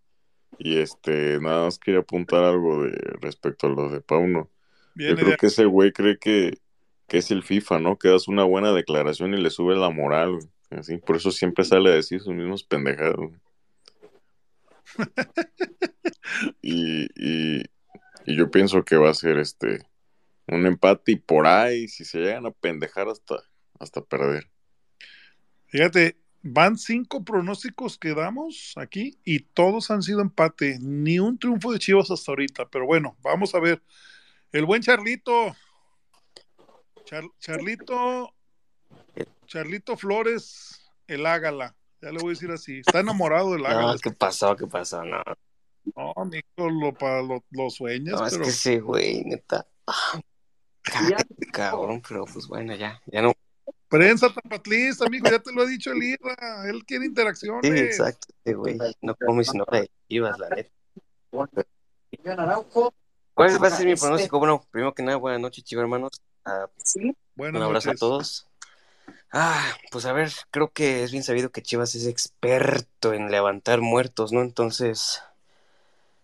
Y este, nada más quería apuntar algo de respecto a lo de Pauno. Yo creo que ese güey cree que, que es el FIFA, ¿no? Que das una buena declaración y le sube la moral. Así, por eso siempre sale a decir sus mismos pendejadas, güey. <laughs> Y, y, yo pienso que va a ser este un empate y por ahí, si se llegan a pendejar hasta, hasta perder. Fíjate, van cinco pronósticos que damos aquí y todos han sido empate. Ni un triunfo de Chivas hasta ahorita. Pero bueno, vamos a ver. El buen Charlito. Char- Charlito. Charlito Flores, el Ágala. Ya le voy a decir así. Está enamorado del Ágala. No, ¿qué pasó? ¿Qué pasó? No, No, amigo, lo, pa- lo, lo sueñas, no es pero. que sí, güey, neta. Ah, ca- Cabrón, pero pues bueno, ya, ya no. Prensa tapatlista, amigo, ya te lo ha dicho el Irra. Él quiere interacciones. Sí, exacto, sí, güey. No como si no le ibas, la neta. ¿Cuál va a ser mi pronóstico? Bueno, primero que nada, buenas noches, chicos hermanos. Ah, Buenas un abrazo noches. a todos. Ah, pues a ver, creo que es bien sabido que Chivas es experto en levantar muertos, ¿no? Entonces,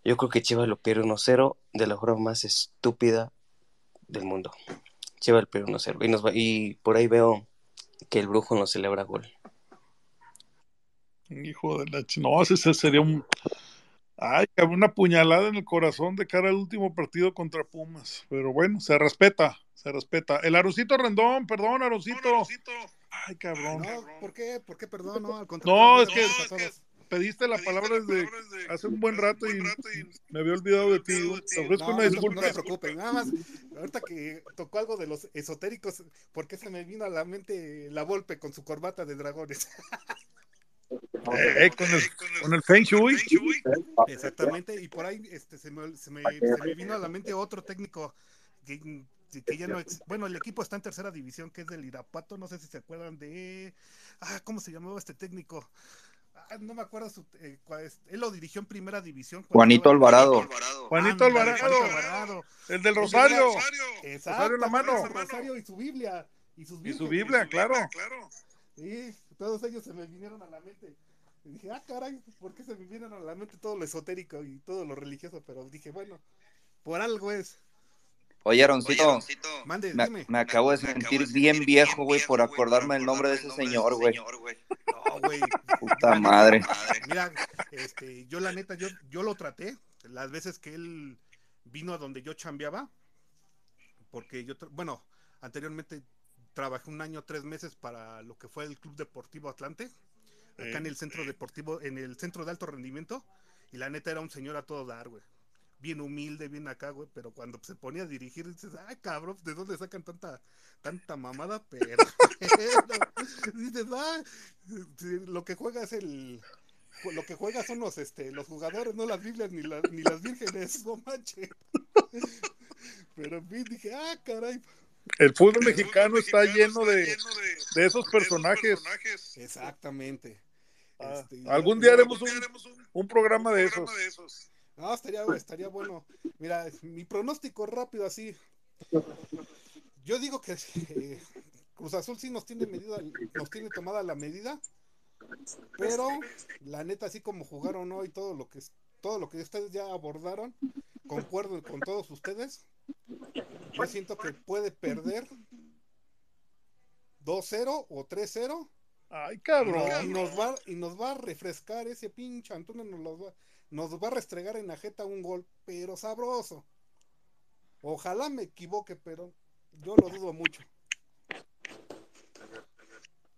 yo creo que Chivas lo pierde 1-0 de la forma más estúpida del mundo. Chivas lo pierde 1-0. Y, por ahí veo que el brujo no celebra gol. Hijo de la No, ese sería un. Ay, cabrón, una puñalada en el corazón de cara al último partido contra Pumas. Pero bueno, se respeta, se respeta. El Aroncito Rendón, perdón, Aroncito. Ay, cabrón. No, ¿por qué? ¿Por qué perdón? No, al contrario. No, es que no, pediste la palabra desde hace un buen rato y me había olvidado de ti. Te ofrezco No, una disculpa. no se preocupen, nada más, ahorita que tocó algo de los esotéricos, ¿por qué se me vino a la mente la Volpe con su corbata de dragones? <laughs> Eh, con, el, con el Feng Shui. Exactamente, y por ahí este, se, me, se, me, se me vino a la mente otro técnico que, que ya no ex- bueno, el equipo está en tercera división, que es del Irapuato, no sé si se acuerdan de, ah, ¿cómo se llamaba este técnico? Ah, no me acuerdo, su, eh, cuál es- él lo dirigió en primera división. Juanito estaba- Alvarado. Juanito Alvarado. Juanito Alvarado. El del Rosario. Exacto, Rosario en la mano. Rosario y su Biblia. Y, sus Y su. Biblia, claro. Y todos ellos se me vinieron a la mente. Y dije, ah, caray, ¿por qué se me vinieron a la mente todo lo esotérico y todo lo religioso? Pero dije, bueno, por algo es. Oye, Aroncito, Mande, me, dime. me acabo de sentir bien viejo, güey, por acordarme el nombre de ese señor, güey. No, güey. Puta madre. <laughs> Mira, este, yo la neta, yo, yo lo traté las veces que él vino a donde yo chambeaba, porque yo, bueno, anteriormente trabajé un año, tres meses para lo que fue el Club Deportivo Atlante, acá en el centro deportivo, en el centro de alto rendimiento, y la neta era un señor a todo dar, güey. Bien humilde, bien acá, güey, pero cuando se ponía a dirigir, dices, ay, cabrón, ¿de dónde sacan tanta, tanta mamada? <laughs> Pero, dices, ah, lo que juega es el, lo que juega son los, este, los jugadores, no las Biblias ni, las ni las vírgenes, <laughs> no manches. Pero en fin, dije, ah, caray. El fútbol mexicano está lleno de, de esos personajes. Exactamente. Ah, Este, algún día haremos un, un programa de esos. No, estaría, estaría bueno. Mira, mi pronóstico rápido así. Yo digo que eh, Cruz Azul sí nos tiene medida, nos tiene tomada la medida, pero la neta así como jugaron hoy todo lo que todo lo que ustedes ya abordaron, concuerdo con todos ustedes. Yo siento que puede perder 2-0 o 3-0. Ay, Y cabrón. nos va, y nos va a refrescar ese pinche Antonio, nos, los va, nos va a restregar en la jeta un gol, pero sabroso. Ojalá me equivoque, pero yo lo dudo mucho.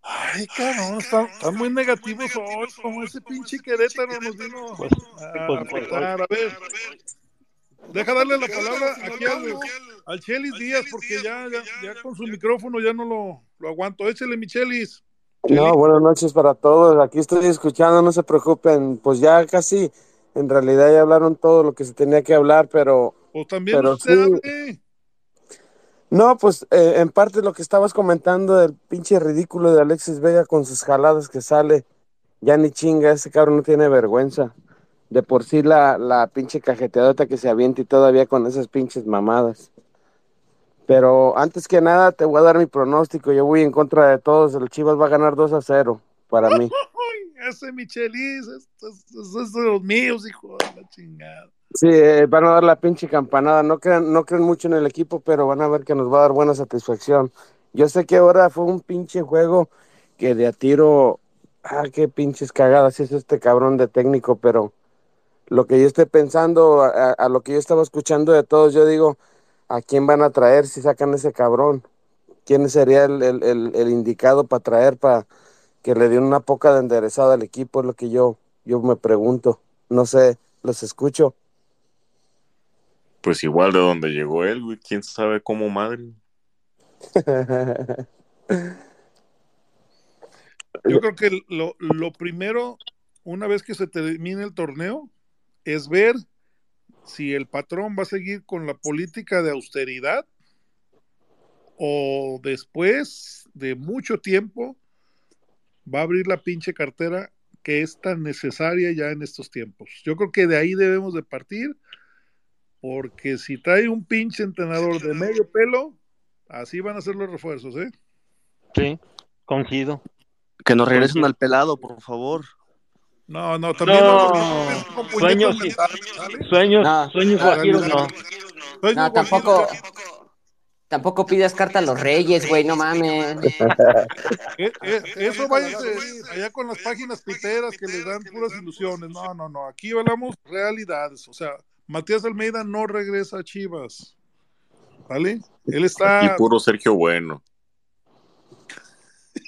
Ay, cabrón, están, están muy negativos hoy, como ese pinche Querétaro nos vino a afectar. A ver, deja darle la palabra aquí al, al Chelis Díaz, porque ya, ya, ya con su micrófono ya no lo, lo aguanto. Échale, Michelis. No, buenas noches para todos. Aquí estoy escuchando, no se preocupen. Pues ya casi, en realidad ya hablaron todo lo que se tenía que hablar, pero, Pues también pero usted sí. hable. No, pues eh, en parte lo que estabas comentando del pinche ridículo de Alexis Vega con sus jaladas que sale, ya ni chinga, ese cabrón no tiene vergüenza. De por sí la, la pinche cajeteadota que se avienta y todavía con esas pinches mamadas. Pero antes que nada te voy a dar mi pronóstico, yo voy en contra de todos, el Chivas va a ganar 2 a 0 para mí. <laughs> Ese Michelis, es de los míos, hijo de la chingada. Sí, eh, van a dar la pinche campanada. No crean, no creen mucho en el equipo, pero van a ver que nos va a dar buena satisfacción. Yo sé que ahora fue un pinche juego que de a tiro, ah, qué pinches cagadas hizo este cabrón de técnico, pero lo que yo estoy pensando, a, lo que yo estaba escuchando de todos, yo digo, ¿a quién van a traer si sacan ese cabrón? ¿Quién sería el, el- el- el indicado para traer, para que le dé una poca de enderezada al equipo? Es lo que yo, yo me pregunto. No sé, los escucho. Pues igual de donde llegó él, güey, quién sabe cómo madre. <laughs> Yo creo que lo, lo primero, una vez que se termine el torneo, es ver si el patrón va a seguir con la política de austeridad o después de mucho tiempo va a abrir la pinche cartera que es tan necesaria ya en estos tiempos. Yo creo que de ahí debemos de partir, porque si trae un pinche entrenador de medio pelo, así van a ser los refuerzos, ¿eh? Sí, coincido. Que nos regresen al pelado, por favor. No, no, también No, no, puñetas sueños, y- sueños, No, sueños no, guajiros, no, no. Sueños No, tampoco, tampoco pidas carta a los reyes, güey, no mames. <laughs> Eh, eh, eso irse allá con las páginas piteras que les dan puras ilusiones. No, no, no. Aquí hablamos realidades. O sea, Matías Almeida no regresa a Chivas. ¿Vale? Él está. puro Sergio Bueno.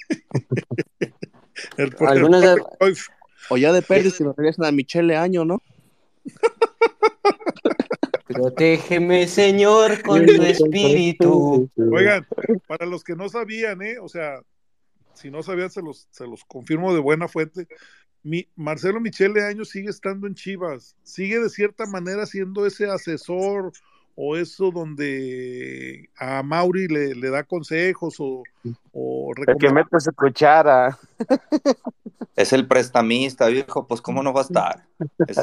<laughs> el- el- Algunos de- O ya de que nos regresen a Michele Año, ¿no? Protégeme, Señor, <laughs> con tu espíritu. Oigan, para los que no sabían, ¿eh? O sea, si no sabían, se los, se los confirmo de buena fuente. Mi, Marcelo Michele Año sigue estando en Chivas, sigue de cierta manera siendo ese asesor o eso donde a Mauri le, le da consejos o, o El que mete su cuchara. <laughs> Es el prestamista, viejo, pues cómo no va a estar. Es,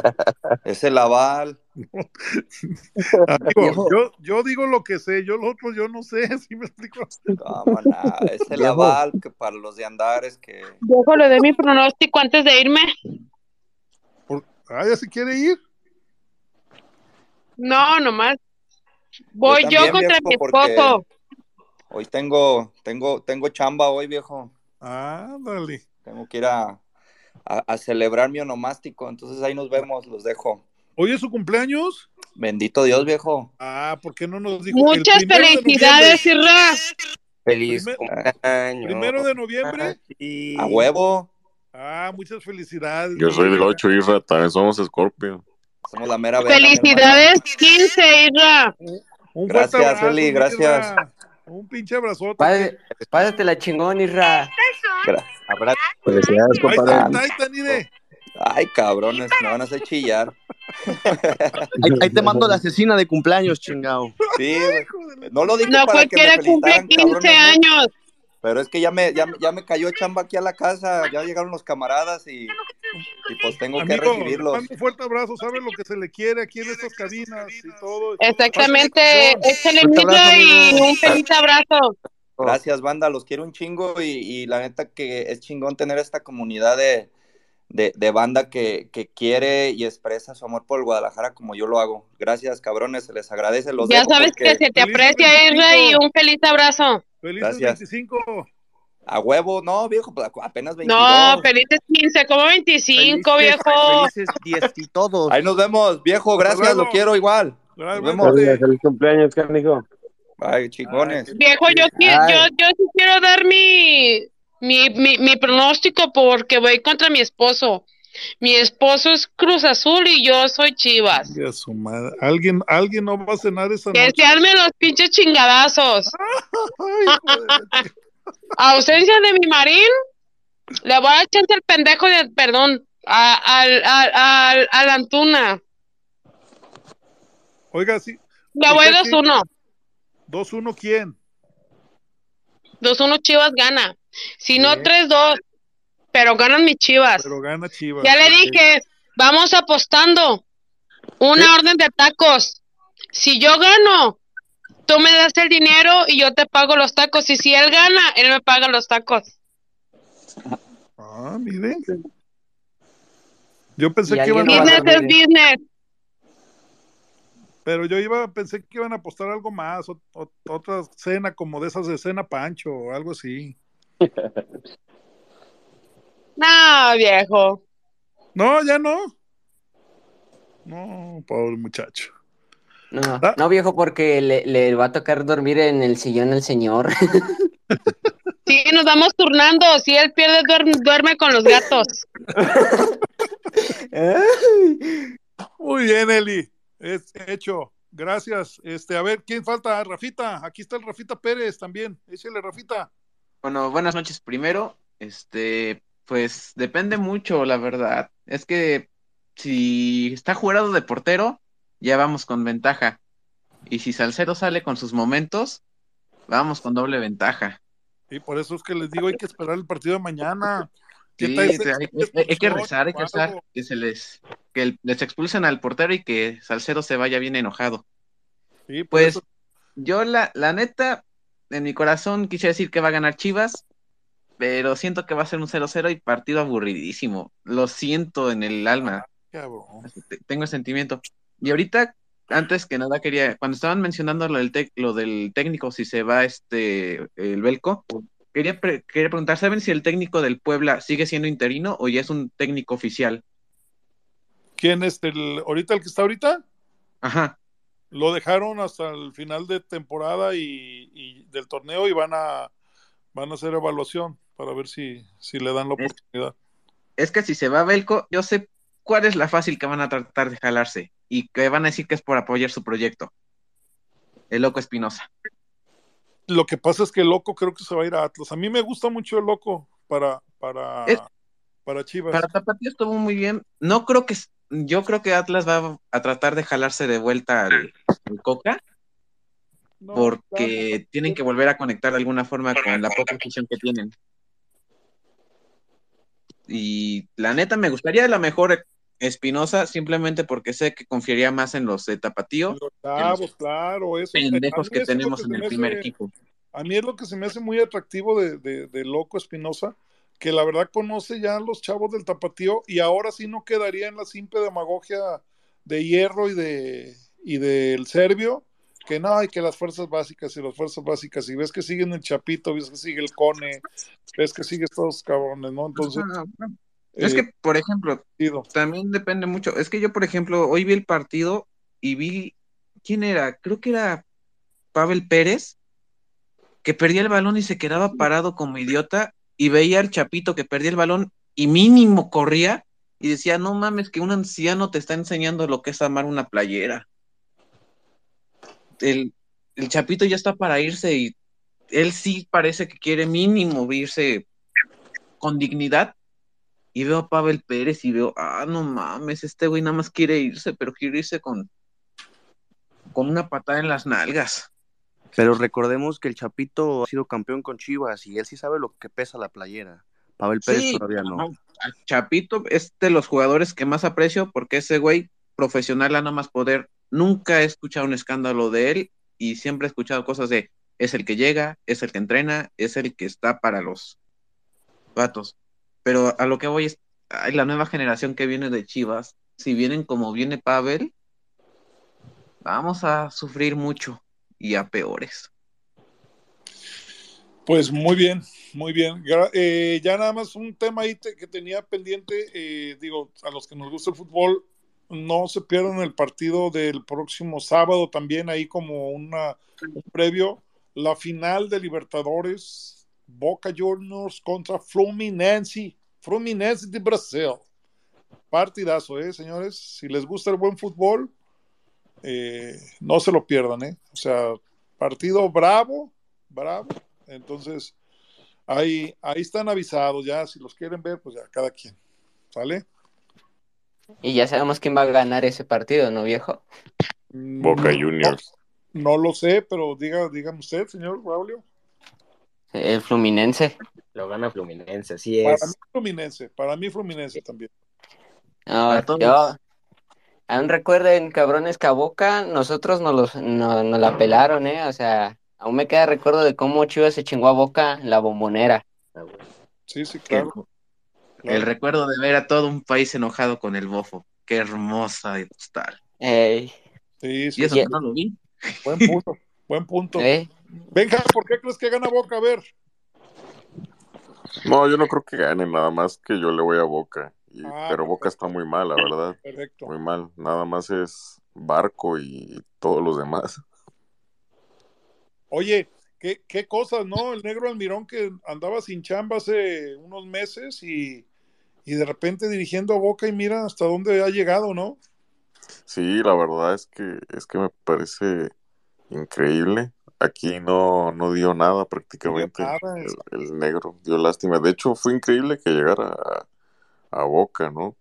es el aval. <laughs> Amigo, yo, yo digo lo que sé, yo lo otro yo no sé, <laughs> si me explico? No, es el Viejo. aval que para los de andares que Dejo le doy mi pronóstico antes de irme. Ah, ya se quiere ir. No, nomás. Voy yo, también, contra viejo, mi esposo. Hoy tengo, tengo, tengo chamba hoy, viejo. Ah, dale. Tengo que ir a, a, a celebrar mi onomástico, entonces ahí nos vemos, los dejo. ¿Hoy es su cumpleaños? Bendito Dios, viejo. Ah, ¿por qué no nos dijo? Muchas el felicidades? Irra. Feliz Primer- cumpleaños. ¿Primero de noviembre? A huevo. Ah, muchas felicidades. Yo soy del 8 y también somos Scorpio. Somos la mera vena, Felicidades, 15, Irra. Un Gracias, abrazo, Eli, gracias. Irra. Un pinche abrazote. Pásate, pásatela chingón, Isra. Abrazo. Felicidades, Ahí compadre. está, ahí está, Nide. Ay, cabrones, me van a hacer chillar. Ahí, ahí te mando la asesina de cumpleaños, chingao. Sí, no lo dije No para que me cualquiera cumple felicitaran, 15 cabrones, ¿no? años. Pero es que ya me, ya, ya me cayó chamba aquí a la casa, ya llegaron los camaradas y, y pues tengo que Amigo, le recibirlos. un fuerte abrazo, sabe lo que se le quiere aquí en estas cabinas y todo. Exactamente. Échale y un feliz abrazo. Gracias, banda, los quiero un chingo y, y la neta que es chingón tener esta comunidad de, de, de banda que, que quiere y expresa su amor por el Guadalajara como yo lo hago. Gracias, cabrones, se les agradece. Los Ya sabes porque- que se te aprecia, Irra, y un feliz abrazo. Gracias. 25. A huevo, no, viejo, pues apenas 22. No, felices 15, como 25, viejo. Felices 10 y todos. Ahí nos vemos, viejo, gracias, lo quiero igual. Nos vemos. Oye, feliz cumpleaños, canijo. Ay, chingones. Viejo, yo, Ay. yo, yo sí quiero dar mi, mi, mi, mi pronóstico porque voy contra mi esposo. Mi esposo es Cruz Azul y yo soy Chivas. Ya su madre. ¿Alguien, alguien no va a cenar esa Que noche. se armen los pinches chingadazos. <laughs> Ausencia de mi marín. Le voy a echar el pendejo de, perdón, a, al, al, al, al Antuna. Oiga, sí. Le voy ¿Usted qué? 2-1. 2-1 quién? 2-1 Chivas gana. Si no, 3-2. Pero ganan mis Chivas. Pero gana Chivas. Ya le dije, vamos apostando. Una orden de tacos. Si yo gano, tú me das el dinero y yo te pago los tacos. Y si él gana, él me paga los tacos. Ah, miren. Yo pensé que iban a... Business es business. Pero yo iba, pensé que iban a apostar algo más, ot- ot- otra cena como de esas de cena Pancho o algo así. <laughs> No, viejo. No, ya no. No, pobre muchacho. No, Ah. no, viejo, porque le, le va a tocar dormir en el sillón al señor. <laughs> Sí, nos vamos turnando. Si él pierde, duerme, duerme con los gatos. <laughs> Muy bien, Eli. Es hecho. Gracias. Este, a ver, ¿quién falta? Rafita. Aquí está el Rafita Pérez también. Échale, Rafita. Bueno, buenas noches primero. Este, pues depende mucho, la verdad. Es que si está jurado de portero, ya vamos con ventaja. Y si Salcedo sale con sus momentos, vamos con doble ventaja. Y por eso es que les digo, hay que esperar el partido de mañana. ¿Qué Sí, tal sí, si- hay, hay- hay que rezar, hay que rezar que se les, que les expulsen al portero y que Salcedo se vaya bien enojado. Sí, Pues eso- yo la, la neta, en mi corazón quisiera decir que va a ganar Chivas, pero siento que va a ser un 0-0 y partido aburridísimo. Lo siento en el alma, te- tengo el sentimiento. Y ahorita, antes que nada, quería, cuando estaban mencionando lo del, tec- lo del técnico, si se va este, el Belco, quería, pre- quería preguntar, ¿saben si el técnico del Puebla sigue siendo interino o ya es un técnico oficial? ¿Quién es el, ahorita el que está ahorita? Ajá. Lo dejaron hasta el final de temporada y, y del torneo y van a van a hacer evaluación para ver si, si le dan la oportunidad. Es que si se va Belco, yo sé cuál es la fácil que van a tratar de jalarse y que van a decir que es por apoyar su proyecto. El loco Espinosa. Lo que pasa es que el loco creo que se va a ir a Atlas. A mí me gusta mucho el loco para para Es- para Chivas. Para Tapatío estuvo muy bien. No creo que, yo creo que Atlas va a tratar de jalarse de vuelta al, Coca, No, porque tienen que volver a conectar de alguna forma con la poca afición que tienen. Y la neta me gustaría a lo mejor Espinosa, simplemente porque sé que confiaría más en los de Tapatío los Chavos, claro, eso. pendejos que eso es lo tenemos en el primer hace- equipo. A mí es lo que se me hace muy atractivo de, de- de Loco Espinosa, que la verdad conoce ya a los chavos del tapatío y ahora sí no quedaría en la simple demagogia de hierro y de y del serbio, que no, y que las fuerzas básicas y las fuerzas básicas, y ves que siguen el Chapito, ves que sigue el Cone, ves que sigue estos cabrones, ¿no? Entonces, Ajá, Es eh, que, por ejemplo, también depende mucho. Es que yo, por ejemplo, hoy vi el partido y vi, ¿quién era? Creo que era Pavel Pérez, que perdía el balón y se quedaba parado como idiota y veía al Chapito que perdía el balón y mínimo corría y decía, no mames, que un anciano te está enseñando lo que es amar una playera. El, el Chapito ya está para irse y él sí parece que quiere mínimo irse con dignidad y veo a Pavel Pérez y veo, ah, no mames, este güey nada más quiere irse, pero quiere irse con, con una patada en las nalgas. Pero recordemos que el Chapito ha sido campeón con Chivas y él sí sabe lo que pesa la playera. Pavel Pérez Sí, todavía no. Chapito es de los jugadores que más aprecio porque ese güey profesional a no más poder. Nunca he escuchado un escándalo de él y siempre he escuchado cosas de es el que llega, es el que entrena, es el que está para los vatos. Pero a lo que voy es, ay, la nueva generación que viene de Chivas, si vienen como viene Pavel, vamos a sufrir mucho y a peores. Pues muy bien, muy bien. Eh, ya nada más un tema ahí te- que tenía pendiente, eh, digo, a los que nos gusta el fútbol, no se pierdan el partido del próximo sábado también, ahí como una, un previo, la final de Libertadores, Boca Juniors contra Fluminense, Fluminense de Brasil. Partidazo, ¿eh, señores? Si les gusta el buen fútbol, eh, no se lo pierdan, ¿eh? O sea, partido bravo, bravo. Entonces, ahí, ahí están avisados ya, si los quieren ver, pues ya, cada quien. ¿Sale? Y ya sabemos quién va a ganar ese partido, ¿no, viejo? Boca Juniors. No lo sé, pero diga, dígame usted, señor Braulio. El Fluminense. Lo gana Fluminense, así Para es. mí Fluminense, para mí Fluminense también. No, A todos. yo, aún recuerden, cabrones, que a Boca nosotros nos, los, no- nos la pelaron, ¿eh? O sea, aún me queda recuerdo de cómo Chivas se chingó a Boca en la bombonera. Sí, sí, El, el recuerdo de ver a todo un país enojado con el bofo. Qué hermosa y postal. Ey. Sí, sí, Y eso sí. que no lo vi. Buen punto, buen punto. ¿Eh? Venga, ¿por qué crees que gana Boca? A ver. No, yo no creo que gane, nada más que yo le voy a Boca. Y- Ah, pero Boca está muy mal, la verdad. Perfecto. Muy mal. Nada más es Barco y todos los demás. Oye, qué, qué cosas, ¿no? El negro Almirón que andaba sin chamba hace unos meses y, y de repente dirigiendo a Boca y mira hasta dónde ha llegado, ¿no? Sí, la verdad es que es que me parece increíble. Aquí no, no dio nada prácticamente. nada, El, el negro dio lástima. De hecho, fue increíble que llegara a, a Boca, ¿no?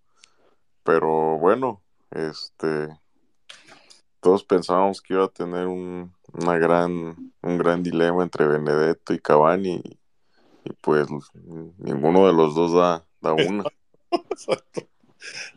Pero bueno, este todos pensábamos que iba a tener un, una gran, un gran dilema entre Benedetto y Cavani y, y pues ninguno de los dos da, da <laughs> una.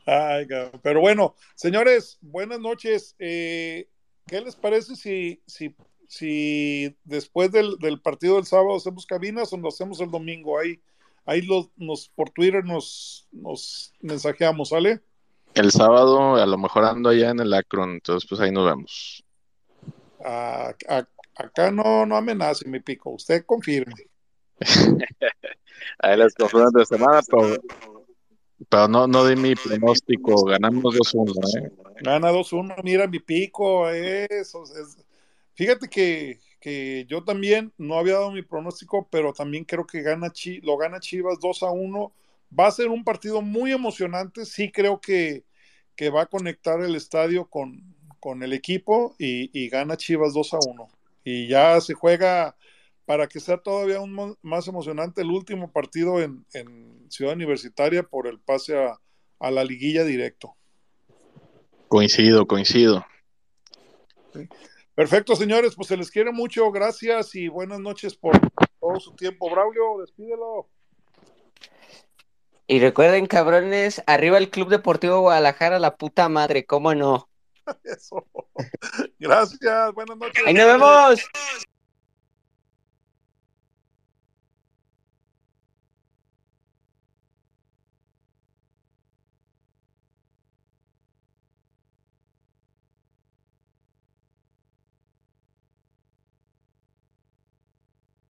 Ay, pero bueno, señores, buenas noches. Eh, ¿qué les parece si, si, si después del, del partido del sábado hacemos cabinas o lo hacemos el domingo? Ahí, ahí los, nos, por Twitter nos, nos mensajeamos, ¿sale? El sábado a lo mejor ando allá en el Akron, entonces pues ahí nos vemos. A- a- acá no, no amenace, mi pico. Usted confirme. <laughs> Ahí las confirmas de semana, pero, pero no, no di mi pronóstico, ganamos 2-1, ¿eh? Gana 2-1, mira mi pico, eso es- Fíjate que, que yo también no había dado mi pronóstico, pero también creo que gana Chi- lo gana Chivas 2 a 1. Va a ser un partido muy emocionante. Sí creo que, que va a conectar el estadio con, con el equipo y, y gana Chivas 2 a 1. Y ya se juega para que sea todavía un más emocionante el último partido en, en Ciudad Universitaria por el pase a, a la liguilla directo. Coincido, coincido. Perfecto, señores, pues se les quiere mucho, gracias y buenas noches por todo su tiempo. Braulio, despídelo. Y recuerden, cabrones, arriba el Club Deportivo Guadalajara, la puta madre, ¿cómo no? <laughs> Eso. Gracias, buenas noches. ¡Ahí nos vemos!